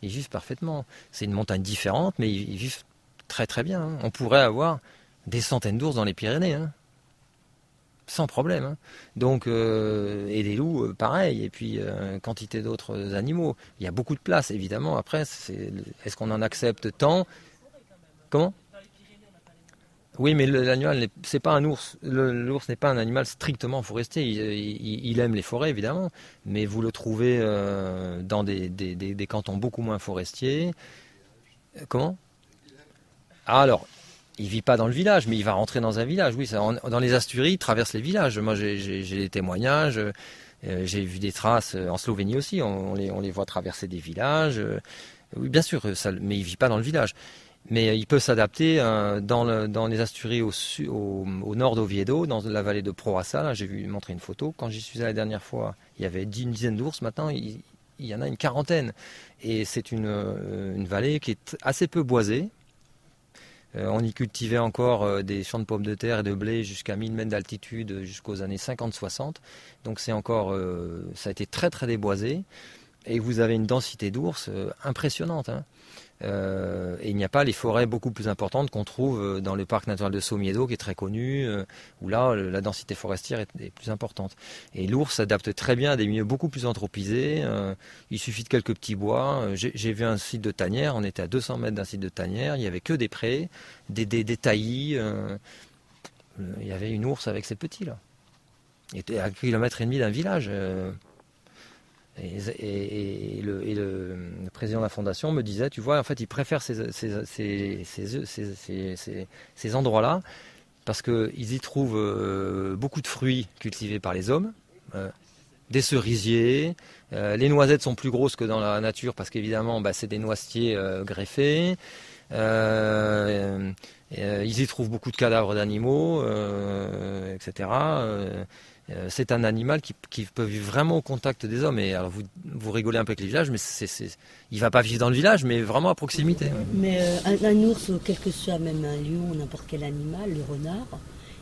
Ils vivent parfaitement. C'est une montagne différente, mais ils, vivent très très bien. Hein. On pourrait avoir des centaines d'ours dans les Pyrénées, hein. sans problème. Donc, euh, et des loups, pareil. Et puis, quantité d'autres animaux. Il y a beaucoup de place, évidemment. Après, est-ce qu'on en accepte tant? Comment? Oui, mais l'animal, c'est pas un ours. L'ours n'est pas un animal strictement forestier. Il, aime les forêts, évidemment, mais vous le trouvez euh, dans des, cantons beaucoup moins forestiers. Comment? Ah, Alors, il vit pas dans le village, mais il va rentrer dans un village. Oui, dans les Asturies, il traverse les villages. Moi, j'ai des témoignages. Euh, j'ai vu des traces en Slovénie aussi. On, les, voit traverser des villages. oui, bien sûr, mais il vit pas dans le village mais il peut s'adapter euh, dans, les Asturies au, nord d'Oviedo, dans la vallée de Proassal. J'ai vu montrer une photo. Quand j'y suis allé la dernière fois, il y avait une dizaine d'ours. Maintenant, il, y en a une quarantaine. Et c'est une, euh, vallée qui est assez peu boisée. Euh, on y cultivait encore des champs de pommes de terre et de blé jusqu'à 1000 mètres d'altitude jusqu'aux années 50-60. Donc c'est encore, ça a été très très déboisé. Et vous avez une densité d'ours impressionnante. Hein. Euh, et il n'y a pas les forêts beaucoup plus importantes qu'on trouve euh, dans le parc naturel de Somiedo, qui est très connu, euh, où là, la densité forestière est, plus importante. Et l'ours s'adapte très bien à des milieux beaucoup plus anthropisés. il suffit de quelques petits bois. J'ai vu un site de tanière, on était à 200 mètres d'un site de tanière, il n'y avait que des prés, des, des, taillis. il y avait une ours avec ses petits, là. Il était à un kilomètre et demi d'un village. Et, le, président de la fondation me disait, tu vois, en fait, il préfère ces, endroits-là parce qu'ils y trouvent euh, beaucoup de fruits cultivés par les hommes, euh, des cerisiers, euh, les noisettes sont plus grosses que dans la nature parce qu'évidemment, bah, c'est des noisetiers greffés. ils y trouvent beaucoup de cadavres d'animaux, etc. Euh, c'est un animal qui, peut vivre vraiment au contact des hommes. Et alors vous, vous rigolez un peu avec les villages, mais c'est, c'est, il va pas vivre dans le village, mais vraiment à proximité. Mais euh, un, un, ours, quel que soit même un lion, n'importe quel animal, le renard,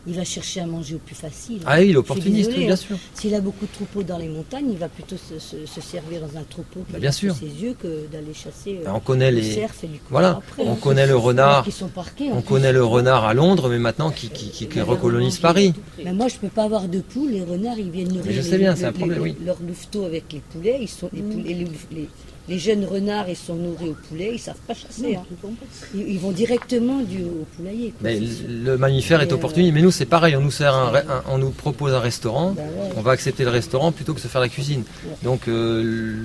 il va chercher à manger au plus facile. Ah oui, l'opportuniste, bien hein. sûr. S'il a beaucoup de troupeaux dans les montagnes, il va plutôt se, servir dans un troupeau bah, bien sûr. ses yeux que d'aller chasser bah, on connaît les... cerf et du Voilà, on connaît le renard. Qui sont parqués, on connaît le renard à Londres, mais maintenant qui, qui, recolonise Paris. Mais moi, je ne peux pas avoir de poules. Les renards, ils viennent nourrir je sais bien, c'est un problème, oui. leurs louveteaux avec les poulets. Ils sont, les, mm. les, les jeunes renards, ils sont nourris au poulet, ils ne savent pas chasser. Hein. Ils, vont directement du, au poulailler. Mais le mammifère est euh, opportuniste, mais nous c'est pareil, on nous, sert on nous propose un restaurant, bah on va accepter le restaurant plutôt que de se faire la cuisine. Donc euh,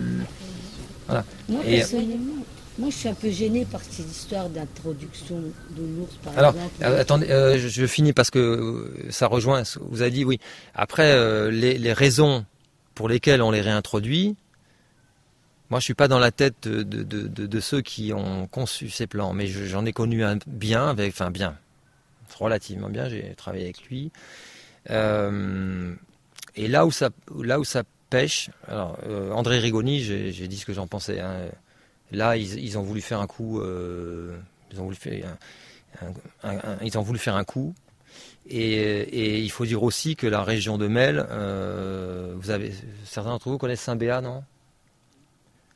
voilà. Moi, personnellement, moi je suis un peu gêné par ces histoires d'introduction de l'ours par Alors, exemple. Euh, attendez, je, finis parce que ça rejoint, vous avez dit oui. Après, les raisons pour lesquelles on les réintroduit, moi, je suis pas dans la tête de, ceux qui ont conçu ces plans, mais j'en ai connu un bien, enfin bien, relativement bien. J'ai travaillé avec lui. Euh, et là où ça, pêche, alors euh, André Rigoni, j'ai dit ce que j'en pensais. Hein. Là, ils, ont voulu faire un coup. Euh, ils ont voulu faire un, ils ont voulu faire un coup. Et, il faut dire aussi que la région de Mel, vous avez certains d'entre vous connaissent Saint-Béat, non?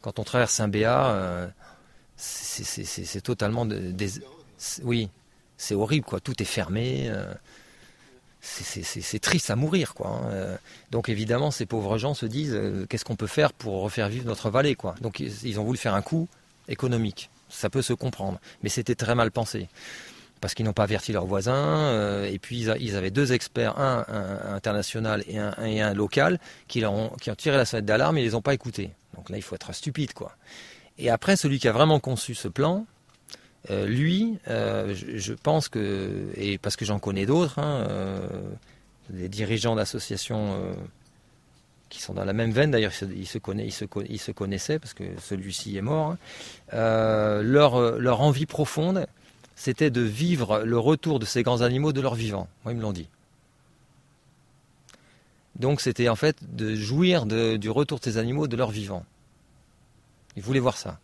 Quand on traverse Saint-Béat, euh, c'est totalement oui, c'est horrible quoi. Tout est fermé. Euh, c'est triste à mourir quoi. Hein. Euh, donc évidemment, ces pauvres gens se disent qu'est-ce qu'on peut faire pour refaire vivre notre vallée quoi. Donc ils ont voulu faire un coup économique. Ça peut se comprendre, mais c'était très mal pensé parce qu'ils n'ont pas averti leurs voisins. Euh, et puis ils, avaient deux experts, un, international et un, un local, qui, leur ont, qui ont tiré la sonnette d'alarme et ils les ont pas écoutés. Donc là, il faut être stupide, quoi. Et après, celui qui a vraiment conçu ce plan, euh, lui, euh, je, pense que, et parce que j'en connais d'autres, hein, des dirigeants d'associations qui sont dans la même veine, d'ailleurs ils se, connaissaient parce que celui-ci est mort, hein. leur envie profonde, c'était de vivre le retour de ces grands animaux de leur vivant. Moi, ils me l'ont dit. Donc c'était en fait de jouir du retour de ces animaux de leur vivant. Ils voulaient voir ça.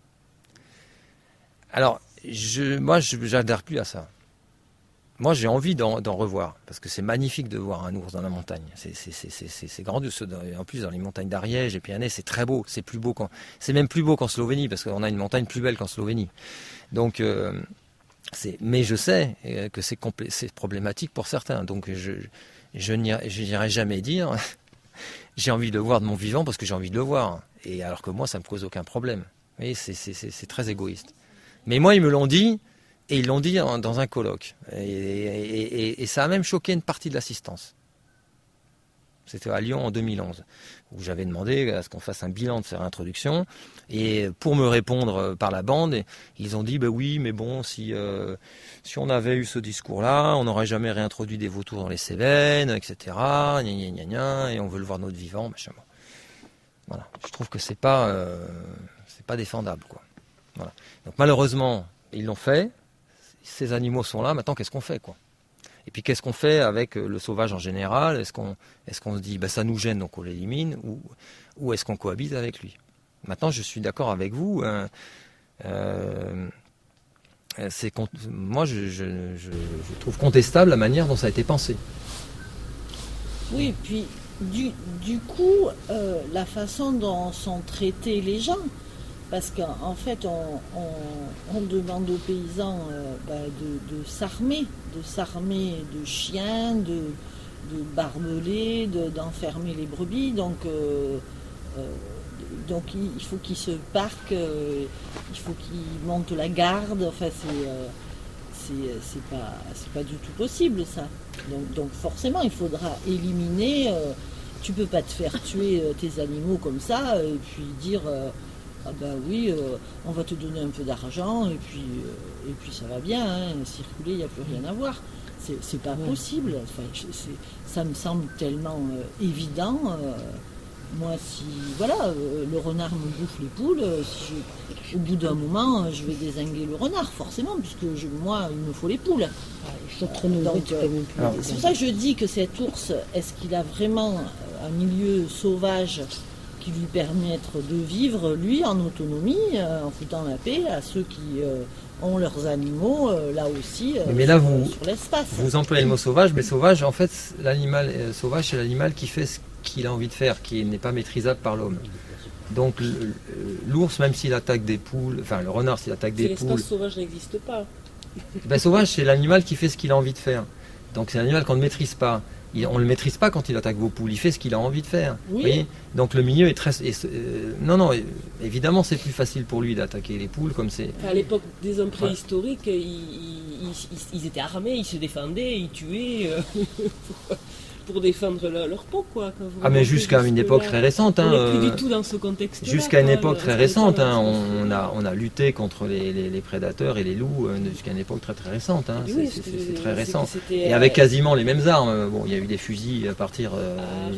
Alors, moi, je n'adhère plus à ça. Moi, j'ai envie d'en revoir, parce que c'est magnifique de voir un ours dans la montagne. C'est grandiose. En plus, dans les montagnes d'Ariège et Pyrénées, c'est très beau. C'est plus beau c'est même plus beau qu'en Slovénie, parce qu'on a une montagne plus belle qu'en Slovénie. Donc, euh, mais je sais euh, que c'est problématique pour certains. Donc je, je n'irai jamais dire j'ai envie de le voir de mon vivant parce que j'ai envie de le voir. Et alors que moi, ça ne me cause aucun problème. Vous c'est très égoïste. Mais moi, ils me l'ont dit, et ils l'ont dit dans un colloque. et, ça a même choqué une partie de l'assistance. C'était à Lyon en 2011, où j'avais demandé à ce qu'on fasse un bilan de ces réintroductions. Et pour me répondre euh, par la bande, ils ont dit bah oui, mais bon, si, euh, si on avait eu ce discours-là, on n'aurait jamais réintroduit des vautours dans les Cévennes, etc. Gna, gna, gna, et on veut le voir notre vivant, machin. Voilà. Je trouve que c'est pas, euh, pas défendable, quoi. Donc malheureusement, ils l'ont fait. Ces animaux sont là. Maintenant, qu'est-ce qu'on fait, quoi? Et puis qu'est-ce qu'on fait avec euh, le sauvage en général? Est-ce qu'on est se dit bah, ça nous gêne donc on l'élimine? Ou, ou est-ce qu'on cohabite avec lui? Maintenant je suis d'accord avec vous. Hein, euh, moi je, trouve contestable la manière dont ça a été pensé. Oui, puis du, du coup, euh, la façon dont sont traités les gens, parce qu'en fait, on, demande aux paysans euh, bah, de, s'armer, de s'armer de chiens, de, de barbelés, d'enfermer les brebis. Donc, euh, euh, donc il, faut qu'ils se parquent, il faut qu'ils montent la garde. Enfin, c'est c'est pas, pas du tout possible ça. Donc, donc forcément, il faudra éliminer. tu peux pas te faire tuer tes animaux comme ça et puis dire ah ben oui, euh, on va te donner un peu d'argent et puis, euh, et puis ça va bien, hein, circuler, il n'y a plus rien à voir. C'est pas possible. ça me semble tellement euh, évident. moi, si voilà, le renard me bouffe les poules, au bout d'un moment, je vais désinguer le renard, forcément, puisque moi, il me faut les poules. c'est pour ça que je dis que cet ours, est-ce qu'il a vraiment un milieu sauvage qui lui permettre de vivre, lui, en autonomie, euh, en foutant la paix à ceux qui euh, ont leurs animaux, euh, là aussi, mais là, vous, sur l'espace. Vous employez le mot sauvage, mais sauvage, en fait, l'animal sauvage, c'est l'animal qui fait ce qu'il a envie de faire, qui n'est pas maîtrisable par l'homme. Donc l'ours, même s'il attaque des poules, enfin le renard s'il attaque des poules... L'espace sauvage n'existe pas. Ben, sauvage, c'est l'animal qui fait ce qu'il a envie de faire. Donc c'est l'animal qu'on ne maîtrise pas on ne le maîtrise pas quand il attaque vos poules, il fait ce qu'il a envie de faire. Donc le milieu est très... Euh, non, non, évidemment c'est plus facile pour lui d'attaquer les poules comme c'est... À l'époque des hommes préhistoriques, ils, étaient armés, ils se défendaient, ils tuaient. Euh, pour défendre leur, peau, quoi. ah, mais jusqu'à une époque très récente. Hein, on plus du tout dans ce contexte. Jusqu'à une époque très récente, hein, on, a, on a lutté contre les, prédateurs et les loups euh, jusqu'à une époque très très récente. Hein, c'est très récent. Et avec quasiment les mêmes armes. Bon, il y a eu des fusils à partir euh, ah,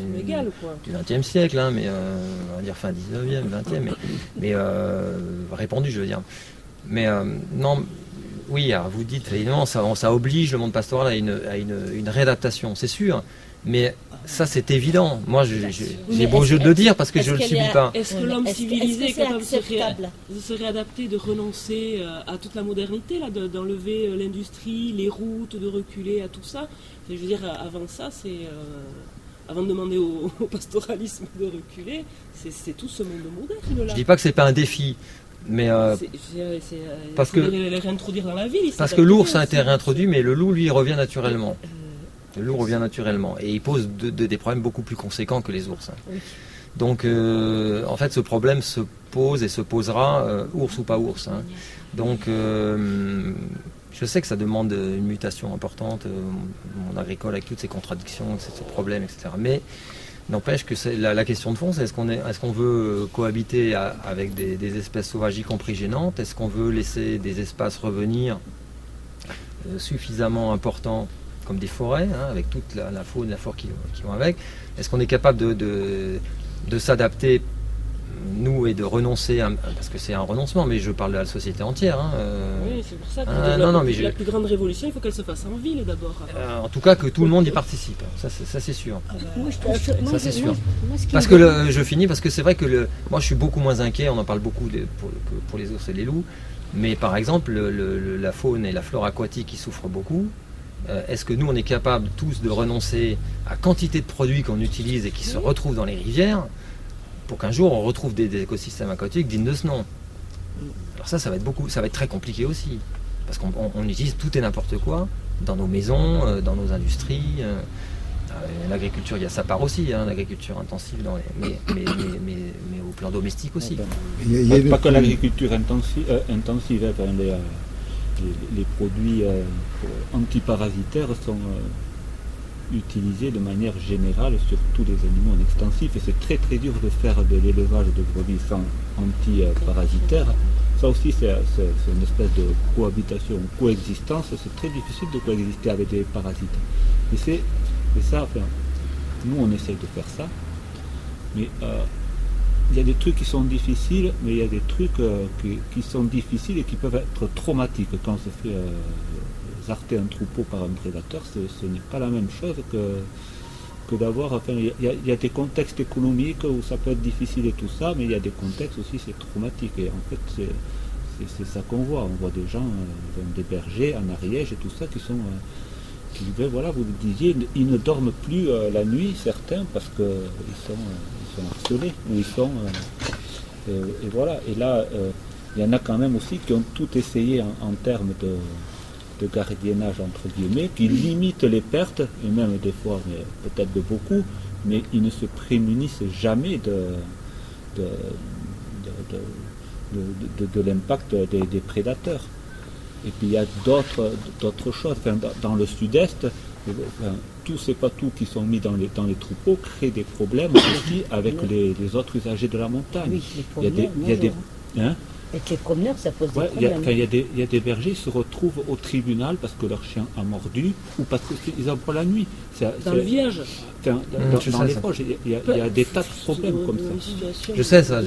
du XXe siècle, hein, mais euh, on va dire fin 19e, 20e, mais, mais répandu, je veux dire. Mais non, oui, vous dites, évidemment, ça, ça oblige le monde pastoral à une, à une, une réadaptation, c'est sûr. Mais ça, c'est évident. Moi, j'ai beau jeu de le dire parce que je ne le subis pas. Est-ce que l'homme civilisé est, capable de se, réadapter, de renoncer euh, à toute la modernité, d'enlever euh, l'industrie, les routes, de reculer à tout ça? Je veux dire, avant ça, c'est. Euh, avant de demander au, pastoralisme de reculer, c'est tout ce monde moderne. Là. Je dis pas que c'est pas un défi, mais parce que les réintroduire dans la ville. Parce que l'ours a été réintroduit, mais le loup lui revient naturellement. Le loup revient naturellement et il pose des problèmes beaucoup plus conséquents que les ours. Hein. Donc, en fait, ce problème se pose et se posera, ours ou pas ours. Hein. Donc, je sais que ça demande une mutation importante, mon agricole avec toutes ces contradictions, ces problèmes, etc. Mais N'empêche que la, la, question de fond, c'est est-ce qu'on est, est veut cohabiter avec des, espèces sauvages, y compris gênantes? Est-ce qu'on veut laisser des espaces revenir euh, suffisamment importants comme des forêts, hein, avec toute la, faune, la flore qui, vont avec Est-ce qu'on est capable de, de s'adapter nous et de renoncer, à, parce que c'est un renoncement, mais je parle de la société entière. Hein, euh, oui, c'est pour ça que ah, non, non, mais la plus grande révolution, il faut qu'elle se fasse en ville d'abord. Euh, en tout cas, que tout le monde y participe, ça, c'est sûr. ça c'est sûr. Parce que le, je finis, parce que c'est vrai que le, moi je suis beaucoup moins inquiet, on en parle beaucoup pour, pour, les ours et les loups, mais par exemple, la faune et la flore aquatique qui souffrent beaucoup, euh, est-ce que nous, on est capable tous de renoncer à quantité de produits qu'on utilise et qui se retrouvent dans les rivières pour qu'un jour on retrouve des, écosystèmes aquatiques dignes de ce nom? Alors ça, ça va être beaucoup, ça va être très compliqué aussi, parce qu'on utilise tout et n'importe quoi dans nos maisons, euh, dans nos industries. Euh, euh, l'agriculture, il y a sa part aussi, hein, l'agriculture intensive, dans mais, mais, au plan domestique aussi. Il n'y a, pas que l'agriculture intensive, intensive hein, les, produits antiparasitaires sont utilisé de manière générale sur tous les animaux en extensif et c'est très très dur de faire de l'élevage de brebis sans anti-parasitaires. Ça aussi c'est une espèce de cohabitation, coexistence, c'est très difficile de coexister avec des parasites. Et c'est ça, enfin, nous on essaye de faire ça, mais euh, il y a des trucs qui sont difficiles, mais il y a des trucs euh, qui, sont difficiles et qui peuvent être traumatiques quand on se fait euh, zarter un troupeau par un prédateur, ce n'est pas la même chose que, que d'avoir. Enfin, il y, a des contextes économiques où ça peut être difficile et tout ça, mais il y a des contextes aussi, c'est traumatique. Et en fait, c'est ça qu'on voit. On voit des gens, euh, des bergers en Ariège et tout ça, qui sont. Euh, qui, ben, voilà, vous le disiez, ils ne dorment plus la nuit, certains, parce qu'ils sont, sont harcelés, ou ils sont. et voilà. Et là, il y en a quand même aussi qui ont tout essayé en termes de de gardiennage entre guillemets, qui limite les pertes, et même des fois peut-être de beaucoup, mais ils ne se prémunissent jamais de, de, de, l'impact des, prédateurs. Et puis il y a d'autres choses. dans, le sud-est, tous ces patous qui sont mis dans les, dans les troupeaux créent des problèmes aussi avec les, autres usagers de la montagne. il y a des, il y a des hein? Avec les promeneurs, ça pose des problèmes. Il y, a des bergers qui se retrouvent au tribunal parce que leur chien a mordu ou parce qu'ils ont pas la nuit. dans le village Dans, les proches, il y, a, des tas de problèmes comme ça. Je sais ça.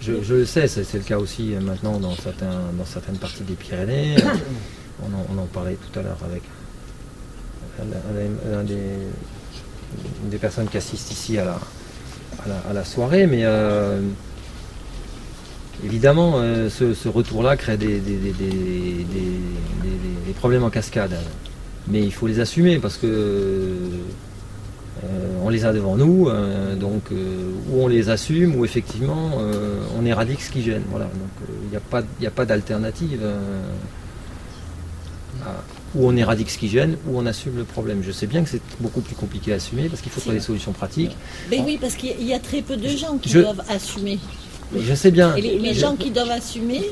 Je, je, le sais, c'est le cas aussi euh, maintenant dans, certains, dans certaines parties des Pyrénées. on, en, parlait tout à l'heure avec un, des, des personnes qui assistent ici à la, à la, soirée, mais euh, Évidemment, euh, ce, retour-là crée des, problèmes en cascade. Mais il faut les assumer parce que euh, on les a devant nous, donc ou on les assume, ou effectivement on éradique ce qui gêne. Voilà. Donc il n'y a pas, pas d'alternative. Ou on éradique ce qui gêne, ou on assume le problème. Je sais bien que c'est beaucoup plus compliqué à assumer parce qu'il faut trouver des solutions pratiques. Mais oui, parce qu'il y a très peu de gens qui doivent assumer. Je sais bien. les, gens qui doivent assumer,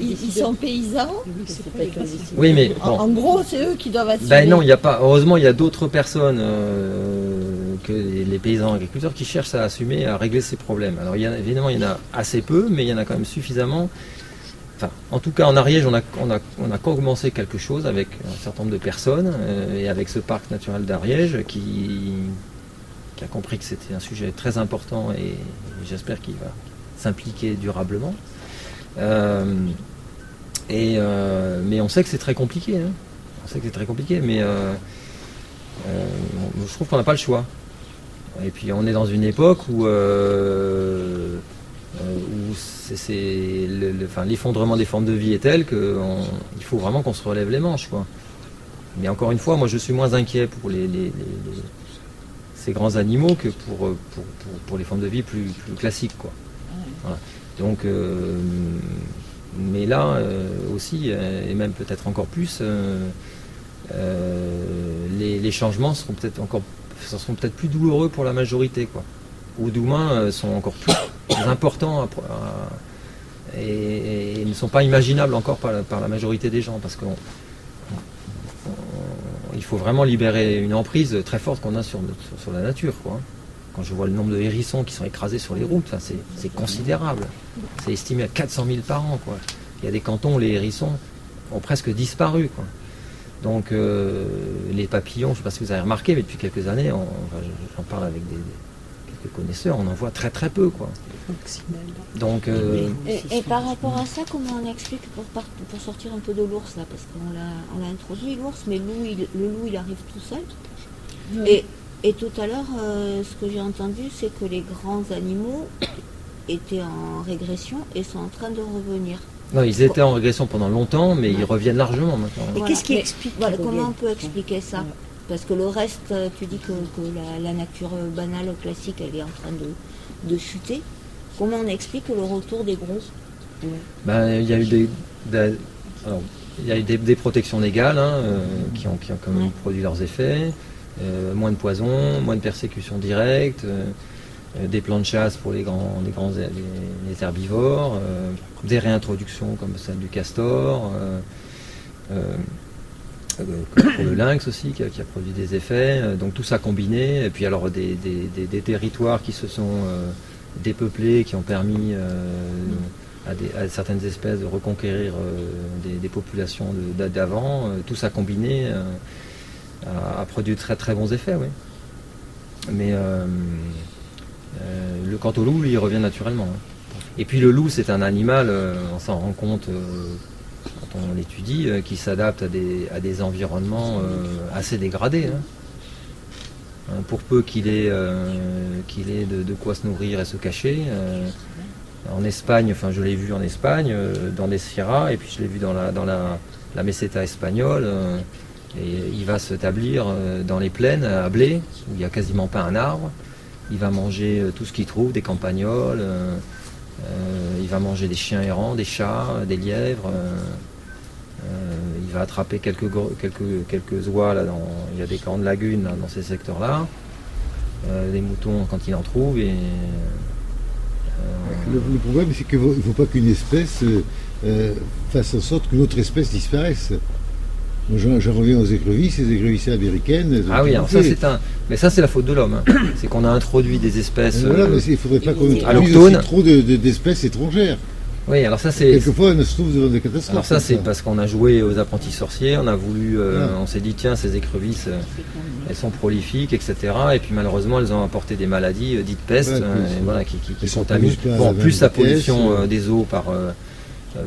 ils, sont paysans. Oui, mais en, gros, c'est eux qui doivent assumer. Ben non, il n'y a pas. Heureusement, il y a d'autres personnes euh, que les paysans agriculteurs qui cherchent à assumer, à régler ces problèmes. Alors, il y évidemment, il y en a assez peu, mais il y en a quand même suffisamment. En tout cas, en Ariège, on a, commencé quelque chose avec un certain nombre de personnes euh, et avec ce parc naturel d'Ariège qui, a compris que c'était un sujet très important et j'espère qu'il va s'impliquer durablement. Euh, euh, mais on sait que c'est très compliqué. Hein. On sait que c'est très compliqué, mais je trouve qu'on n'a pas le choix. Et puis on est dans une époque où, où c'est, l'effondrement des formes de vie est tel qu'il faut vraiment qu'on se relève les manches. Mais encore une fois, moi je suis moins inquiet pour ces grands animaux que pour, pour, les formes de vie plus, classiques. Donc, euh, mais là euh, aussi, euh, et même peut-être encore plus, les, changements seront peut-être plus douloureux pour la majorité. Ou d'humains sont encore plus importants et, ne sont pas imaginables encore par la, majorité des gens parce qu'il faut vraiment libérer une emprise très forte qu'on a sur, sur, la nature. Quoi. Quand je vois le nombre de hérissons qui sont écrasés sur les routes, c'est considérable. C'est estimé à 400 000 par an. Quoi. Il y a des cantons où les hérissons ont presque disparu. Quoi. Donc euh, les papillons, je ne sais pas si vous avez remarqué, mais depuis quelques années, j'en parle avec des, quelques connaisseurs, on en voit très très peu. Quoi. Donc, euh, et, par rapport à ça, comment on explique pour, pour sortir un peu de l'ours là Parce qu'on l'a, a introduit l'ours, mais le loup il arrive tout seul. Et, et, tout à l'heure, euh, ce que j'ai entendu, c'est que les grands animaux étaient en régression et sont en train de revenir. Non, ils étaient en régression pendant longtemps, mais ils reviennent largement maintenant. Et qu'est-ce qui explique Comment on peut? expliquer ça? Parce que le reste, tu dis que, la, nature banale, classique, elle est en train de, chuter. Comment on explique le retour des gros ben, Il y a eu des, y a eu des, protections légales hein, euh, qui, ont, qui, ont, quand même produit leurs effets. Euh, moins de poison, moins de persécution directe. Euh, euh, des plans de chasse pour les grands, les grands les, herbivores, euh, des réintroductions comme celle du castor, euh, pour le lynx aussi qui a, produit des effets. donc tout ça combiné, et puis alors des, territoires qui se sont dépeuplés, qui ont permis à, certaines espèces de reconquérir des, populations d'avant. tout ça combiné a, produit de très très bons effets, oui. Mais euh, le quant au loup, lui, il revient naturellement. Hein. Et puis le loup, c'est un animal, euh, on s'en rend compte euh, quand on l'étudie, qui s'adapte à des, environnements assez dégradés. Hein. Hein, pour peu qu'il ait, ait de, quoi se nourrir et se cacher. en Espagne, enfin je l'ai vu en Espagne, dans des sierras, et puis je l'ai vu dans la, dans la, la meseta espagnole. et il va s'établir dans les plaines à blé, où il n'y a quasiment pas un arbre. Il va manger euh, tout ce qu'il trouve, des campagnols, euh, euh, il va manger des chiens errants, des chats, des lièvres. il va attraper quelques, quelques, quelques oies, là, dans, il y a des grandes lagunes dans ces secteurs-là. des moutons quand il en trouve. Et, le, problème, c'est qu'il ne faut pas qu'une espèce fasse en sorte que l'autre espèce disparaisse. J'en reviens aux écrevisses, les écrevisses américaines. Ah oui, alors ça c'est un. Mais ça c'est la faute de l'homme. Hein. c'est qu'on a introduit des espèces. Voilà, mais il ne faudrait pas qu'on introduise trop d'espèces étrangères. Oui, alors ça c'est. Quelquefois, on se trouve devant des catastrophes. Alors ça, c'est parce qu'on a joué aux apprentis sorciers, on a voulu, euh, on s'est dit tiens, ces écrevisses, euh, elles sont prolifiques, etc. Et puis malheureusement, elles ont apporté des maladies euh, dites pestes, voilà, qui, qui, qui contaminent. Bon, plus la pollution des eaux par euh,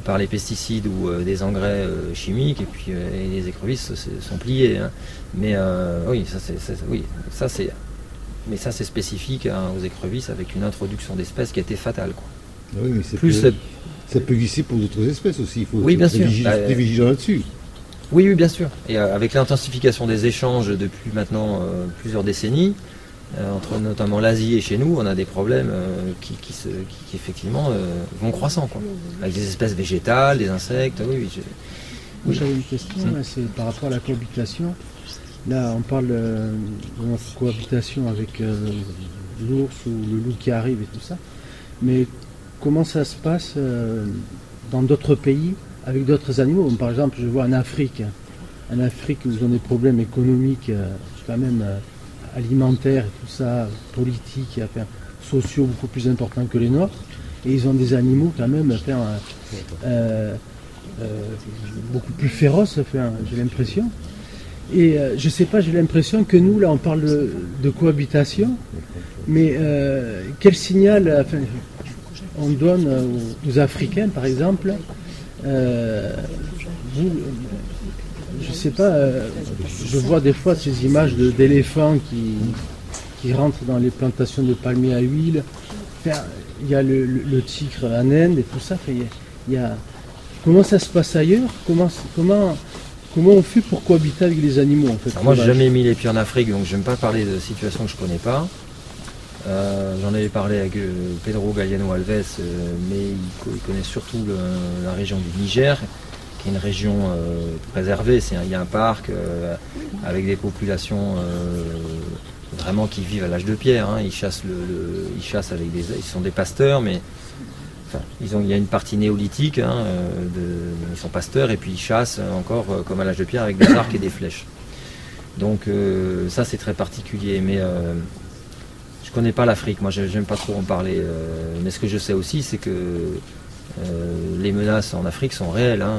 par les pesticides ou euh, des engrais euh, chimiques, et puis les écrevisses sont pliées. Hein. Mais oui, ça c'est, oui, ça c'est, mais ça c'est spécifique hein, aux écrevisses avec une introduction d'espèces qui a été fatale. Quoi. Ah oui, mais Plus ça peut glisser pour d'autres espèces aussi. Il faut oui, bien sûr. Bah, vigilant là-dessus. Oui, oui, bien sûr. Et avec l'intensification des échanges depuis maintenant plusieurs décennies, euh, entre notamment l'Asie et chez nous, on a des problèmes euh, qui, effectivement euh, vont croissant, quoi. avec des espèces végétales, des insectes. Oui, oui, j'avais une question, c'est par rapport à la cohabitation. Là, on parle de cohabitation avec l'ours ou le loup qui arrive et tout ça. Mais comment ça se passe dans d'autres pays avec d'autres animaux? Par exemple, je vois en Afrique, en Afrique où ils ont des problèmes économiques quand même alimentaires et tout ça, politiques et affaires sociaux beaucoup plus importants que les nôtres. Et ils ont des animaux quand même enfin, euh, euh, beaucoup plus féroces, j'ai l'impression. Et euh, je sais pas, j'ai l'impression que nous, là, on parle de, cohabitation, mais quel signal on donne aux, Africains, par exemple je sais pas, euh, je vois des fois ces images d'éléphants qui, qui rentrent dans les plantations de palmiers à huile. il y a le, tigre en Inde et tout ça. il, y a, comment ça se passe ailleurs? Comment, comment, comment on fait pour cohabiter avec les animaux en fait? Moi, j'ai jamais mis les pieds en Afrique, donc je n'aime pas parler de situations que je connais pas. Euh, j'en avais parlé avec euh, Pedro Galliano Alves, mais il, connaît surtout la région du Niger qui est une région euh, préservée. il y a un parc euh, avec des populations euh, vraiment qui vivent à l'âge de pierre. Hein. Ils chassent le, avec des, ils sont des pasteurs, mais ils ont, il y a une partie néolithique. Hein, ils sont pasteurs et puis ils chassent encore comme à l'âge de pierre avec des arcs et des flèches. Donc ça c'est très particulier, mais je connais pas l'Afrique. Moi j'aime pas trop en parler. mais ce que je sais aussi c'est que euh, les menaces en Afrique sont réelles. Hein.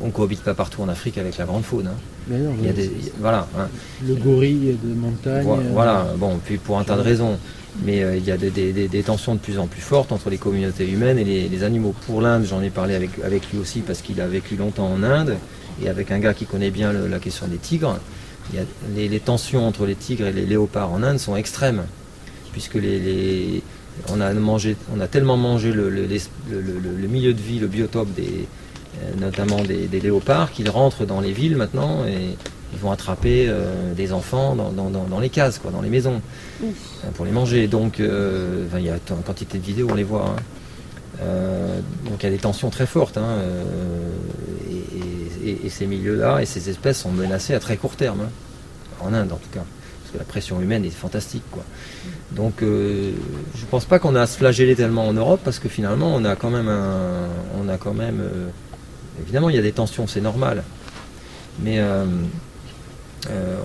On ne cohabite pas partout en Afrique avec la grande faune. Hein. il y a des, voilà, hein. Le gorille de montagne. Euh, voilà, bon, puis pour un tas de raisons. Mais euh, il y a des, tensions de plus en plus fortes entre les communautés humaines et les, animaux. Pour l'Inde, j'en ai parlé avec, avec lui aussi parce qu'il a vécu longtemps en Inde et avec un gars qui connaît bien la question des tigres. Il y les, tensions entre les tigres et les léopards en Inde sont extrêmes puisque les on a, mangé, on a tellement mangé le, milieu de vie, le biotope des, euh, notamment des, léopards, qu'ils rentrent dans les villes maintenant et ils vont attraper euh, des enfants dans, les cases, quoi, dans les maisons, euh, pour les manger. Donc, il y a une quantité de vidéos, on les voit. Hein. donc il y a des tensions très fortes. Hein, et, ces milieux-là et ces espèces sont menacées à très court terme, hein. en Inde en tout cas la pression humaine est fantastique. Quoi. Donc euh, je ne pense pas qu'on a à se flageller tellement en Europe parce que finalement on a quand même on a quand même euh, évidemment il y a des tensions, c'est normal, mais euh,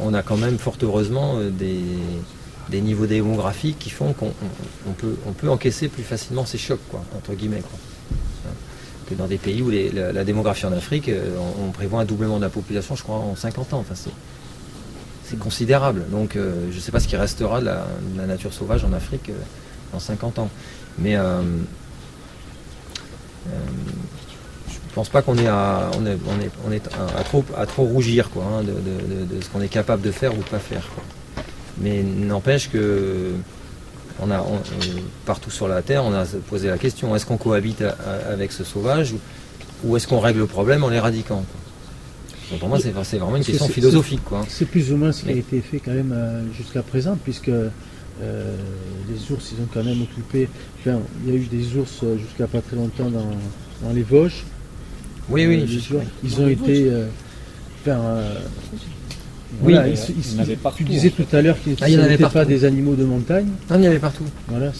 on a quand même fort heureusement des, niveaux démographiques qui font qu'on peut, on peut encaisser plus facilement ces chocs, quoi, entre guillemets. Que dans des pays où la, démographie en Afrique, on, prévoit un doublement de la population, je crois, en 50 ans. Enfin, c'est considérable. Donc euh, je ne sais pas ce qui restera de la, nature sauvage en Afrique euh, dans 50 ans. Mais euh, je ne pense pas qu'on est à, trop, rougir quoi, hein, de, ce qu'on est capable de faire ou pas faire. Mais n'empêche que partout sur la Terre, on a posé la question est-ce qu'on cohabite avec ce sauvage ou, est-ce qu'on règle le problème en l'éradiquant pour moi, c'est vraiment une question philosophique. C'est plus ou moins ce qui a été fait quand même euh, jusqu'à présent, puisque euh, les ours, ils ont quand même occupé. Enfin, il y a eu des ours euh, jusqu'à pas très longtemps dans, les Vosges. Oui, oui. ils ont été. enfin, oui, tu disais tout à l'heure qu'il n'y avait pas des animaux de montagne. Non, il y avait partout. Voilà,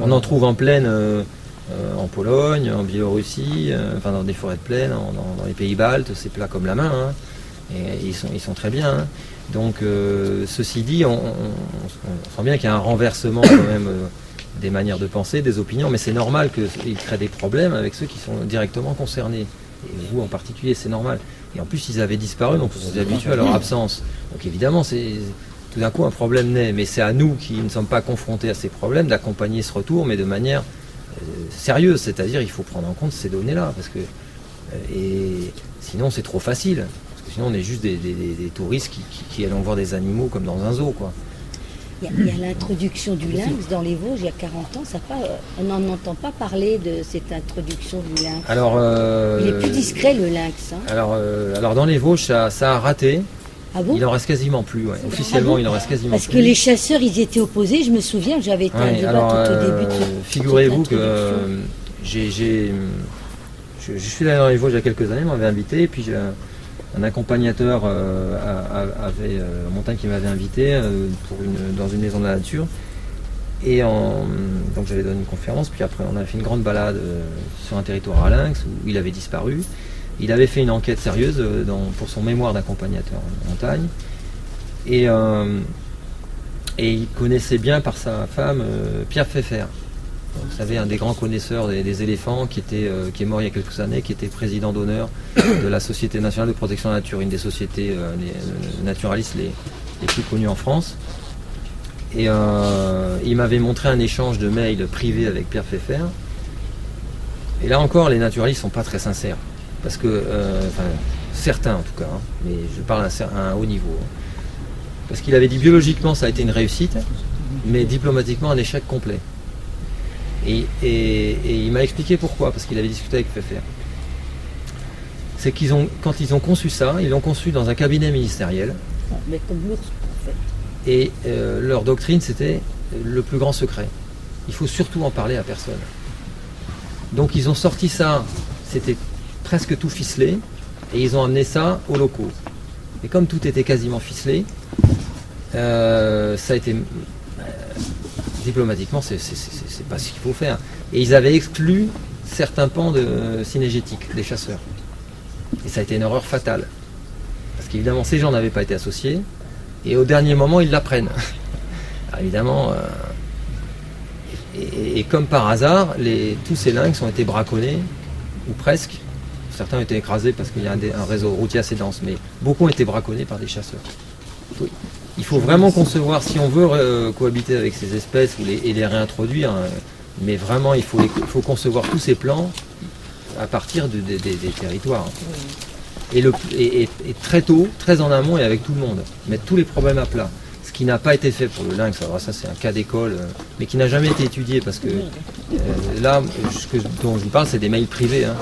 On en trouve en plaine. Euh, en Pologne, en Biélorussie, euh, enfin dans des forêts de plaine, dans, les pays baltes, c'est plat comme la main. Hein. et ils sont, ils sont très bien. Hein. Donc, euh, ceci dit, on, sent bien qu'il y a un renversement quand même des manières de penser, des opinions, mais c'est normal qu'ils créent des problèmes avec ceux qui sont directement concernés. Et vous en particulier, c'est normal. Et en plus, ils avaient disparu, donc on s'est habitué à leur absence. Donc évidemment, c'est tout d'un coup un problème naît, mais c'est à nous qui ne sommes pas confrontés à ces problèmes d'accompagner ce retour, mais de manière sérieuse, c'est-à-dire il faut prendre en compte ces données-là, parce que euh, et sinon c'est trop facile, parce que sinon on est juste des, touristes qui, qui, allons voir des animaux comme dans un zoo, quoi. Il y a, l'introduction du lynx dans les Vosges il y a 40 ans, ça pas, euh, on n'en entend pas parler de cette introduction du lynx. Alors, euh, il est plus discret le lynx. Hein. Alors, alors dans les Vosges, ça, ça a raté. Ah il en reste quasiment plus, officiellement il en reste quasiment Parce plus. Parce que les chasseurs ils étaient opposés, je me souviens, j'avais été un débat tout au début. De Figurez-vous que euh, j'ai, je, suis allé dans les Vosges il y a quelques années, m'avait invité, et puis un accompagnateur euh, avait, euh, montagne qui m'avait invité pour une, dans une maison de la nature. Et donc j'avais donné une conférence, puis après on a fait une grande balade sur un territoire à lynx où il avait disparu. Il avait fait une enquête sérieuse euh, pour son mémoire d'accompagnateur en montagne. Et, euh, il connaissait bien par sa femme euh, Pierre Pfeffer. Vous savez, un des grands connaisseurs des, éléphants qui, était, qui est mort il y a quelques années, qui était président d'honneur de la Société nationale de protection de la nature, une des sociétés naturalistes les, plus connues en France. Et il m'avait montré un échange de mails privés avec Pierre Pfeffer. Et là encore, les naturalistes ne sont pas très sincères parce que, euh, certains en tout cas, hein, mais je parle à un, haut niveau. Hein. parce qu'il avait dit biologiquement ça a été une réussite, mais diplomatiquement un échec complet. Et, il m'a expliqué pourquoi, parce qu'il avait discuté avec Pfeffer. C'est qu'ils ont, quand ils ont conçu ça, ils l'ont conçu dans un cabinet ministériel. Mais comme l'ours. Et euh, leur doctrine, c'était le plus grand secret. Il faut surtout en parler à personne. Donc ils ont sorti ça, c'était presque tout ficelé, et ils ont amené ça aux locaux. Et comme tout était quasiment ficelé, ça a été diplomatiquement, c'est pas ce qu'il faut faire. Et ils avaient exclu certains pans de cinégétique des chasseurs. Et ça a été une erreur fatale. Parce qu'évidemment, ces gens n'avaient pas été associés, et au dernier moment, ils l'apprennent. évidemment, euh, et, comme par hasard, tous ces lynx ont été braconnés, ou presque. Certains ont été écrasés parce qu'il y a un, réseau routier assez dense, mais beaucoup ont été braconnés par des chasseurs. Il faut vraiment concevoir, si on veut euh, cohabiter avec ces espèces et les réintroduire, hein, mais vraiment il faut, concevoir tous ces plans à partir des territoires. Et, très tôt, très en amont et avec tout le monde, mettre tous les problèmes à plat. Ce qui n'a pas été fait pour le lynx, alors ça c'est un cas d'école, euh, mais qui n'a jamais été étudié parce que euh, là, ce dont je vous parle, c'est des mails privés. Hein.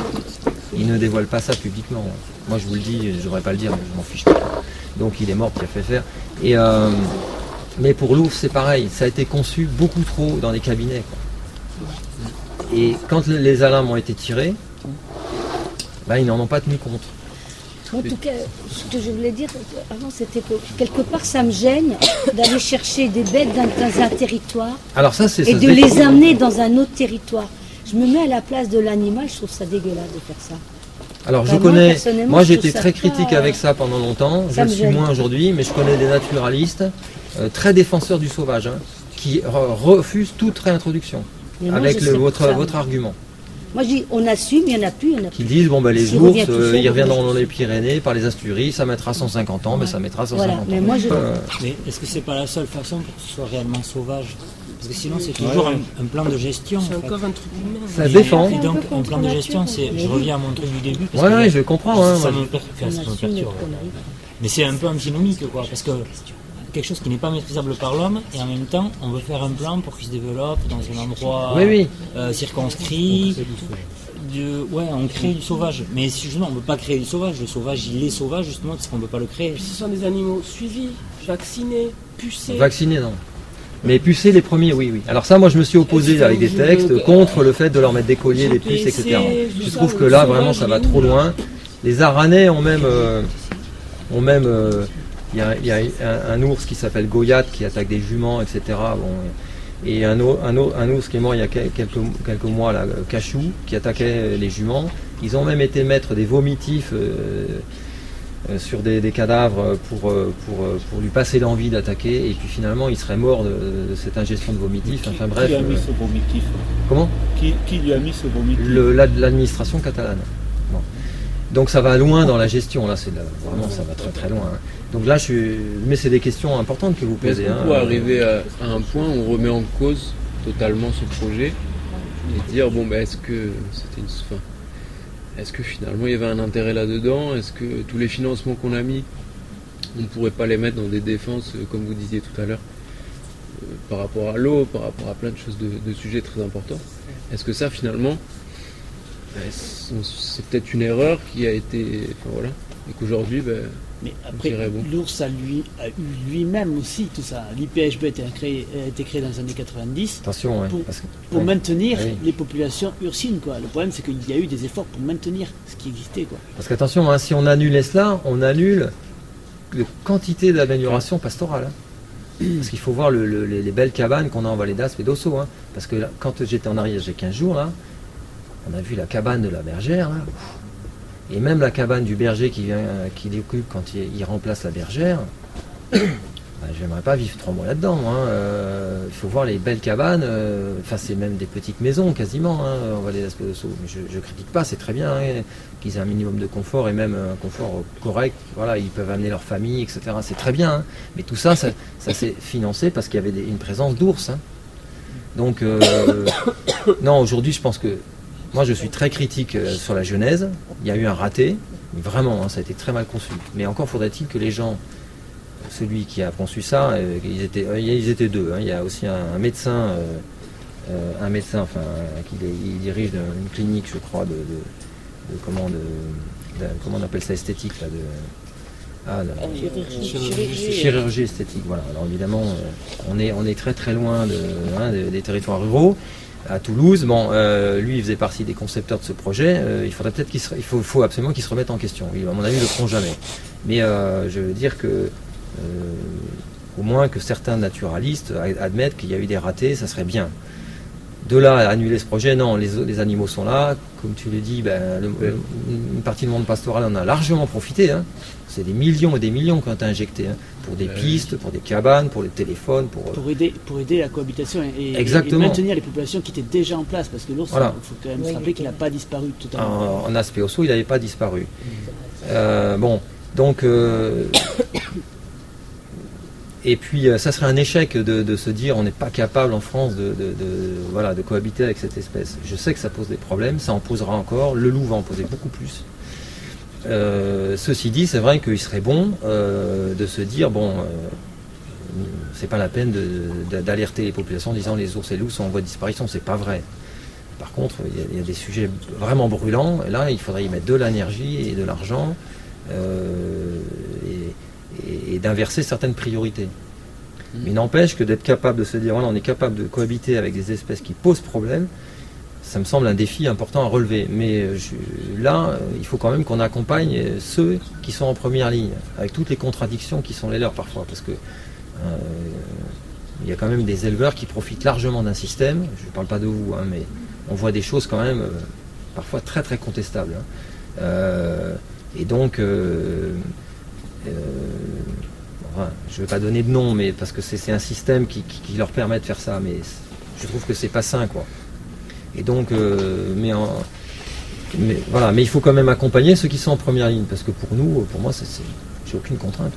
Ils ne dévoilent pas ça publiquement. Moi je vous le dis, je ne devrais pas le dire, mais je m'en fiche pas. Donc il est mort, il a fait faire. Et, euh, mais pour l'ours, c'est pareil. Ça a été conçu beaucoup trop dans les cabinets. Et quand les alarmes ont été tirées, bah, ils n'en ont pas tenu compte. En tout cas, ce que je voulais dire avant, c'était que quelque part, ça me gêne d'aller chercher des bêtes dans, un territoire Alors ça, et de les amener dans un autre territoire. Je me mets à la place de l'animal, je trouve ça dégueulasse de faire ça. Alors je connais, moi, j'ai été très critique avec ça pendant longtemps, je le suis moins aujourd'hui, mais je connais des naturalistes euh, très défenseurs du sauvage hein, qui refusent toute réintroduction avec votre, votre argument. Moi je dis on assume, il n'y en a plus. Qui disent bon ben les ours, euh, ils reviendront dans les Pyrénées par les Asturies, ça mettra 150 ans, mais ça mettra 150 ans. Euh, mais est-ce que c'est pas la seule façon pour que ce soit réellement sauvage? Parce que sinon, c'est toujours un, plan de gestion. C'est encore un truc humain. Ça défend. Et donc, un plan de gestion, c'est. Je reviens à mon truc du début. Oui, ouais, je comprends. Hein, ça, me perturbe. Mais c'est un peu antinomique, quoi. Parce que quelque chose qui n'est pas maîtrisable par l'homme, et en même temps, on veut faire un plan pour qu'il se développe dans un endroit euh, circonscrit. Ouais, on crée du sauvage. Mais justement, on ne veut pas créer du sauvage. Le sauvage, il est sauvage justement parce qu'on ne veut pas le créer. Ce sont des animaux suivis, vaccinés, pucés. Vaccinés, non. Mais pucer les premiers, oui, oui. Alors ça, moi, je me suis opposé avec des textes contre le fait de leur mettre des colliers, des puces, etc. Je trouve que là, vraiment, ça va trop loin. Les Aranais ont même, euh, ont même, euh, il y a, un, ours qui s'appelle Goyat qui attaque des juments, etc. et un, un, un, ours qui est mort il y a quelques, quelques mois, là, Cachou, qui attaquait les juments. Ils ont même été mettre des vomitifs. Euh, euh, sur des, cadavres pour, euh, pour, euh, pour lui passer l'envie d'attaquer et puis finalement il serait mort de, cette ingestion de vomitif. Enfin bref. Qui a mis ce vomitif Comment qui, lui a mis ce vomitif L'administration catalane. Donc ça va loin dans la gestion, là c'est vraiment ça va très très loin. Hein. Donc là je suis. Mais c'est des questions importantes que vous posez. Hein. On arriver à, un point où on remet en cause totalement ce projet et dire bon ben est-ce que c'était une fin? Est-ce que finalement il y avait un intérêt là-dedans? Est-ce que tous les financements qu'on a mis, on ne pourrait pas les mettre dans des défenses, euh, comme vous disiez tout à l'heure, euh, par rapport à l'eau, par rapport à plein de choses, de, sujets très importants? Est-ce que ça finalement, ben, c'est peut-être une erreur qui a été. Enfin voilà, et qu'aujourd'hui, ben, mais après, l'ours a, lui, a eu lui-même aussi tout ça. L'IPHB a été créé, a été créé dans les années 90 Attention, pour, maintenir ah les populations ursines. Quoi. Le problème, c'est qu'il y a eu des efforts pour maintenir ce qui existait. Quoi. Parce qu'attention, hein, si on annule cela, on annule de quantité d'amélioration pastorale. Hein. Parce qu'il faut voir les, belles cabanes qu'on a en vallée d'Aspe et d'Osso. Hein. Parce que quand j'étais en arrière, j'ai 15 jours, là, on a vu la cabane de la bergère. Là. Et même la cabane du berger qui vient, qui l'occupe quand il, remplace la bergère, bah, j'aimerais pas vivre trois mois là-dedans. Hein. Euh, il faut voir les belles cabanes. Euh, enfin, c'est même des petites maisons quasiment. Hein, on va les de saut. Mais je, ne critique pas, c'est très bien hein, qu'ils aient un minimum de confort et même un confort correct. Voilà, ils peuvent amener leur famille, etc. C'est très bien. Mais tout ça, ça, s'est financé parce qu'il y avait une présence d'ours. Donc, euh, non, aujourd'hui, je pense que moi, je suis très critique euh, sur la genèse. Il y a eu un raté, vraiment, hein, ça a été très mal conçu. Mais encore faudrait-il que les gens, celui qui a conçu ça, euh, ils, étaient, euh, ils étaient deux. Hein. il y a aussi un, médecin, un médecin, enfin, qui il dirige une clinique, je crois, de, comment, de, comment on appelle ça, esthétique, là, de, ah, chirurgie. esthétique, voilà. Alors évidemment, on, est, on est très très loin hein, des territoires ruraux à Toulouse. Bon, euh, lui, il faisait partie des concepteurs de ce projet. Euh, il faudrait peut-être qu'il il faut, absolument qu'il se remette en question. à mon avis, ils le feront jamais. Mais euh, je veux dire que au moins que certains naturalistes admettent qu'il y a eu des ratés, ça serait bien. De là à annuler ce projet, non, les, animaux sont là. Comme tu le dis, ben, une partie du monde pastoral en a largement profité. Hein. C'est des millions et des millions qu'on a injectés hein, pour des pistes, pour des cabanes, pour les téléphones. Pour, pour, aider, pour aider la cohabitation et, maintenir les populations qui étaient déjà en place. Parce que l'ours, il faut quand même se rappeler qu'il n'a pas disparu totalement. En, en aspect osso, il n'avait pas disparu. Euh, bon, donc. Euh, et puis, euh, ça serait un échec de, se dire on n'est pas capable en France de, voilà, de cohabiter avec cette espèce. Je sais que ça pose des problèmes, ça en posera encore. Le loup va en poser beaucoup plus. Euh, ceci dit, c'est vrai qu'il serait bon euh, de se dire bon, c'est pas la peine d'alerter les populations en disant les ours et loups sont en voie de disparition. C'est pas vrai. Par contre, il y, a des sujets vraiment brûlants, et là, il faudrait y mettre de l'énergie et de l'argent. et, et, d'inverser certaines priorités. Mmh. Mais n'empêche que d'être capable de se dire, voilà, on est capable de cohabiter avec des espèces qui posent problème, ça me semble un défi important à relever. Mais euh, là, euh, il faut quand même qu'on accompagne ceux qui sont en première ligne, avec toutes les contradictions qui sont les leurs parfois, parce que euh, il y a quand même des éleveurs qui profitent largement d'un système. Je ne parle pas de vous, hein, mais on voit des choses quand même parfois très très contestables. Hein. et donc, euh, je ne vais pas donner de nom, mais parce que c'est un système qui, leur permet de faire ça, mais je trouve que c'est pas sain, quoi. Et donc, euh, mais, voilà, mais il faut quand même accompagner ceux qui sont en première ligne, parce que pour nous, pour moi, j'ai aucune contrainte.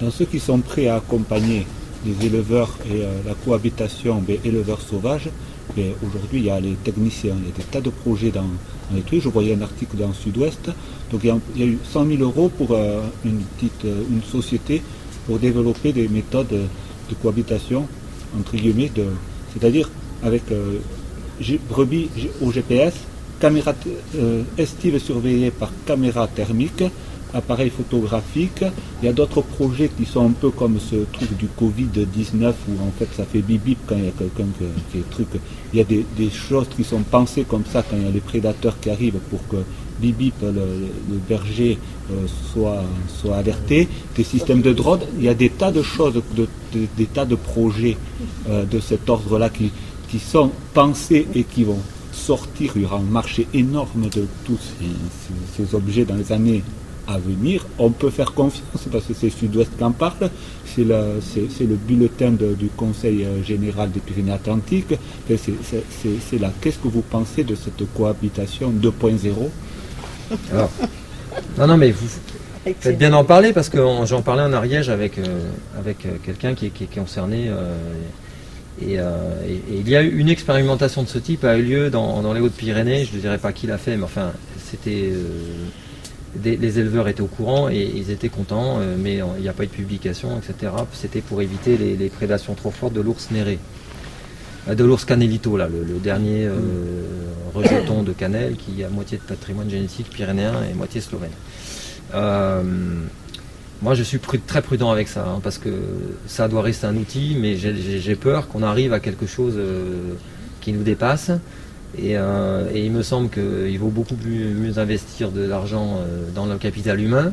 Dans ceux qui sont prêts à accompagner les éleveurs et euh, la cohabitation des éleveurs sauvages, aujourd'hui il y a les techniciens, il y a des tas de projets dans, les trucs. Je voyais un article dans le Sud-Ouest. Donc il y, a, eu 100 000 euros pour euh, une petite une société pour développer des méthodes de cohabitation entre guillemets, c'est-à-dire avec brebis au GPS, caméra surveillée par caméra thermique, appareil photographique? Il y a d'autres projets qui sont un peu comme ce truc du Covid-19 où en fait ça fait bip bip quand il y a quelqu'un qui, est truc. Il y a des, choses qui sont pensées comme ça quand il y a les prédateurs qui arrivent pour que bip bip, le, berger, euh, soit, soit alerté. Des systèmes de drone. Il y a des tas de choses, des tas de projets euh, de cet ordre-là qui, sont pensés et qui vont sortir. Il y aura un marché énorme de tous ces objets dans les années à venir. On peut faire confiance parce que c'est Sud-Ouest qui en parle. C'est le, le, bulletin du Conseil euh, général des Pyrénées-Atlantiques. C'est là. Qu'est-ce que vous pensez de cette cohabitation 2.0 Non, non, mais vous faites bien en parler parce que j'en parlais en Ariège avec, euh, avec euh, quelqu'un qui, est concerné. Et, il y a eu une expérimentation de ce type a eu lieu dans, dans les Hautes-Pyrénées. Je ne dirais pas qui l'a fait, mais enfin, c'était les éleveurs étaient au courant et ils étaient contents, euh, mais il n'y a pas eu de publication, etc. C'était pour éviter les, prédations trop fortes de l'ours néré. Euh, de l'ours canelito, là, le, dernier euh, rejeton de cannelle qui a moitié de patrimoine génétique pyrénéen et moitié slovène. Moi, je suis très prudent avec ça, hein, parce que ça doit rester un outil, mais j'ai peur qu'on arrive à quelque chose qui nous dépasse euh, et, il me semble qu'il vaut beaucoup mieux investir de l'argent euh, dans le capital humain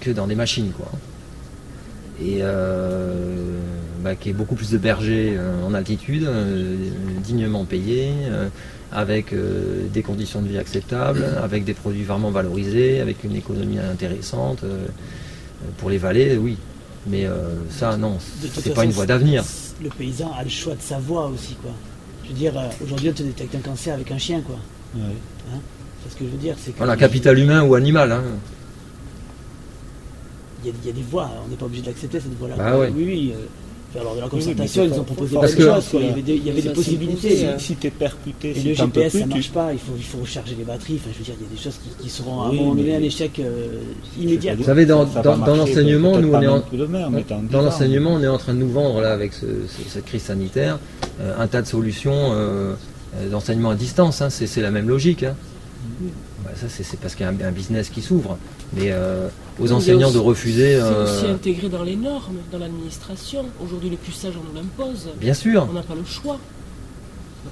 que dans des machines. Quoi. Et euh, bah, qu'il y ait beaucoup plus de bergers en altitude, dignement payés, avec des conditions de vie acceptables, avec des produits vraiment valorisés, avec une économie intéressante. Pour les vallées, oui. Mais ça, non, c'est pas une voie d'avenir. Le paysan a le choix de sa voie aussi, quoi. Je veux dire, euh, aujourd'hui, on te détecte un cancer avec un chien, quoi. Ouais. Hein c'est ce que je veux dire. C'est que voilà, capital humain ou animal. Hein. Il, y a, des voies, on n'est pas obligé d'accepter cette voie-là. Bah, oui, oui. Euh, lors de la concertation, ils ont proposé des choses. Il y avait des, il y avait des possibilités. Si, tu es percuté, et le GPS, ça ne marche pas. Il faut, il faut recharger les batteries. Enfin, je veux dire, il y a des choses qui, seront à un moment donné un échec euh, immédiat. Vous savez, dans, dans, l'enseignement, nous, on est en, dans l'enseignement, on est en train de nous vendre là avec cette crise sanitaire un tas de solutions d'enseignement à distance. Hein. C'est la même logique. Hein. Bah, ça, c'est parce qu'il y a un, business qui s'ouvre. Mais euh, aux enseignants de refuser. C'est aussi euh, intégré dans les normes, dans l'administration. Aujourd'hui, les plus sages, on nous l'impose. Bien sûr. On n'a pas le choix.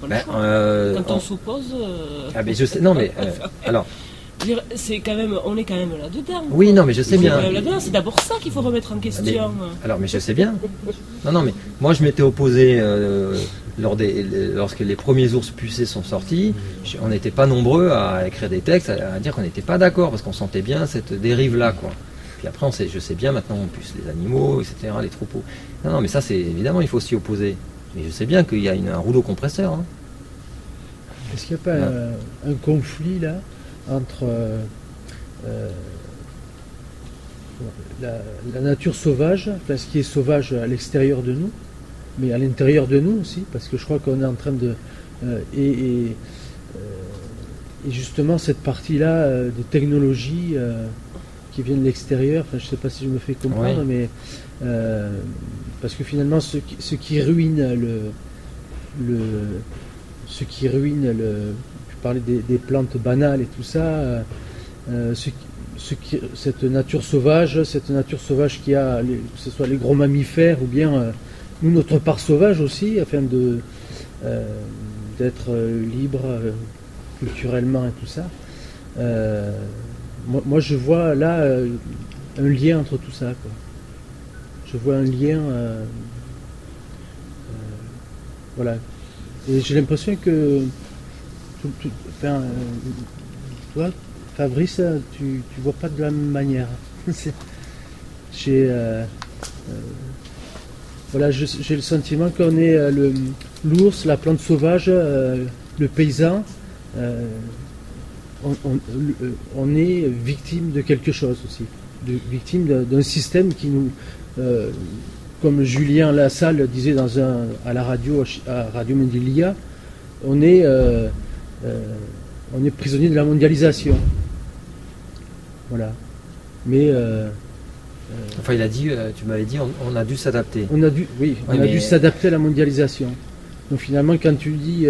Ben, euh, Quand on, s'oppose. Ah, mais je sais. Non, mais. alors. c'est quand même, on est quand même là-dedans. Oui, non, mais je sais bien. C'est d'abord ça qu'il faut remettre en question. alors, mais je sais bien. Non, non, mais moi, je m'étais opposé lors des, lorsque les premiers ours pucés sont sortis. on n'était pas nombreux à écrire des textes, à, dire qu'on n'était pas d'accord, parce qu'on sentait bien cette dérive-là, quoi. Puis après, on sait, je sais bien, maintenant, on puce les animaux, etc., les troupeaux. Non, non, mais ça, c'est évidemment, il faut s'y opposer. Mais je sais bien qu'il y a une, un rouleau compresseur. Hein. Est-ce qu'il n'y a pas un, conflit là entre euh, euh, la, nature sauvage, enfin, ce qui est sauvage à l'extérieur de nous, mais à l'intérieur de nous aussi, parce que je crois qu'on est en train de. Euh, et, justement, cette partie-là des technologies qui viennent de l'extérieur, enfin, je ne sais pas si je me fais comprendre, mais. parce que finalement, ce qui, ruine le, le, ce qui ruine le. Tu parlais des, plantes banales et tout ça. Euh, euh, ce, qui, cette nature sauvage, cette nature sauvage qui a, que ce soit les gros mammifères ou bien euh, notre part sauvage aussi, afin de d'être libre culturellement et tout ça. Moi, je vois là un lien entre tout ça. Je vois un lien. voilà, et j'ai l'impression que. enfin, euh, toi, Fabrice, tu, vois pas de la même manière. j'ai. Euh, euh, voilà, j'ai le sentiment qu'on est l'ours, la plante sauvage, le paysan. On, est victime de quelque chose aussi, victime d'un système qui nous, comme Julien Lassalle disait à la radio, à Radio Mendilia, on est, euh, euh, on est prisonnier de la mondialisation. Voilà. Mais. Euh, enfin, il a dit, tu m'avais dit, on, a dû s'adapter. On a dû, oui, on a dû s'adapter à la mondialisation. Donc finalement, quand tu dis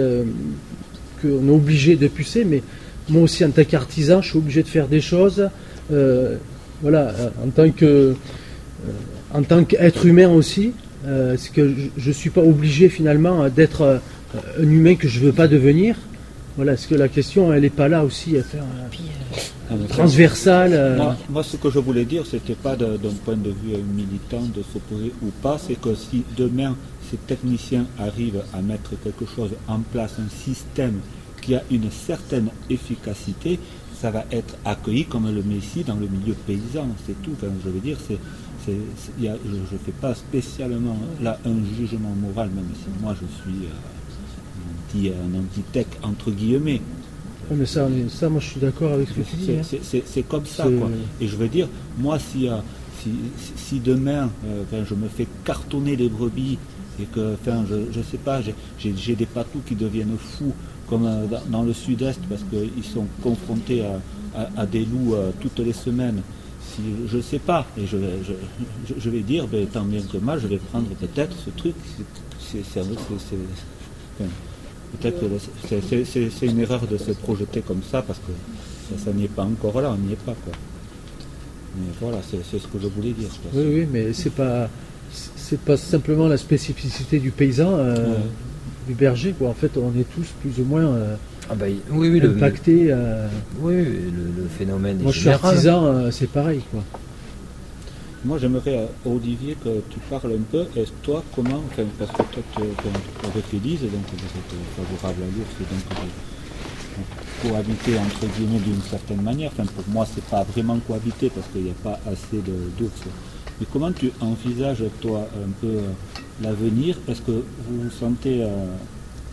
qu'on est obligé de pucer, mais moi aussi en tant qu'artisan, je suis obligé de faire des choses. voilà, en tant que en tant qu'être humain aussi, euh, c'est que je ne suis pas obligé finalement d'être euh, un humain que je ne veux pas devenir? Voilà, est-ce que la question, elle n'est pas là aussi à faire euh, transversale moi, ce que je voulais dire, ce n'était pas d'un point de vue militant de s'opposer ou pas, c'est que si demain ces techniciens arrivent à mettre quelque chose en place, un système qui a une certaine efficacité, ça va être accueilli comme le Messie dans le milieu paysan, c'est tout. je veux dire, c'est je ne fais pas spécialement là un jugement moral, même si moi je suis euh, un anti-tech entre guillemets. Mais ça, ça, moi je suis d'accord avec ce que tu dis. Hein. C'est comme ça. Quoi. Et je veux dire, moi si, euh, si, demain euh, je me fais cartonner les brebis et que enfin, je ne sais pas, j'ai des patous qui deviennent fous comme dans, le sud-est parce qu'ils sont confrontés à des loups toutes les semaines je ne sais pas, et je, je, vais dire, ben, tant bien que mal, je vais prendre peut-être ce truc. Peut-être que c'est une erreur de se projeter comme ça parce que ça, n'y est pas encore là, on n'y est pas. Quoi. Mais voilà, c'est ce que je voulais dire. Oui, oui, mais c'est pas c'est pas simplement la spécificité du paysan, euh, du berger. Quoi. En fait, on est tous plus ou moins euh, ah bah, oui, oui, impacté. Euh, oui, le, phénomène Moi, je suis artisan, euh, c'est pareil. Quoi. Moi, j'aimerais, euh, Olivier, que tu parles un peu. Et toi, comment, parce que toi, tu, avec Élise, donc vous êtes favorable à l'ours, donc cohabiter entre guillemets d'une certaine manière. Enfin, pour moi, c'est pas vraiment cohabiter parce qu'il n'y a pas assez d'ours. Mais comment tu envisages, toi, un peu l'avenir? Est-ce que vous vous sentez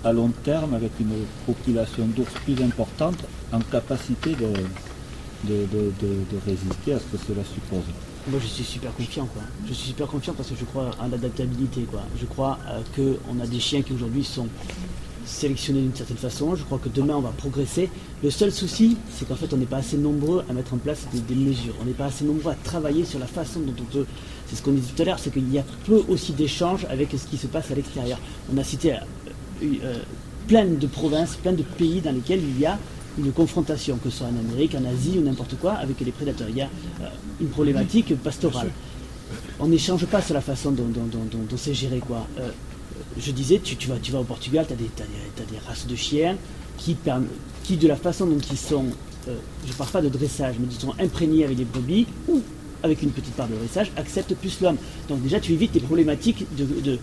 à long terme, avec une population d'ours plus importante, en capacité de, de, résister à ce que cela suppose? Moi je suis super confiant quoi. Je suis super confiant parce que je crois à l'adaptabilité quoi. Je crois euh, qu'on a des chiens qui aujourd'hui sont sélectionnés d'une certaine façon. Je crois que demain on va progresser. Le seul souci, c'est qu'en fait on n'est pas assez nombreux à mettre en place des, mesures. On n'est pas assez nombreux à travailler sur la façon dont on peut. C'est ce qu'on disait tout à l'heure, c'est qu'il y a peu aussi d'échanges avec ce qui se passe à l'extérieur. On a cité euh, plein de provinces, plein de pays dans lesquels il y a une confrontation, que ce soit en Amérique, en Asie ou n'importe quoi, avec les prédateurs. Il y a euh, une problématique pastorale. On n'échange pas sur la façon dont, c'est géré. Quoi. Euh, je disais, tu, vas, tu vas au Portugal, tu as, des races de chiens qui, qui, de la façon dont ils sont je ne parle pas de dressage, mais disons imprégnés avec des brebis ou avec une petite part de dressage, acceptent plus l'homme. Donc déjà, tu évites les problématiques de,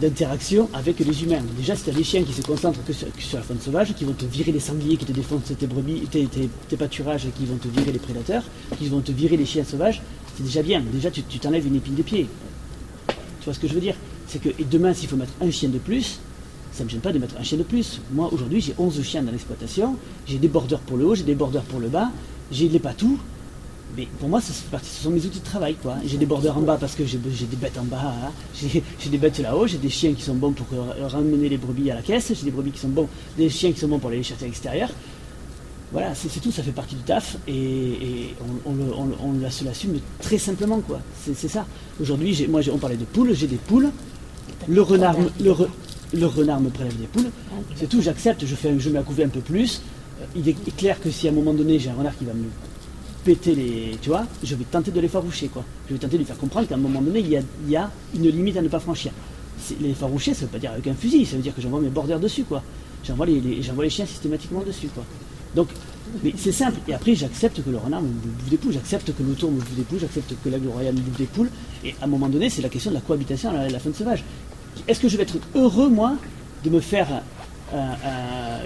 d'interaction avec les humains. Déjà, si tu as des chiens qui se concentrent que sur, la faune sauvage, qui vont te virer les sangliers, qui te défoncent tes brebis, tes, pâturages, qui vont te virer les prédateurs, qui vont te virer les chiens sauvages, c'est déjà bien. Déjà, tu t'enlèves une épine de pied. Tu vois ce que je veux dire? C'est que et demain, s'il faut mettre un chien de plus, ça ne me gêne pas de mettre un chien de plus. Moi, aujourd'hui, j'ai 11 chiens dans l'exploitation, j'ai des bordeurs pour le haut, j'ai des bordeurs pour le bas, j'ai les patous. Mais pour moi, ça fait partie, ce sont mes outils de travail. quoi. J'ai des bordeurs en bas parce que j'ai des bêtes en bas, hein. j'ai des bêtes là-haut, j'ai des chiens qui sont bons pour ramener les brebis à la caisse, j'ai des brebis qui sont bons, des chiens qui sont bons pour aller les chercher à l'extérieur. Voilà, c'est tout, ça fait partie du taf et, on, se l'assume très simplement. quoi. C'est ça. Aujourd'hui, moi, on parlait de poules, j'ai des poules. Le renard, le, renard me prélève des poules, c'est tout, j'accepte, je, fais, je mets à couver un peu plus. Euh, il est clair que si à un moment donné j'ai un renard qui va me péter les. Tu vois, je vais tenter de les faroucher, quoi. Je vais tenter de lui faire comprendre qu'à un moment donné, il y, a, une limite à ne pas franchir. Les faroucher, ça veut pas dire avec un fusil, ça veut dire que j'envoie mes bordeurs dessus, quoi. J'envoie les, les chiens systématiquement dessus, quoi. Donc, mais c'est simple. Et après, j'accepte que le renard me bouffe des poules, j'accepte que l'autour me bouffe des poules, j'accepte que l'aigle royal me bouffe des poules. Et à un moment donné, c'est la question de la cohabitation à la, faune sauvage. Est-ce que je vais être heureux, moi, de me faire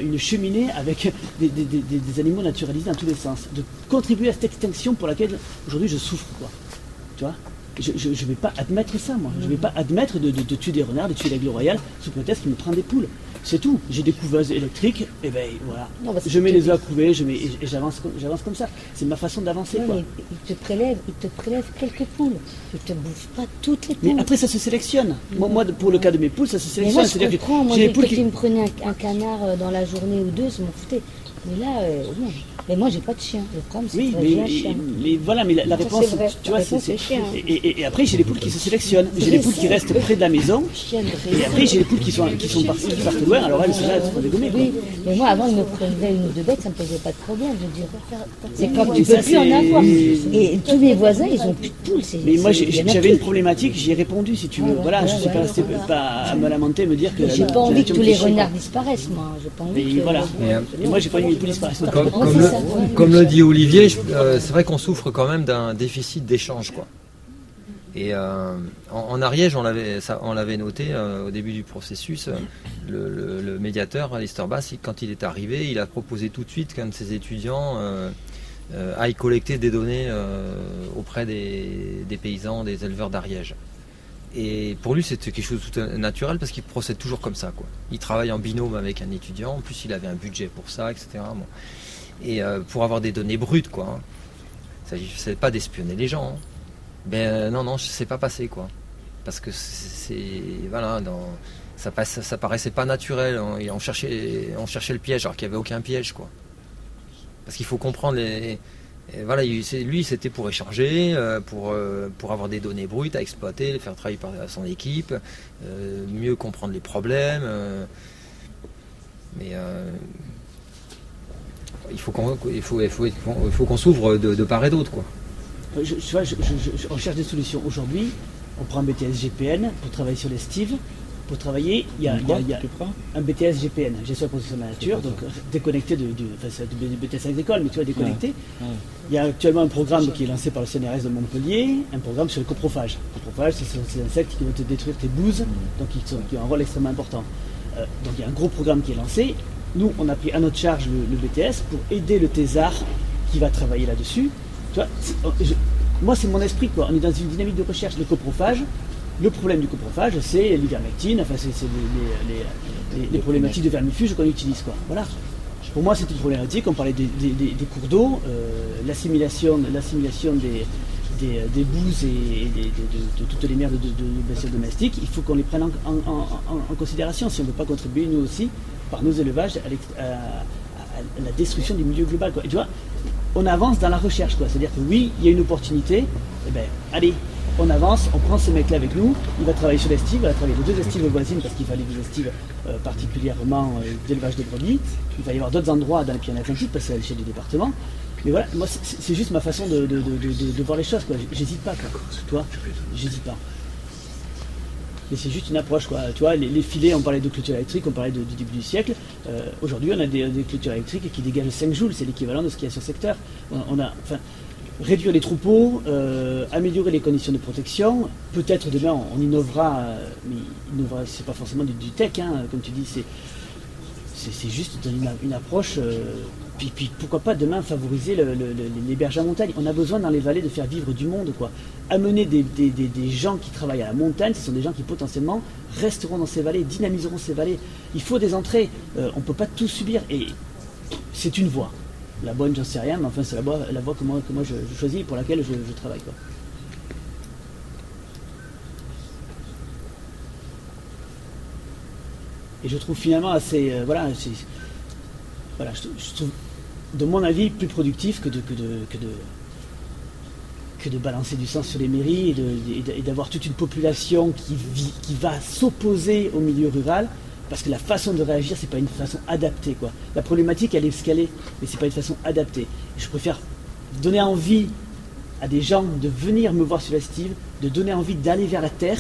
une cheminée avec des, animaux naturalisés dans tous les sens, de contribuer à cette extinction pour laquelle aujourd'hui je souffre, quoi. Tu vois? Je ne vais pas admettre ça, moi. Je ne vais pas admettre de, tuer des renards, de tuer l'aigle royal, sous prétexte qu'il me prend des poules. C'est tout. J'ai des couveuses électriques, et ben voilà. je mets les œufs à couver, je mets, et, j'avance, j'avance comme ça. C'est ma façon d'avancer. il te prélève, il te prélève quelques poules. Il te bouffe pas toutes les poules. Mais après, ça se sélectionne. Moi, pour le cas de mes poules, ça se sélectionne. Que moi, j'ai des poules qui... me prenaient un, canard euh, dans la journée ou deux, ça m'en foutait. Mais là, euh, mais moi, j'ai pas de chien. Le problème, c'est oui, mais, chien. mais, voilà, mais la, réponse, tu vois, c'est chien. Et, et, après, j'ai les poules qui se sélectionnent. J'ai les poules qui restent près de la maison. Et après, j'ai les poules qui sont, qui sont parties, qui partent loin. Alors elles, là, elles sont dégommées. Oui, mais moi, avant de me prélever une ou deux bêtes, ça me posait pas de problème. Je dire, c'est quand tu peux plus en avoir. Et tous mes voisins, ils ont plus de poules. Mais moi, j'avais une problématique, j'y ai répondu, si tu veux. Voilà, je suis pas resté à me lamenter, me dire que. J'ai pas envie que tous les renards disparaissent, moi. J'ai pas envie. Voilà. Et moi, j'ai pas les. Comme le dit Olivier, euh, c'est vrai qu'on souffre quand même d'un déficit d'échange. quoi. Et euh, en, Ariège, on l'avait, noté euh, au début du processus, le, médiateur, Alistair Bass, quand il est arrivé, il a proposé tout de suite qu'un de ses étudiants aille collecter des données auprès des, des, paysans, des éleveurs d'Ariège. Et pour lui, c'était quelque chose de tout naturel parce qu'il procède toujours comme ça. Quoi. Il travaille en binôme avec un étudiant, en plus il avait un budget pour ça, etc. Et euh, pour avoir des données brutes quoi. Hein. Ne pas d'espionner les gens. Hein. Ben euh, non non, sais pas passer quoi. Parce que c'est voilà ça, passe, paraissait pas naturel. On, on, cherchait, on cherchait le piège alors qu'il n'y avait aucun piège quoi. Parce qu'il faut comprendre les, voilà, lui c'était pour échanger, euh, pour, pour avoir des données brutes à exploiter, les faire travailler par son équipe, mieux comprendre les problèmes. mais il faut qu'on faut, il faut, s'ouvre de, part et d'autre. Quoi. Je, on cherche des solutions. Aujourd'hui, on prend un BTS GPN pour travailler sur l'estive. Pour travailler, il y a, un BTS GPN, gestion de protection de la nature, donc déconnecté de, du, enfin, du BTS agricole, mais tu vois, déconnecté. Il y a actuellement un programme qui est lancé par le CNRS de Montpellier, un programme sur le coprophage. Le coprophage, ce sont ces insectes qui vont te détruire tes bouses, donc qui, ont un rôle extrêmement important. Euh, donc il y a un gros programme qui est lancé nous, on a pris à notre charge le, BTS pour aider le thésard qui va travailler là-dessus. Oh, moi, c'est mon esprit, quoi. On est dans une dynamique de recherche de coprophage. Le problème du coprophage, c'est l'ivermectine, enfin, c'est les, problématiques de vermifuge qu'on utilise, quoi. Voilà. Pour moi, c'est une problématique. On parlait des, cours d'eau, euh, l'assimilation, des, des, bouses et, de, toutes les mers de, de, domestiques. Il faut qu'on les prenne en, considération si on ne veut pas contribuer, nous aussi, par nos élevages à, la destruction du milieu global. Quoi. Et tu vois, on avance dans la recherche. C'est-à-dire que oui, il y a une opportunité, eh ben, allez, on avance, on prend ce mec-là avec nous, il va travailler sur l'estive, il va travailler les deux estives voisines parce qu'il fallait des estives euh, particulièrement euh, d'élevage de brebis. Il va y avoir d'autres endroits dans les Pyrénées-Atlantiques parce que c'est à l'échelle du département. Mais voilà, moi c'est juste ma façon de, voir les choses. J'hésite pas, quoi. Toi, j'hésite pas. mais c'est juste une approche. Quoi. Tu vois, les, filets, on parlait de clôture électrique, on parlait du début du siècle. Euh, aujourd'hui, on a des, clôtures électriques qui dégagent 5 joules, c'est l'équivalent de ce qu'il y a sur secteur. On, a, réduire les troupeaux, euh, améliorer les conditions de protection. Peut-être demain, on, innovera, mais innovera, c'est pas forcément du, tech, hein, comme tu dis, c'est, c'est, juste une, approche puis, pourquoi pas demain favoriser les berges à montagne On a besoin dans les vallées de faire vivre du monde, quoi. Amener des, gens qui travaillent à la montagne, ce sont des gens qui potentiellement resteront dans ces vallées, dynamiseront ces vallées. Il faut des entrées, euh, on ne peut pas tout subir. Et c'est une voie. La bonne, j'en sais rien, mais enfin c'est la voie, la voie que moi, je, choisis et pour laquelle je, travaille. Et je trouve finalement assez. Euh, voilà, je trouve de mon avis, plus productif que de, que que que balancer du sang sur les mairies et d'avoir toute une population qui va s'opposer au milieu rural, parce que la façon de réagir, c'est pas une façon adaptée. Quoi. La problématique, elle est escalée, mais c'est pas une façon adaptée. je préfère donner envie à des gens de venir me voir sur la Steve, de donner envie d'aller vers la terre.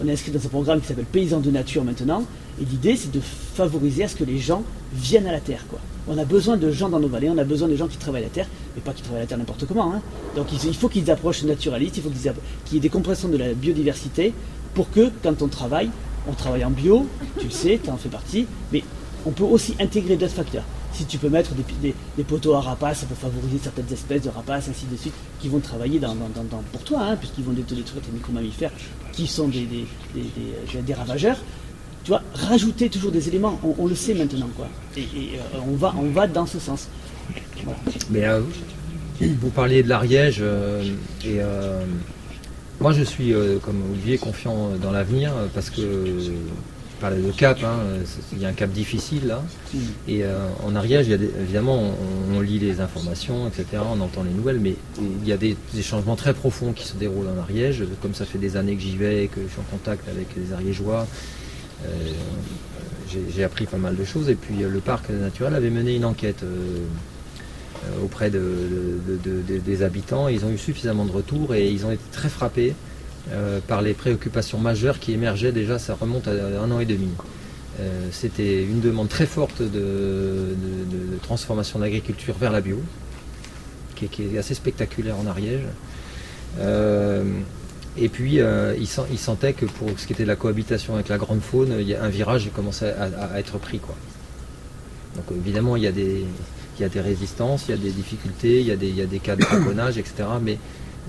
On est inscrit dans un programme qui s'appelle Paysans de nature maintenant, et l'idée, c'est de favoriser à ce que les gens viennent à la terre. Quoi. On a besoin de gens dans nos vallées, on a besoin de gens qui travaillent la terre, mais pas qui travaillent la terre n'importe comment. Hein. Donc il faut qu'ils approchent naturalistes, il faut qu'il y ait des compressions de la biodiversité pour que quand on travaille, on travaille en bio, tu le sais, tu en fais partie, mais on peut aussi intégrer d'autres facteurs. Si tu peux mettre des, poteaux à rapaces, ça peut favoriser certaines espèces de rapaces, ainsi de suite, qui vont travailler dans, pour toi, hein, puisqu'ils vont détruire tes micro-mammifères, qui sont des, des ravageurs tu vois, rajouter toujours des éléments, on, le sait maintenant, quoi. Et, euh, on, va, on va dans ce sens. Mais euh, vous parliez de l'Ariège, euh, et moi je suis, comme Olivier, confiant dans l'avenir, parce que je parlais de cap, hein, il y a un cap difficile là, mm. et en Ariège, il y a évidemment, on, lit les informations, etc., on entend les nouvelles, mais il y a des, des, changements très profonds qui se déroulent en Ariège, comme ça fait des années que j'y vais, que je suis en contact avec les Ariégeois, euh, j'ai appris pas mal de choses. Et puis euh, le parc naturel avait mené une enquête euh, auprès des habitants. ils ont eu suffisamment de retours et ils ont été très frappés par les préoccupations majeures qui émergeaient déjà, ça remonte à un an et demi. C'était une demande très forte de, transformation de l'agriculture vers la bio, qui, est assez spectaculaire en Ariège. Et puis, euh, il, sentait que pour ce qui était la cohabitation avec la grande faune, un virage commençait à, être pris. Donc évidemment, il y, a des, des résistances, il y a des difficultés, il y a des, il des cas de braconnage, etc. Mais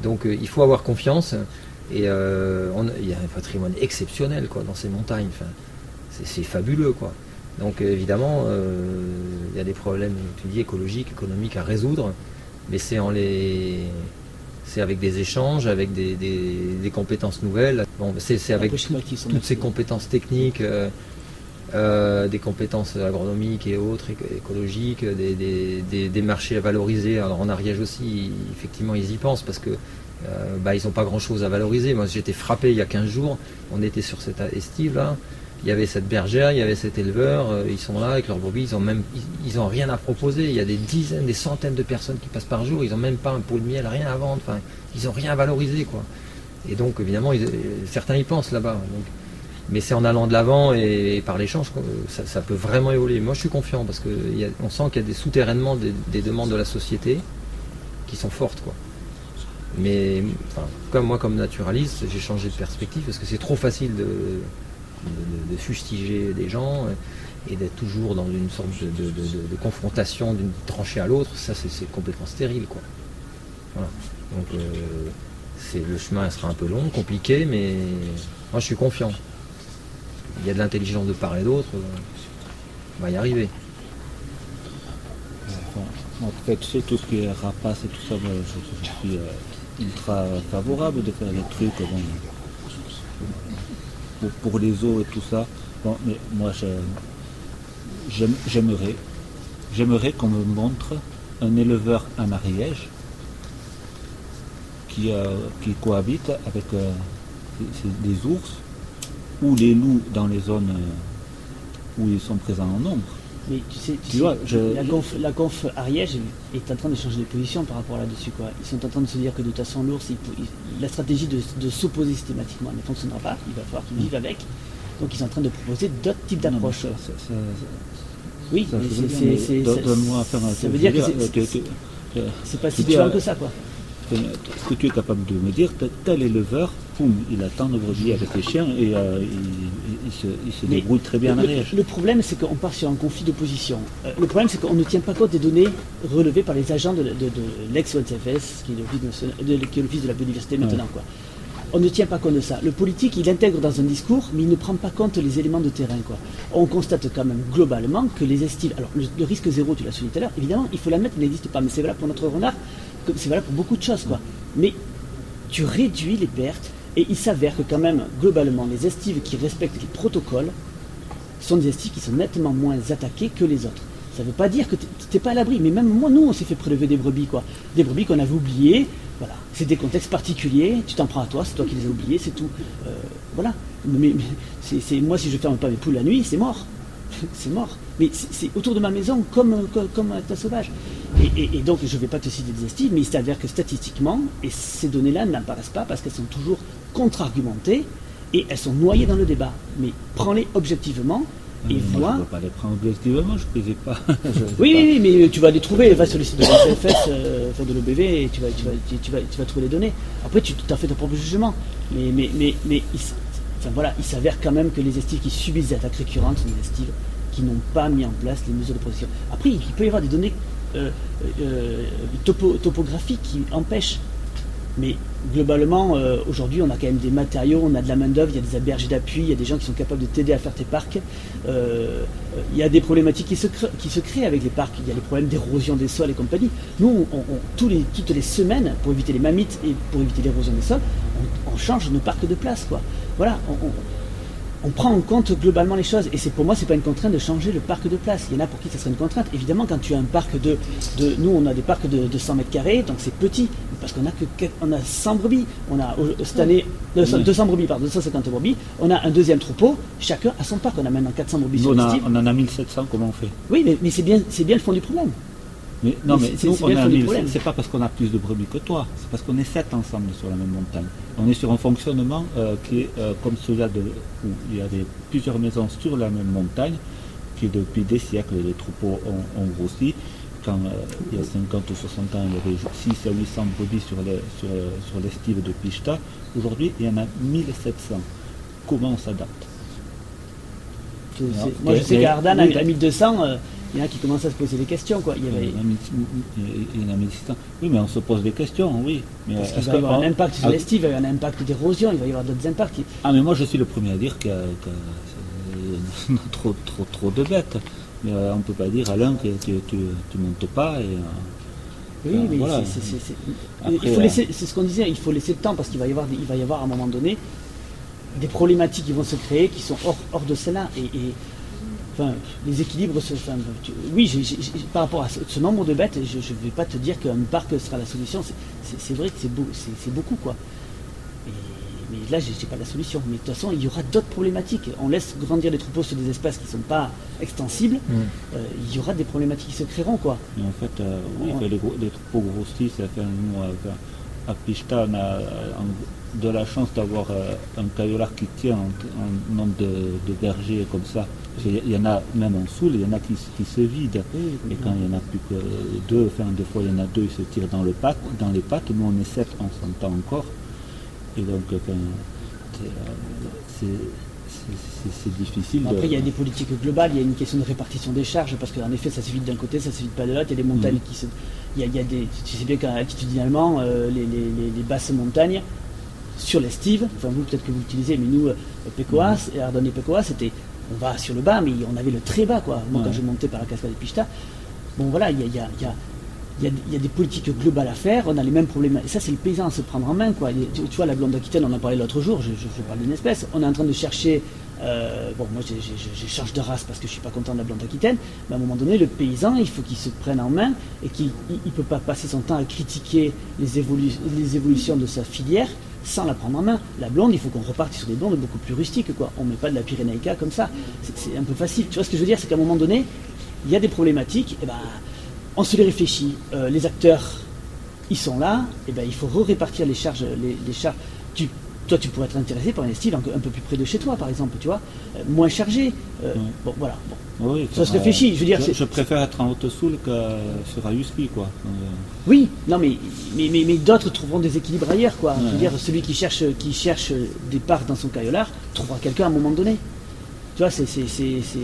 donc euh, il faut avoir confiance. Et euh, il y a un patrimoine exceptionnel quoi, dans ces montagnes. Enfin, c'est fabuleux. Quoi. Donc évidemment, il y a des problèmes, tu dis, écologiques, économiques à résoudre. Mais c'est en les c'est avec des échanges, avec des, compétences nouvelles. Bon, c'est avec toutes ces compétences techniques, euh, des compétences agronomiques et autres, écologiques, des, marchés à valoriser. Alors en Ariège aussi, effectivement, ils y pensent parce que euh, bah, ils n'ont pas grand-chose à valoriser. Moi, j'étais frappé il y a 15 jours. On était sur cette estive là il y avait cette bergère, il y avait cet éleveur, euh, ils sont là avec leurs brebis, ils ont même ils, ont rien à proposer. Il y a des dizaines, des centaines de personnes qui passent par jour, ils n'ont même pas un pot de miel, rien à vendre, enfin, ils n'ont rien à valoriser. Et donc évidemment, certains y pensent là-bas. Mais c'est en allant de l'avant et, par l'échange ça, ça, peut vraiment évoluer. Moi je suis confiant parce qu'on sent qu'il y a des souterrainements des, demandes de la société qui sont fortes. Mais comme moi comme naturaliste, j'ai changé de perspective parce que c'est trop facile de de, fustiger des gens et d'être toujours dans une sorte de, confrontation d'une tranchée à l'autre, ça c'est complètement stérile quoi. Donc euh, le chemin sera un peu long, compliqué, mais moi je suis confiant. Il y a de l'intelligence de part et d'autre, on va y arriver. en fait, tout ce qui est rapace et tout ça, je, suis euh, ultra favorable de faire des trucs pour, les eaux et tout ça. Bon, mais moi, j'aimerais, qu'on me montre un éleveur en Ariège qui, euh, cohabite avec euh, des ours ou les loups dans les zones euh, où ils sont présents en nombre. Mais tu sais, tu vois, la, conf, la conf Ariège est en train de changer de position par rapport là-dessus. Quoi. Ils sont en train de se dire que de toute façon, l'ours, la stratégie de, s'opposer systématiquement ne fonctionnera pas. Il va falloir qu'ils vivent avec. Donc ils sont en train de proposer d'autres types d'approches. Oui, c'est. Donne-moi Ça veut dire que c'est pas si tuant que ça, quoi. Est-ce que tu es capable de me dire tel éleveur, poum, il attend de brebis avec les chiens et euh, il, se, débrouille très bien en arrière. Le, problème, c'est qu'on part sur un conflit de position. Euh, le problème, c'est qu'on ne tient pas compte des données relevées par les agents de, l'ex-ONCFS, qui est l'office de, la biodiversité maintenant. Quoi. On ne tient pas compte de ça. Le politique, il intègre dans un discours, mais il ne prend pas compte les éléments de terrain. Quoi. On constate quand même globalement que les estives. Alors, le, risque zéro, tu l'as souligné tout à l'heure, évidemment, il faut l'admettre, il n'existe pas. Mais c'est valable pour notre renard, c'est valable pour beaucoup de choses. Quoi. Mais tu réduis les pertes, et il s'avère que quand même, globalement, les estives qui respectent les protocoles sont des estives qui sont nettement moins attaquées que les autres. Ça ne veut pas dire que tu n'es pas à l'abri, mais même moi, nous, on s'est fait prélever des brebis, quoi. Des brebis qu'on avait oubliées, voilà. C'est des contextes particuliers, tu t'en prends à toi, c'est toi qui les as oubliés, c'est tout. Euh, voilà. Mais, moi, si je ferme pas mes poules la nuit, c'est mort. c'est mort. Mais c'est, autour de ma maison comme, comme, un tas sauvage. Et, donc, je ne vais pas te citer des estimes, mais il s'avère que statistiquement, et ces données-là n'apparaissent pas parce qu'elles sont toujours contre-argumentées et elles sont noyées dans le débat. Mais prends-les objectivement, et moi, Je ne pas les prendre objectivement, je ne les ai pas. oui, oui, mais tu vas les trouver. Va sur le site de l'OCFS, euh, de l'OBV, et tu vas, tu, vas, tu, vas, tu vas trouver les données. Après, tu as fait ton propre jugement. Mais, mais, mais, mais il, enfin, voilà, il s'avère quand même que les estives qui subissent des attaques récurrentes sont des estives qui n'ont pas mis en place les mesures de protection. Après, il peut y avoir des données euh, euh, topographiques qui empêchent mais globalement, euh, aujourd'hui, on a quand même des matériaux, on a de la main-d'œuvre, il y a des aberges d'appui, il y a des gens qui sont capables de t'aider à faire tes parcs. Euh, il y a des problématiques qui se, créent avec les parcs. Il y a les problèmes d'érosion des sols et compagnie. Nous, tous les, toutes les semaines, pour éviter les mammites et pour éviter l'érosion des sols, on, change nos parcs de place. Quoi. Voilà, on prend en compte globalement les choses. Et c'est pour moi, c'est pas une contrainte de changer le parc de place. Il y en a pour qui ça serait une contrainte. Évidemment, quand tu as un parc de, de nous, on a des parcs de, 100 mètres carrés, donc c'est petit, parce qu'on a que on a 100 brebis. On a cette année 200, brebis, pardon, 250 brebis. On a un deuxième troupeau. Chacun a son parc. On a maintenant 400 brebis. on, on en a 1700. Comment on fait? Oui, mais, mais c'est bien, c'est bien le fond du problème. Mais, non, mais, nous, on a c'est pas parce qu'on a plus de brebis que toi, c'est parce qu'on est sept ensemble sur la même montagne. On est sur un fonctionnement euh, qui est euh, comme celui-là où il y avait plusieurs maisons sur la même montagne, qui depuis des siècles, les troupeaux ont, grossi. Quand euh, il y a 50 ou 60 ans, il y avait 6 à 800 brebis sur, les, sur, de Pishta. Aujourd'hui, il y en a 1700. Comment on s'adapte? Moi, je sais qu'à Ardan, à 1200, il y en a qui commencent à se poser des questions. Quoi. Il y, avait... Oui, mais on se pose des questions, oui. Mais Parce qu'il va y avoir un impact sur ah, l'estive, il va y avoir un impact d'érosion, il va y avoir d'autres impacts. Ah, mais moi je suis le premier à dire qu'il y a, trop, trop, trop de bêtes. Mais euh, on ne peut pas dire à l'un que, tu ne montes pas. Et, euh, oui, mais voilà. c'est ce qu'on disait, il faut laisser le temps parce qu'il va y avoir, il va y avoir à un moment donné des problématiques qui vont se créer qui sont hors, hors de cela. Et, et Enfin, les équilibres oui, par rapport à ce, nombre de bêtes, je ne vais pas te dire qu'un parc sera la solution. C'est vrai que c'est beaucoup, quoi. mais là, je n'ai pas la solution. Mais de toute façon, il y aura d'autres problématiques. On laisse grandir les troupeaux sur des espaces qui ne sont pas extensibles. Mm. Euh, il y aura des problématiques qui se créeront, quoi. en fait, euh, oui, les, troupeaux grossissent. Ça fait un, à Pishta, on a de la chance d'avoir euh, un caillolard qui tient un, nombre de, bergers comme ça. Il y en a même en dessous, il y en a qui, se vident. Et quand il n'y en a plus que deux, enfin deux fois il y en a deux, ils se tirent dans, le dans les pattes. Nous on est sept, on s'entend encore. Et donc c'est difficile. Après, il y a des politiques globales, il y a une question de répartition des charges, parce qu'en effet, ça se vide d'un côté, ça se vide pas de l'autre. Il y a des montagnes mm. qui se. Il y, a, des. Tu sais bien qu'altitudinalement, euh, les, les, basses montagnes, sur l'estive, enfin vous peut-être que vous l'utilisez, mais nous, euh, Pécoas, et Ardonne et Pécoas, c'était. On va sur le bas, mais on avait le très bas, quoi. Moi, quand je montais par la cascade de Pichta, bon voilà, il y a, il y, a, des politiques globales à faire, on a les mêmes problèmes. Et ça, c'est le paysan à se prendre en main. Quoi. Tu, vois, la blonde d'Aquitaine, on en parlait l'autre jour, je, je, parle d'une espèce. On est en train de chercher. Euh, bon, moi, j'ai change de race parce que je suis pas content de la blonde d'Aquitaine, mais à un moment donné, le paysan, il faut qu'il se prenne en main et qu'il ne peut pas passer son temps à critiquer les, les évolutions de sa filière sans la prendre en main. La blonde, il faut qu'on reparte sur des blondes beaucoup plus rustiques. Quoi. On ne met pas de la Pyrénéica comme ça. C'est un peu facile. Tu vois ce que je veux dire? C'est qu'à un moment donné, il y a des problématiques, et ben, on se les réfléchit. Euh, les acteurs, ils sont là, et ben, il faut répartir les charges. Les, charges. Toi, tu pourrais être intéressé par un style un, peu plus près de chez toi, par exemple, tu vois, euh, moins chargé. Euh, bon, voilà. ça se réfléchit. Je veux dire, je, préfère être en Haute-Soul que sur Ayuspi, quoi. Oui, non, mais, mais, mais, d'autres trouveront des équilibres ailleurs, quoi. Je veux dire, celui qui cherche, qui cherche des parts dans son caillolard trouvera quelqu'un à un moment donné. Tu vois, c'est,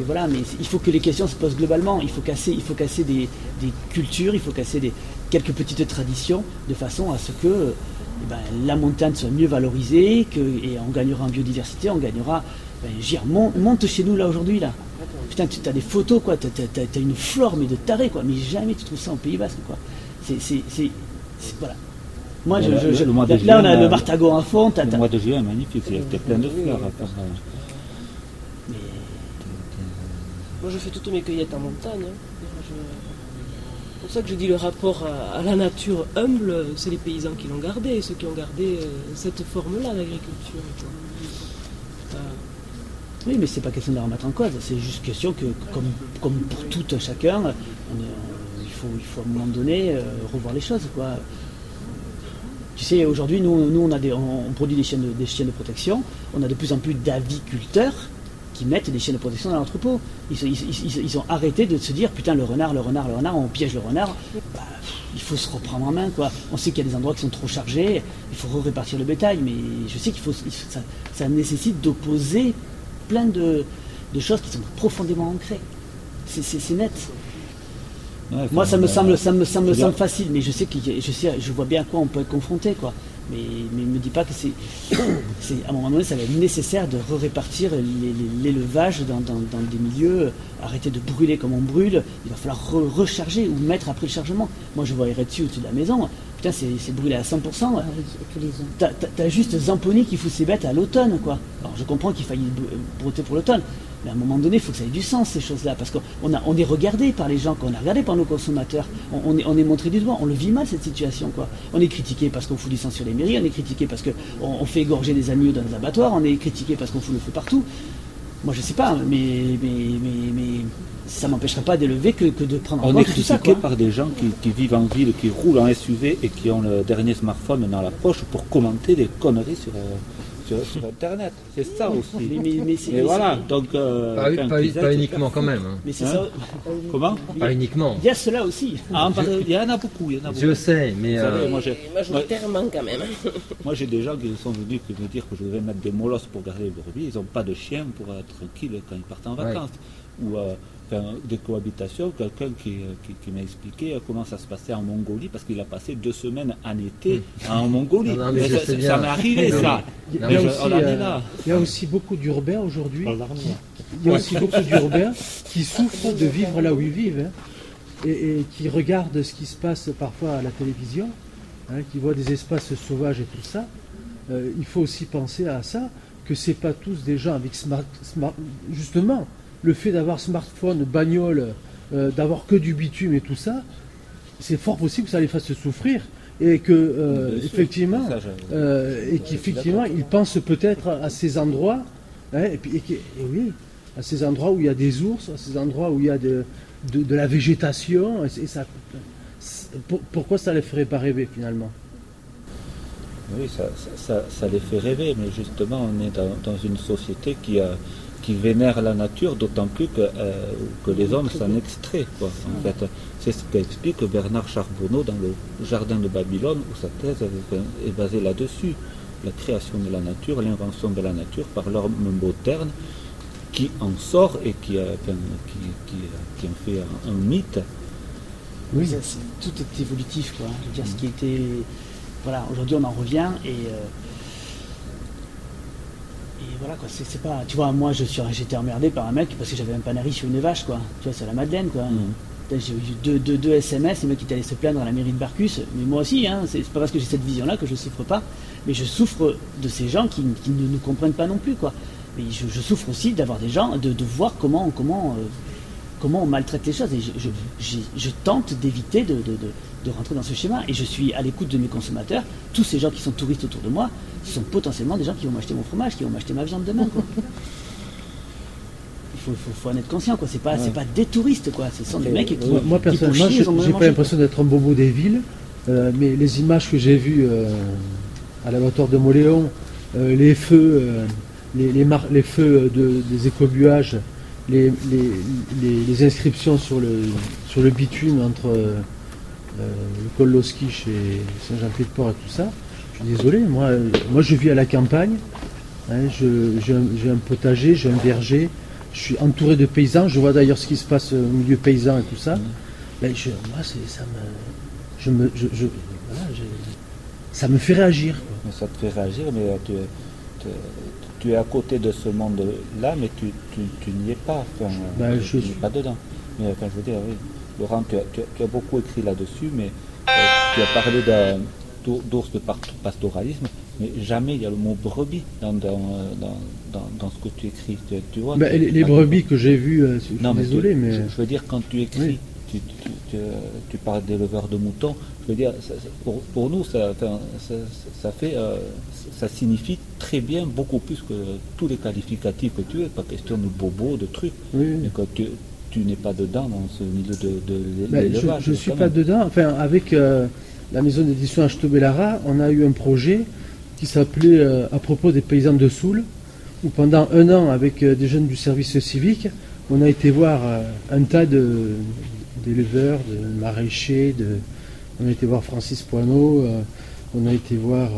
voilà, mais il faut que les questions se posent globalement. Il faut casser, il faut casser des, cultures, il faut casser des, quelques petites traditions de façon à ce que ben, la montagne soit mieux valorisée, que, et on gagnera en biodiversité, on gagnera. Ben, monte, chez nous là aujourd'hui là. Putain, tu as des photos quoi, tu as, une flore mais de taré quoi, mais jamais tu trouves ça en Pays Basque quoi. C'est, voilà. Moi, je, là, on a le Martago en fond. Le mois de juillet est magnifique, il y a plein de fleurs à faire. Moi, je fais toutes mes cueillettes en montagne. Hein. C'est pour ça que je dis le rapport à, la nature humble, c'est les paysans qui l'ont gardé, ceux qui ont gardé euh, cette forme-là d'agriculture. Oui, mais c'est pas question de la remettre en cause, c'est juste question que, comme, pour tout un chacun, il, faut, à un moment donné euh, revoir les choses. Tu sais, aujourd'hui, nous, on, a des, on, produit des des chiens de protection, on a de plus en plus d'aviculteurs qui mettent des chiens de protection dans l'entrepôt. Ils, ont arrêté de se dire putain le renard, le renard, le renard, on piège le renard. Bah, il faut se reprendre en main quoi. On sait qu'il y a des endroits qui sont trop chargés, il faut répartir le bétail, mais je sais qu'il faut ça, nécessite d'opposer plein de, choses qui sont profondément ancrées. C'est net. Moi ça me semble ça me, semble facile, mais je sais que je sais je vois bien à quoi on peut être confronté quoi. Mais, ne me dis pas que c'est, à un moment donné, ça va être nécessaire de répartir l'élevage dans, des milieux, arrêter de brûler comme on brûle, il va falloir recharger ou mettre après le chargement. Moi, je vois dessus au-dessus de la maison, putain, c'est brûlé à 100%. Ah t'as juste Zamponi qui fout ses bêtes à l'automne, quoi. Alors, je comprends qu'il faille brouter pour l'automne, mais à un moment donné, il faut que ça ait du sens, ces choses-là, parce qu'on on est regardé par les gens, on est regardé par nos consommateurs, on, est, on est montré du doigt, on le vit mal, cette situation. Quoi. On est critiqué parce qu'on fout du sang sur les mairies, on est critiqué parce qu'on on fait égorger des agneaux dans les abattoirs, on est critiqué parce qu'on fout le feu partout. Moi, je sais pas, mais, mais, mais, mais ça m'empêcherait pas d'élever que, que, de prendre en compte tout ça. On est critiqué par des gens qui, qui, vivent en ville, qui roulent en SUV et qui ont le dernier smartphone dans la poche pour commenter des conneries sur, euh, sur, Internet. C'est ça aussi. Mais, voilà, donc. Euh, pas, uniquement quand même. Hein. Mais c'est ça. Comment Pas uniquement. Il y a cela aussi. Ah, il y en a beaucoup. Il y en a beaucoup. Je sais, mais. Euh... Moi, majoritairement quand même. moi, j'ai des gens qui sont venus me dire que je devais mettre des molosses pour garder les brebis. Ils n'ont pas de chien pour être tranquille quand ils partent en vacances. Ou euh, des cohabitations, quelqu'un qui, qui, m'a expliqué comment ça se passait en Mongolie, parce qu'il a passé deux semaines en été hmm. en Mongolie. ça, m'est arrivé, ça. Il y, a aussi, euh, il y a aussi beaucoup d'urbains aujourd'hui. Il y a aussi beaucoup d'urbains qui souffrent de vivre là où ils vivent. Hein, et, qui regardent ce qui se passe parfois à la télévision, hein, qui voient des espaces sauvages et tout ça. Euh, il faut aussi penser à ça, que c'est pas tous des gens avec smart, smart justement, le fait d'avoir smartphone, bagnole, euh, d'avoir que du bitume et tout ça, c'est fort possible que ça les fasse souffrir et que euh, effectivement, euh, et qu'effectivement, ils pensent peut-être à ces endroits, hein, et, puis, oui, à ces endroits où il y a des ours, à ces endroits où il y a de, de, la végétation, et, ça, pourquoi ça les ferait pas rêver finalement? Oui, ça, ça, ça, les fait rêver, mais justement, on est dans une société qui a qui vénère la nature, d'autant plus que, euh, que les hommes s'en extraient. Quoi, en fait. C'est ce qu'explique Bernard Charbonneau dans le Jardin de Babylone, où sa thèse est basée là-dessus. La création de la nature, l'invention de la nature par l'homme moderne, qui en sort et qui, qui, qui, en fait un, mythe. Oui, tout est évolutif. Quoi. Je veux dire, ce qui était. Voilà, aujourd'hui on en revient et. Euh, voilà quoi, c'est pas. Tu vois, moi je suis j'étais emmerdé par un mec parce que j'avais un panari sur une vache quoi. Tu vois, c'est la Madeleine quoi. Mhm. J'ai eu deux, deux, SMS, le mec qui est allé se plaindre à la mairie de Barcus, mais moi aussi, hein, c'est pas parce que j'ai cette vision-là que je souffre pas, mais je souffre de ces gens qui, ne nous comprennent pas non plus quoi. Mais je, souffre aussi d'avoir des gens, de, de, voir comment, comment, euh, comment on maltraite les choses. Et je, je tente d'éviter de, de, rentrer dans ce schéma. Et je suis à l'écoute de mes consommateurs. Tous ces gens qui sont touristes autour de moi, ce sont potentiellement des gens qui vont m'acheter mon fromage, qui vont m'acheter ma viande demain. faut, en être conscient, quoi. C'est pas, pas des touristes, quoi. Ce sont des mecs qui. Moi, personnellement, j'ai pas l'impression d'être un bobo des villes, euh, mais les images que j'ai vues euh, à la hauteur de Moléon, euh, les feux, les, les, feux des écobuages, les, les, inscriptions sur le, sur le bitume entre le col Loskiche et Saint-Jean-Pied-de-Port et tout ça. Je suis désolé, moi, moi je vis à la campagne. Hein, j'ai un, potager, j'ai un verger, je suis entouré de paysans, je vois d'ailleurs ce qui se passe au milieu paysan et tout ça. Ben, moi, ça me, je me, ça me fait réagir. ça te fait réagir, mais tu, es à côté de ce monde-là, mais tu, n'y es pas. Ben, je ne suis pas dedans. Mais enfin, je veux dire, oui. Laurent, tu as, beaucoup écrit là-dessus, mais euh, tu as parlé d'ours de pastoralisme mais jamais il y a le mot brebis dans, dans, dans, ce que tu écris. Tu, vois, bah, les, brebis que j'ai vues, euh, je suis désolé, mais. Je, veux dire, quand tu écris, tu, tu, parles d'éleveurs de moutons, je veux dire, pour, pour, nous, ça, ça, fait, euh, ça signifie très bien beaucoup plus que tous les qualificatifs que tu es, pas question de bobo, de trucs, mais tu, tu n'es pas dedans dans ce milieu de, de l'élevage. Je ne suis pas dedans. Enfin, avec euh, la maison d'édition H. on a eu un projet qui s'appelait euh, À propos des paysans de Soule, où pendant un an, avec euh, des jeunes du service civique, on a été voir euh, un tas d'éleveurs, de, maraîchers, de, on a été voir Francis Poineau, on a été voir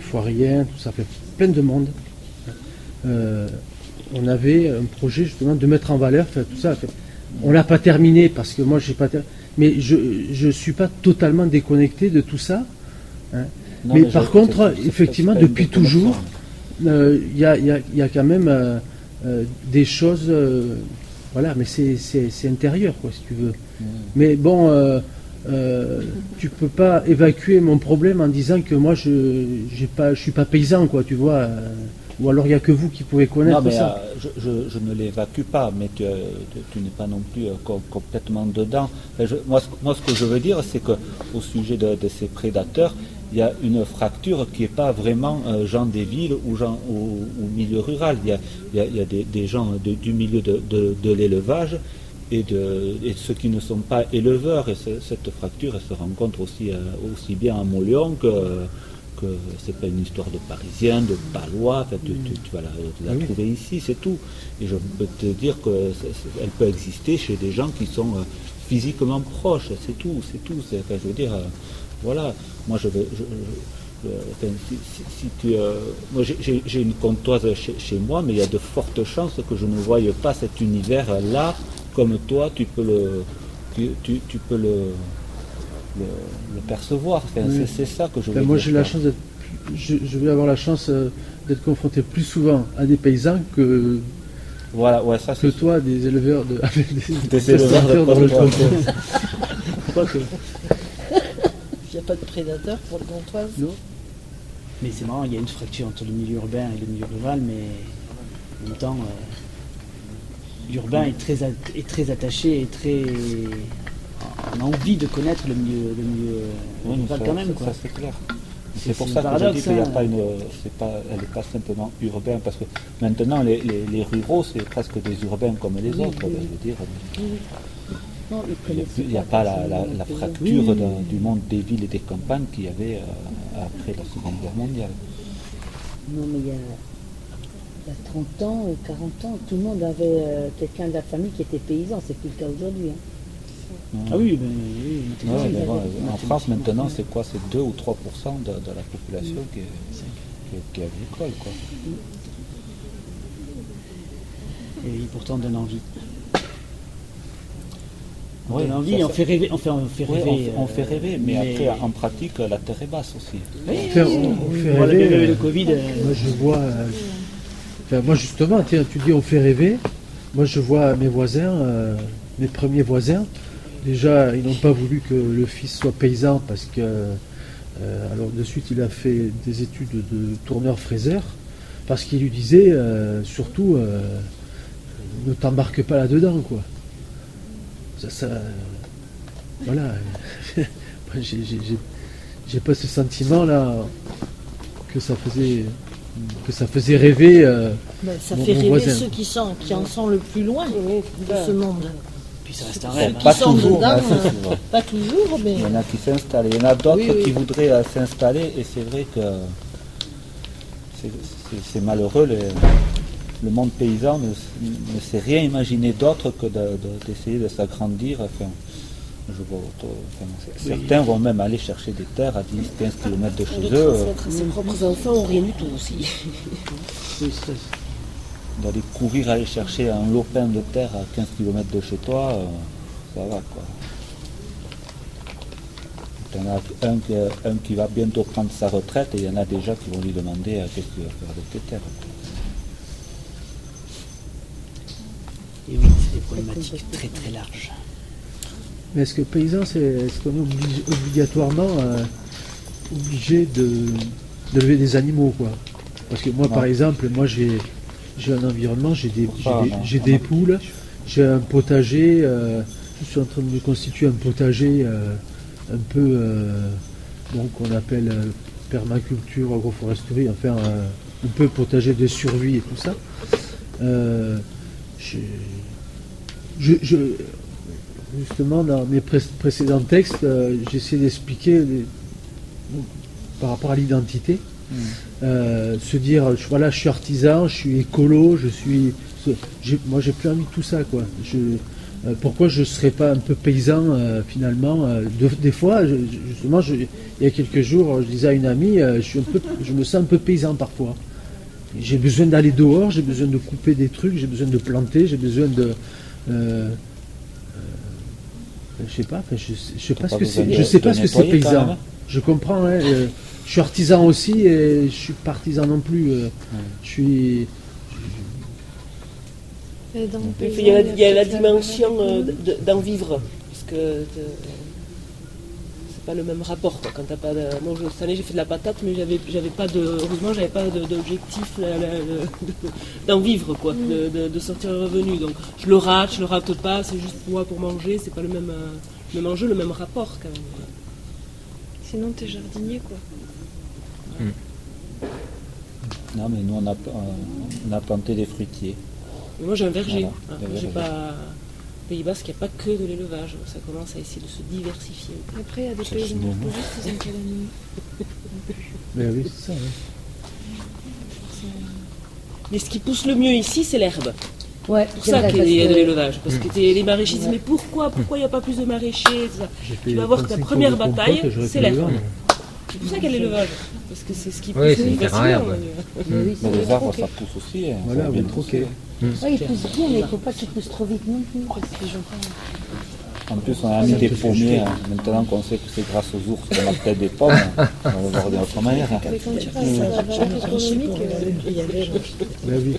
Foirien, tout ça fait plein de monde. On avait un projet justement de mettre en valeur tout ça. On l'a pas terminé parce que moi j'ai pas mais je ne suis pas totalement déconnecté de tout ça. Hein. mais, par contre, effectivement, depuis toujours, euh, il y, a, quand même euh, euh, des choses. voilà, mais c'est intérieur, quoi, si tu veux. Mm. Mais bon, tu peux pas évacuer mon problème en disant que moi, je ne suis pas paysan, quoi, tu vois. Ou alors il n'y a que vous qui pouvez connaître non, mais, ça euh, je, ne l'évacue pas, mais tu, n'es pas non plus euh, complètement dedans. moi, ce que je veux dire, c'est qu'au sujet de, ces prédateurs, il y a une fracture qui n'est pas vraiment euh, gens des villes ou, gens, ou, milieu rural. Il y a, des, gens du milieu de, l'élevage et, de, ceux qui ne sont pas éleveurs. Et cette fracture, elle se rencontre aussi, aussi bien à Molion que que c'est pas une histoire de Parisien, de Palois, tu, vas la, trouver ici, c'est tout. Et je peux te dire qu'elle peut exister chez des gens qui sont euh, physiquement proches, c'est tout, c'est tout. je veux dire, euh, voilà, moi je veux. si, tu, euh, moi j'ai une comptoise chez, moi, mais il y a de fortes chances que je ne voie pas cet univers-là comme toi, tu peux le, tu peux le, le, percevoir. C'est ça que je veux ben, Moi, j'ai la chance d'être. Je, vais avoir la chance euh, d'être confronté plus souvent à des paysans que. Voilà, ouais, ça que toi, des éleveurs de, avec des, éleveurs dans le. Il n'y a pas de prédateurs pour le comptoir Non. Mais c'est marrant, il y a une fracture entre le milieu urbain et le milieu rural, mais en même temps, euh, l'urbain est très, est très attaché et très on a envie de connaître le milieu, le milieu quand même. Ça, c'est clair. C'est pour ça que je dis qu'il n'y a pas une. Pas, elle n'est pas simplement urbaine, parce que maintenant, les, les, ruraux, c'est presque des urbains comme les autres. Je veux dire. il n'y a, pas la, la, fracture du monde des villes et des campagnes qu'il y avait euh, après la Seconde Guerre mondiale. Non, mais il y a, il y a 30 ans, 40 ans, tout le monde avait euh, quelqu'un de la famille qui était paysan. C'est plus le cas aujourd'hui. Hein. Ah oui, en France maintenant, c'est quoi? C'est 2 ou 3% de, la population qui est, agricole. Quoi. Et pourtant donne envie. On donne envie, on fait rêver. On fait, on fait rêver, on, fait, rêver mais, après, en pratique, la terre est basse aussi. on fait, rêver. Le Covid, euh, moi, je vois. Euh, moi, justement, tu dis on fait rêver. Moi, je vois mes voisins, euh, mes premiers voisins, Déjà, ils n'ont pas voulu que le fils soit paysan parce que, euh, alors de suite, il a fait des études de tourneur-fraiseur parce qu'il lui disait euh, surtout euh, ne t'embarque pas là-dedans, quoi. Ça, voilà. j'ai pas ce sentiment-là que ça faisait que ça faisait rêver. Ben, ça fait rêver ceux qui, sont, qui en sont le plus loin de ce monde. Puis ça reste un rêve. pas, toujours, dedans, pas toujours, mais. Il y en a qui s'installent. Il y en a d'autres qui voudraient s'installer, et c'est vrai que c'est malheureux. le monde paysan ne, sait rien imaginer d'autre que d'essayer de, s'agrandir. certains vont même aller chercher des terres à 10-15 km de chez eux. Ses propres enfants n'ont rien du tout aussi. D'aller courir aller chercher un lopin de terre à 15 km de chez toi, euh, ça va quoi. Il y en a un, qui va bientôt prendre sa retraite et il y en a déjà qui vont lui demander euh, qu'est-ce qu'il va faire avec les terres. Et oui, c'est des problématiques très très larges. Mais est-ce que paysan, est-ce qu'on est obligatoirement euh, obligé de, de, lever des animaux quoi? Parce que moi, par exemple, moi j'ai un environnement, j'ai des, j'ai des, poules, j'ai un potager, euh, je suis en train de me constituer un potager un peu, euh, donc on appelle euh, permaculture, agroforesterie, enfin euh, un peu potager de survie et tout ça. Je, justement, dans mes précédents textes, j'essaie d'expliquer par rapport à l'identité. Mmh. se dire voilà je suis artisan je suis écolo je suis moi j'ai plus envie de tout ça quoi je, euh, pourquoi je ne serais pas un peu paysan euh, finalement euh, Des fois, justement, il y a quelques jours, je disais à une amie, je, suis un peu, je me sens un peu paysan parfois. J'ai besoin d'aller dehors, j'ai besoin de couper des trucs, j'ai besoin de planter, j'ai besoin de... je sais pas, je, ne sais pas ce que c'est. Je sais pas ce que c'est paysan. Je comprends. Hein, je suis artisan aussi et je suis pas artisan non plus. Je suis il y, a la, dimension euh, d'en vivre, parce que euh, c'est pas le même rapport. Quand t'as pas cette année j'ai fait de la patate, mais j'avais, j'avais pas de, heureusement j'avais pas d'objectif d'en vivre, quoi, mm. de, sortir le revenu. Donc je le rate, je le rate pas, c'est juste pour moi pour manger, c'est pas le même, euh, même enjeu, le même rapport quand même. Sinon t'es jardinier quoi. Mm. Non mais nous on a, on a planté des fruitiers moi j'ai un verger. Hein. j'ai pas. Pays Basque, il n'y a pas que de l'élevage. Ça commence à essayer de se diversifier. Après, il y a des pays ils ont Mais oui, c'est ça. Mais ce qui pousse le mieux ici, c'est l'herbe. Ouais, c'est pour ça qu'il y a de l'élevage. Parce que les maraîchers disent Mais pourquoi? Pourquoi il n'y a pas plus de maraîchers? Tu vas voir que ta première bataille, c'est l'herbe. C'est pour ça y a l'élevage. Parce que c'est ce qui pousse oui, c'est herbe. Mais les arbres, ça pousse aussi. Hein, voilà, bien troqué. Oui, il pousse bien, mais il ne faut pas qu'il pousse trop vite non plus. En plus, on a mis des pommiers. Hein. Maintenant qu'on sait que c'est grâce aux ours qu'on a peut-être des pommes, on va voir d'une autre manière. Mais quand tu passes à la économique, il y avait. Ben oui.